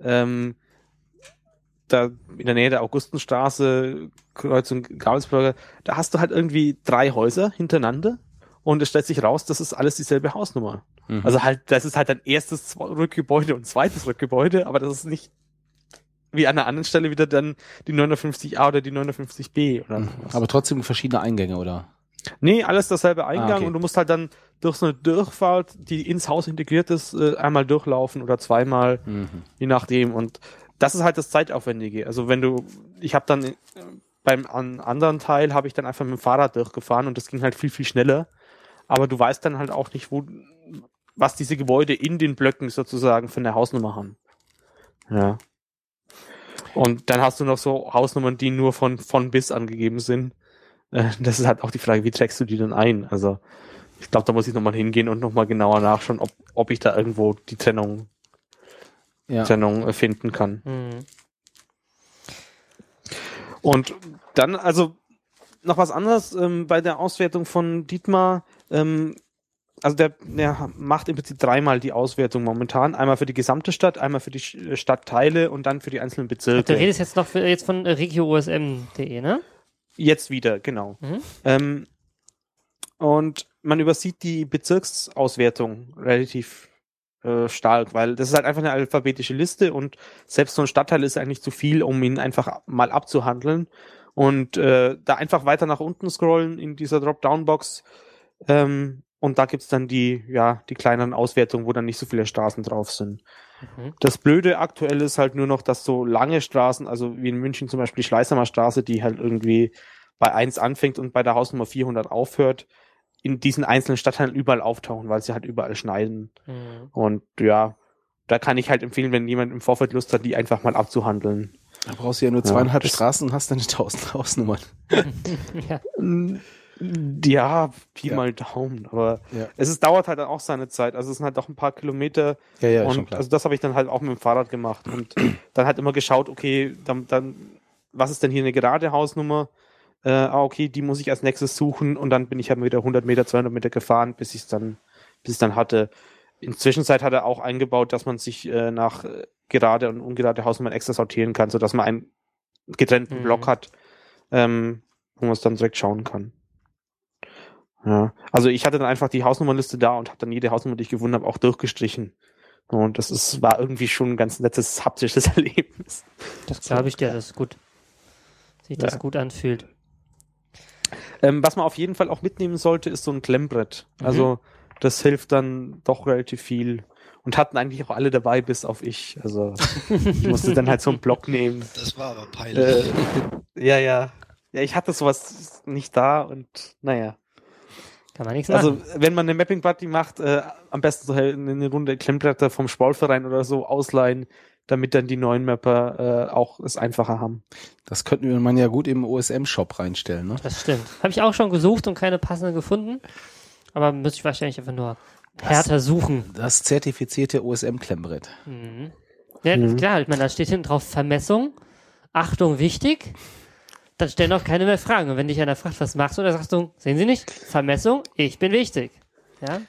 Speaker 3: ähm, da in der Nähe der Augustenstraße, Kreuzung Gabelsberger, da hast du halt irgendwie drei Häuser hintereinander und es stellt sich raus, das ist alles dieselbe Hausnummer.
Speaker 2: Mhm.
Speaker 3: Also halt, das ist halt ein erstes Rückgebäude und zweites Rückgebäude, aber das ist nicht wie an einer anderen Stelle wieder dann die 950a oder die 950b oder
Speaker 2: Mhm. Aber trotzdem verschiedene Eingänge, oder?
Speaker 3: Nee, alles dasselbe Eingang
Speaker 2: Ah, okay.
Speaker 3: und du musst halt dann durch so eine Durchfahrt, die ins Haus integriert ist, äh, einmal durchlaufen oder zweimal,
Speaker 2: Mhm.
Speaker 3: je nachdem. Und das ist halt das Zeitaufwendige. Also wenn du, ich habe dann äh, beim an, anderen Teil habe ich dann einfach mit dem Fahrrad durchgefahren und das ging halt viel, viel schneller. Aber du weißt dann halt auch nicht, wo, was diese Gebäude in den Blöcken sozusagen für eine Hausnummer haben. Ja. Und dann hast du noch so Hausnummern, die nur von, von bis angegeben sind. Äh, Das ist halt auch die Frage, wie trägst du die denn ein? Also, ich glaube, da muss ich nochmal hingehen und nochmal genauer nachschauen, ob, ob ich da irgendwo die Trennung,
Speaker 2: Ja.
Speaker 3: Trennung finden kann.
Speaker 1: Hm.
Speaker 3: Und dann, also noch was anderes ähm, bei der Auswertung von Dietmar. Ähm, also der, der macht im Prinzip dreimal die Auswertung momentan. Einmal für die gesamte Stadt, einmal für die Stadtteile und dann für die einzelnen
Speaker 1: Du
Speaker 3: Bezirke.
Speaker 1: redest jetzt noch für, jetzt von äh, regiosm.de, ne?
Speaker 3: Jetzt wieder, genau.
Speaker 1: Mhm.
Speaker 3: Ähm, und man übersieht die Bezirksauswertung relativ äh, stark, weil das ist halt einfach eine alphabetische Liste und selbst so ein Stadtteil ist eigentlich zu viel, um ihn einfach mal abzuhandeln. Und äh, da einfach weiter nach unten scrollen in dieser Dropdown-Box ähm, und da gibt's dann die, ja, die kleineren Auswertungen, wo dann nicht so viele Straßen drauf sind.
Speaker 1: Mhm.
Speaker 3: Das Blöde aktuell ist halt nur noch, dass so lange Straßen, also wie in München zum Beispiel die Schleißheimer Straße, die halt irgendwie bei 1 anfängt und bei der Hausnummer 400 aufhört, in diesen einzelnen Stadtteilen überall auftauchen, weil sie halt überall schneiden.
Speaker 1: Mhm.
Speaker 3: Und ja, da kann ich halt empfehlen, wenn jemand im Vorfeld Lust hat, die einfach mal abzuhandeln.
Speaker 2: Da brauchst du ja nur
Speaker 3: Ja,
Speaker 2: zweieinhalb
Speaker 3: das-
Speaker 2: Straßen und hast deine tausend Hausnummern.
Speaker 1: ja.
Speaker 3: Ja, Pi
Speaker 2: Ja.
Speaker 3: mal Daumen, aber
Speaker 2: Ja.
Speaker 3: es ist, dauert halt auch seine Zeit. Also es sind halt doch ein paar Kilometer
Speaker 2: Ja, ja, schon
Speaker 3: und
Speaker 2: klar.
Speaker 3: also das habe ich dann halt auch mit dem Fahrrad gemacht und dann halt immer geschaut, okay, dann, dann was ist denn hier eine gerade Hausnummer? Äh, ah, okay, die muss ich als nächstes suchen und dann bin ich halt wieder 100 Meter, 200 Meter gefahren, bis ich es dann, bis ich dann hatte. In Zwischenzeit hat er auch eingebaut, dass man sich äh, nach äh, gerade und ungerade Hausnummern extra sortieren kann, so dass man einen getrennten
Speaker 1: Mhm.
Speaker 3: Block hat, ähm, wo man es dann direkt schauen kann. Ja. Also ich hatte dann einfach die Hausnummernliste da und habe dann jede Hausnummer, die ich gefunden habe, auch durchgestrichen. Und das ist, war irgendwie schon ein ganz nettes haptisches Erlebnis.
Speaker 1: Das glaube ich dir, das ist gut. Sich das
Speaker 3: Ja.
Speaker 1: gut anfühlt.
Speaker 3: Ähm, was man auf jeden Fall auch mitnehmen sollte, ist so ein Klemmbrett.
Speaker 1: Mhm.
Speaker 3: Also das hilft dann doch relativ viel. Und hatten eigentlich auch alle dabei, bis auf ich. Also ich musste dann halt so einen Block nehmen.
Speaker 4: Das war aber peinlich.
Speaker 3: Äh, ja, ja. Ja, ich hatte sowas nicht da und naja.
Speaker 1: Kann man nichts machen.
Speaker 3: Also wenn man eine Mapping-Party macht, äh, am besten so eine Runde Klemmbretter vom Sportverein oder so ausleihen, damit dann die neuen Mapper äh, auch es einfacher haben.
Speaker 2: Das könnten man ja gut im OSM-Shop reinstellen, ne?
Speaker 1: Das stimmt. Habe ich auch schon gesucht und keine passende gefunden. Aber müsste ich wahrscheinlich einfach nur härter suchen.
Speaker 2: Das zertifizierte OSM-Klemmbrett.
Speaker 1: Mhm. Ja,
Speaker 3: Mhm.
Speaker 1: klar, ich meine, da steht hinten drauf Vermessung. Achtung, wichtig. Dann stellen auch keine mehr Fragen. Und wenn dich einer fragt, was machst du, dann sagst du, sehen Sie nicht? Vermessung, ich bin wichtig. Ja?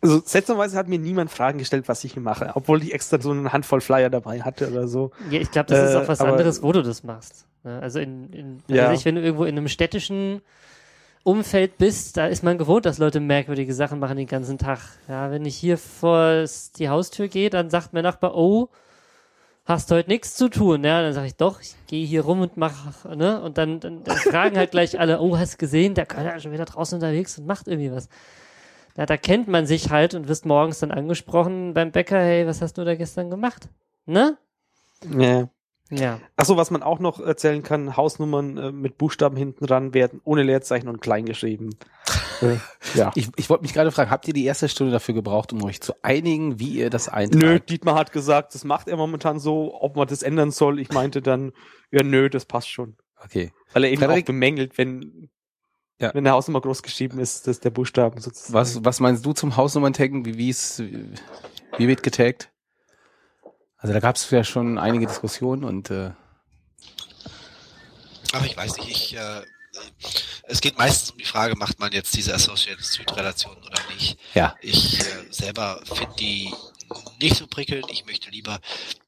Speaker 3: Also seltsamerweise hat mir niemand Fragen gestellt, was ich hier mache, obwohl ich extra so eine Handvoll Flyer dabei hatte oder so.
Speaker 1: ja ich glaube, das ist
Speaker 3: Äh,
Speaker 1: auch was
Speaker 3: aber-
Speaker 1: anderes, wo du das machst. Ja, also in, in
Speaker 3: Ja.
Speaker 1: also nicht, wenn du irgendwo in einem städtischen Umfeld bist, da ist man gewohnt, dass Leute merkwürdige Sachen machen den ganzen Tag. Ja, wenn ich hier vor die Haustür gehe, dann sagt mein Nachbar, oh, hast heute nichts zu tun, ja, dann sage ich doch, ich gehe hier rum und mach, ne, und dann, dann, dann fragen halt gleich alle, oh, hast gesehen, der Kerl ist schon wieder draußen unterwegs und macht irgendwie was. Ja, da kennt man sich halt und wirst morgens dann angesprochen beim Bäcker, hey, was hast du da gestern gemacht? Ne?
Speaker 3: Ja.
Speaker 1: Ja.
Speaker 3: Achso, was man auch noch erzählen kann, Hausnummern äh, mit Buchstaben hinten dran werden, ohne Leerzeichen und klein geschrieben. Äh, ja.
Speaker 2: Ich, ich wollte mich gerade fragen, habt ihr die erste Stunde dafür gebraucht, um euch zu einigen, wie ihr das eintragt?
Speaker 3: Nö, Dietmar hat gesagt, das macht er momentan so, ob man das ändern soll. Ich meinte dann, ja nö, das passt schon.
Speaker 2: Okay.
Speaker 3: Weil er eben
Speaker 2: Frederik-
Speaker 3: auch bemängelt, wenn,
Speaker 2: Ja.
Speaker 3: wenn der Hausnummer groß geschrieben ist, dass der Buchstaben sozusagen.
Speaker 2: Was, was meinst du zum Hausnummern-Taggen? Wie, wie, ist, wie wird getaggt? Also da gab es ja schon einige Diskussionen und äh,
Speaker 4: Ach, ich weiß nicht, ich, äh, es geht meistens um die Frage, macht man jetzt diese Associated Street Relation oder nicht.
Speaker 2: ja.
Speaker 4: Ich äh, selber finde die nicht so prickelnd. Ich möchte lieber,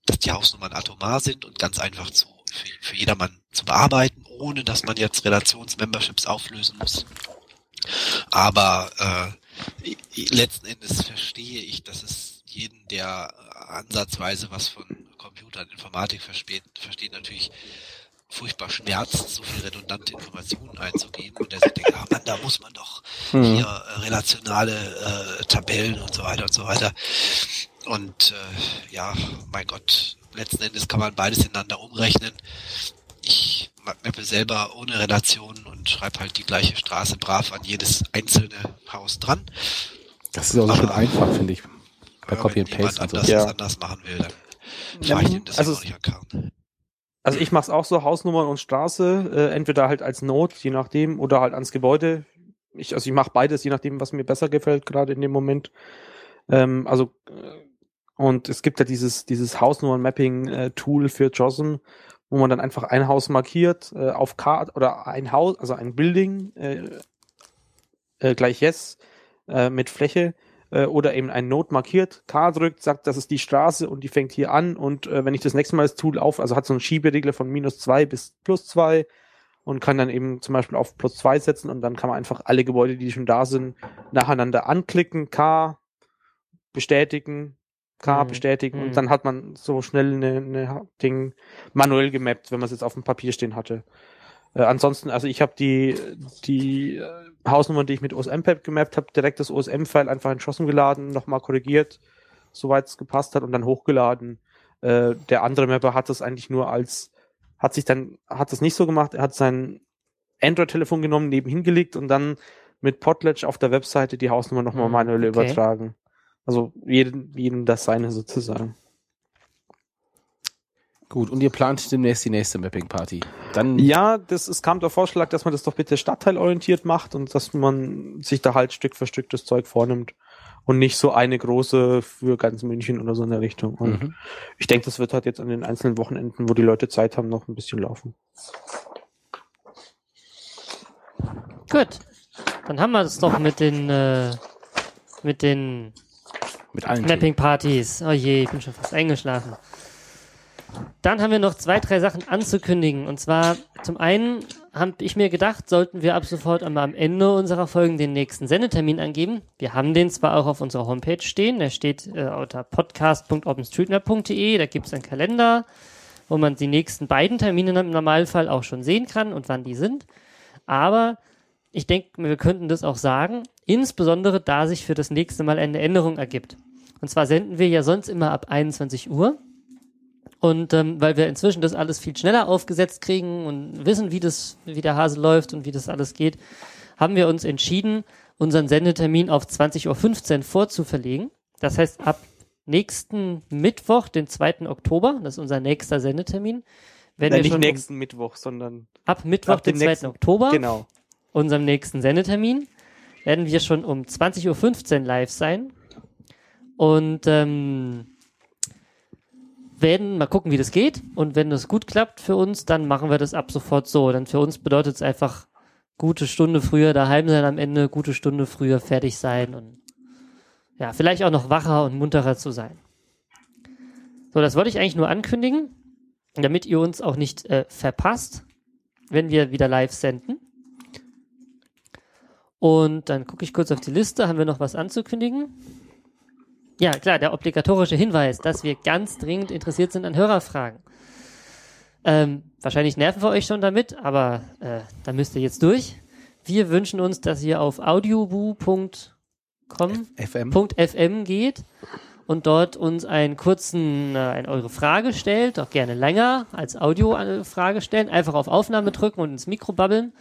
Speaker 4: dass die Hausnummern atomar sind und ganz einfach zu, für, für jedermann zu bearbeiten, ohne dass man jetzt Relations-Memberships auflösen muss. Aber äh, letzten Endes verstehe ich, dass es jeden, der ansatzweise was von Computer und Informatik versteht, versteht natürlich furchtbar schmerzt, so viel redundante Informationen einzugeben und der sich denkt, ah Mann, da muss man doch
Speaker 2: Hm.
Speaker 4: hier äh, relationale äh, Tabellen und so weiter und so weiter. Und äh, ja, mein Gott, letzten Endes kann man beides ineinander umrechnen. Ich mappe selber ohne Relation und schreibe halt die gleiche Straße brav an jedes einzelne Haus dran.
Speaker 2: Das ist auch so schön einfach, finde ich. Bei
Speaker 4: Ja,
Speaker 2: Copy
Speaker 4: wenn
Speaker 2: and
Speaker 4: jemand
Speaker 2: Paste und so.
Speaker 4: anders
Speaker 3: Ja.
Speaker 4: das anders machen will, dann
Speaker 3: Ja,
Speaker 4: fahre ich dem das
Speaker 3: also
Speaker 4: auch nicht an Karten.
Speaker 3: Also ich mache es auch so, Hausnummern und Straße, äh, entweder halt als Note, je nachdem, oder halt ans Gebäude. Ich, also ich mache beides, je nachdem, was mir besser gefällt, gerade in dem Moment. Ähm, also äh, und es gibt ja dieses, dieses Hausnummern-Mapping-Tool für JOSM, wo man dann einfach ein Haus markiert äh, auf Karte oder ein Haus, also ein Building äh, äh, gleich Yes äh, mit Fläche äh, oder eben ein Node markiert, K drückt, sagt, das ist die Straße und die fängt hier an und äh, wenn ich das nächste Mal das Tool auf, also hat so einen Schieberegler von minus zwei bis plus zwei und kann dann eben zum Beispiel auf plus zwei setzen und dann kann man einfach alle Gebäude, die schon da sind, nacheinander anklicken, K bestätigen, K
Speaker 1: Mhm.
Speaker 3: bestätigen
Speaker 1: Mhm.
Speaker 3: und dann hat man so schnell eine, eine Ding manuell gemappt, wenn man es jetzt auf dem Papier stehen hatte. Äh, ansonsten, also ich habe die, die äh, Hausnummern, die ich mit OSM-Pad gemappt habe, direkt das OSM-File einfach in Schossen geladen, nochmal korrigiert, soweit es gepasst hat und dann hochgeladen. Äh, der andere Mapper hat das eigentlich nur als, hat sich dann, hat das nicht so gemacht, er hat sein Android-Telefon genommen, nebenhin gelegt und dann mit Potlatch auf der Webseite die Hausnummer nochmal
Speaker 1: Hm,
Speaker 3: manuell
Speaker 1: okay.
Speaker 3: übertragen. Also jeden, jeden das seine sozusagen.
Speaker 2: Gut, und ihr plant demnächst die nächste Mapping-Party. Dann
Speaker 3: Ja, das, es kam der Vorschlag, dass man das doch bitte stadtteilorientiert macht und dass man sich da halt Stück für Stück das Zeug vornimmt und nicht so eine große für ganz München oder so in der Richtung. Und
Speaker 2: Mhm.
Speaker 3: ich denke, das wird halt jetzt an den einzelnen Wochenenden, wo die Leute Zeit haben, noch ein bisschen laufen.
Speaker 1: Gut. Dann haben wir es doch mit den, äh, mit den
Speaker 2: mit allen.
Speaker 1: Mapping-Partys. Oh je, ich bin schon fast eingeschlafen. Dann haben wir noch zwei, drei Sachen anzukündigen. Und zwar zum einen habe ich mir gedacht, sollten wir ab sofort einmal am Ende unserer Folgen den nächsten Sendetermin angeben. Wir haben den zwar auch auf unserer Homepage stehen, der steht äh, unter podcast.openstreetmap.de, da gibt es einen Kalender, wo man die nächsten beiden Termine im Normalfall auch schon sehen kann und wann die sind. Aber ich denke, wir könnten das auch sagen, insbesondere da sich für das nächste Mal eine Änderung ergibt. Und zwar senden wir ja sonst immer ab 21 Uhr. Und ähm, weil wir inzwischen das alles viel schneller aufgesetzt kriegen und wissen, wie das, wie der Hase läuft und wie das alles geht, haben wir uns entschieden, unseren Sendetermin auf 20.15 Uhr vorzuverlegen. Das heißt, ab nächsten Mittwoch, den 2. Oktober, das ist unser nächster Sendetermin, wenn
Speaker 3: Nein,
Speaker 1: wir
Speaker 3: nicht
Speaker 1: schon
Speaker 3: nächsten Mittwoch, sondern
Speaker 1: um, ab Mittwoch,
Speaker 3: ab dem
Speaker 1: den 2.
Speaker 3: nächsten-
Speaker 1: Oktober,
Speaker 3: genau.
Speaker 1: unserem nächsten Sendetermin, werden wir schon um 20.15 Uhr live sein. Und ähm, werden mal gucken, wie das geht. Und wenn das gut klappt für uns, dann machen wir das ab sofort so. Dann für uns bedeutet es einfach gute Stunde früher daheim sein am Ende, gute Stunde früher fertig sein und ja, vielleicht auch noch wacher und munterer zu sein. So, das wollte ich eigentlich nur ankündigen, damit ihr uns auch nicht äh, verpasst, wenn wir wieder live senden. Und dann gucke ich kurz auf die Liste. Haben wir noch was anzukündigen? Ja, klar, der obligatorische Hinweis, dass wir ganz dringend interessiert sind an Hörerfragen. Ähm, wahrscheinlich nerven wir euch schon damit, aber äh, da müsst ihr jetzt durch. Wir wünschen uns, dass ihr auf audioboo.com
Speaker 2: FM.
Speaker 1: .fm geht und dort uns einen kurzen, äh, eine eure Frage stellt, auch gerne länger als Audio eine Frage stellen, einfach auf Aufnahme drücken und ins Mikro babbeln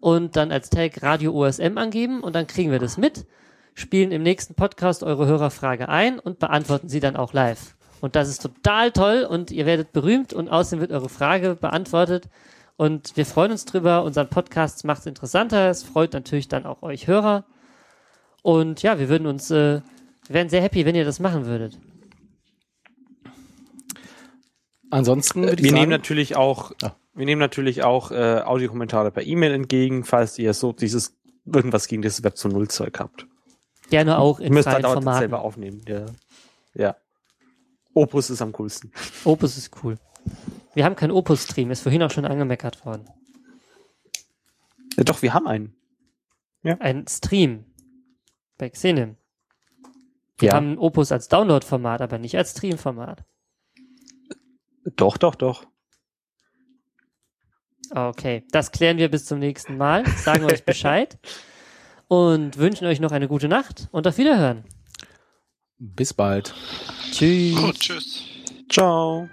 Speaker 1: und dann als Tag Radio OSM angeben und dann kriegen wir das mit, spielen im nächsten Podcast eure Hörerfrage ein und beantworten sie dann auch live. Und das ist total toll und ihr werdet berühmt und außerdem wird eure Frage beantwortet und wir freuen uns drüber. Unseren Podcast macht es interessanter. Es freut natürlich dann auch euch Hörer. Und ja, wir würden uns, äh, wir wären sehr happy, wenn ihr das machen würdet.
Speaker 2: Ansonsten würde ich
Speaker 3: Wir
Speaker 2: sagen,
Speaker 3: nehmen natürlich auch,
Speaker 2: Ah.
Speaker 3: wir nehmen natürlich auch äh, Audiokommentare per E-Mail entgegen, falls ihr so dieses irgendwas gegen das Web zu Null Zeug habt.
Speaker 1: Gerne auch in
Speaker 3: müsst halt
Speaker 1: freien
Speaker 3: auch
Speaker 1: Formaten.
Speaker 3: selber aufnehmen. Ja. ja. Opus ist am coolsten.
Speaker 1: Opus ist cool. Wir haben keinen Opus-Stream, ist vorhin auch schon angemeckert worden.
Speaker 3: Ja, doch, wir haben einen.
Speaker 1: Ein Stream bei Xenim. Wir
Speaker 3: Ja.
Speaker 1: haben Opus als Download-Format, aber nicht als Stream-Format.
Speaker 3: Doch, doch, doch.
Speaker 1: Okay, das klären wir bis zum nächsten Mal, sagen euch Bescheid und wünschen euch noch eine gute Nacht und auf Wiederhören.
Speaker 2: bis bald.
Speaker 1: Tschüss.
Speaker 4: Oh, tschüss.
Speaker 3: Ciao.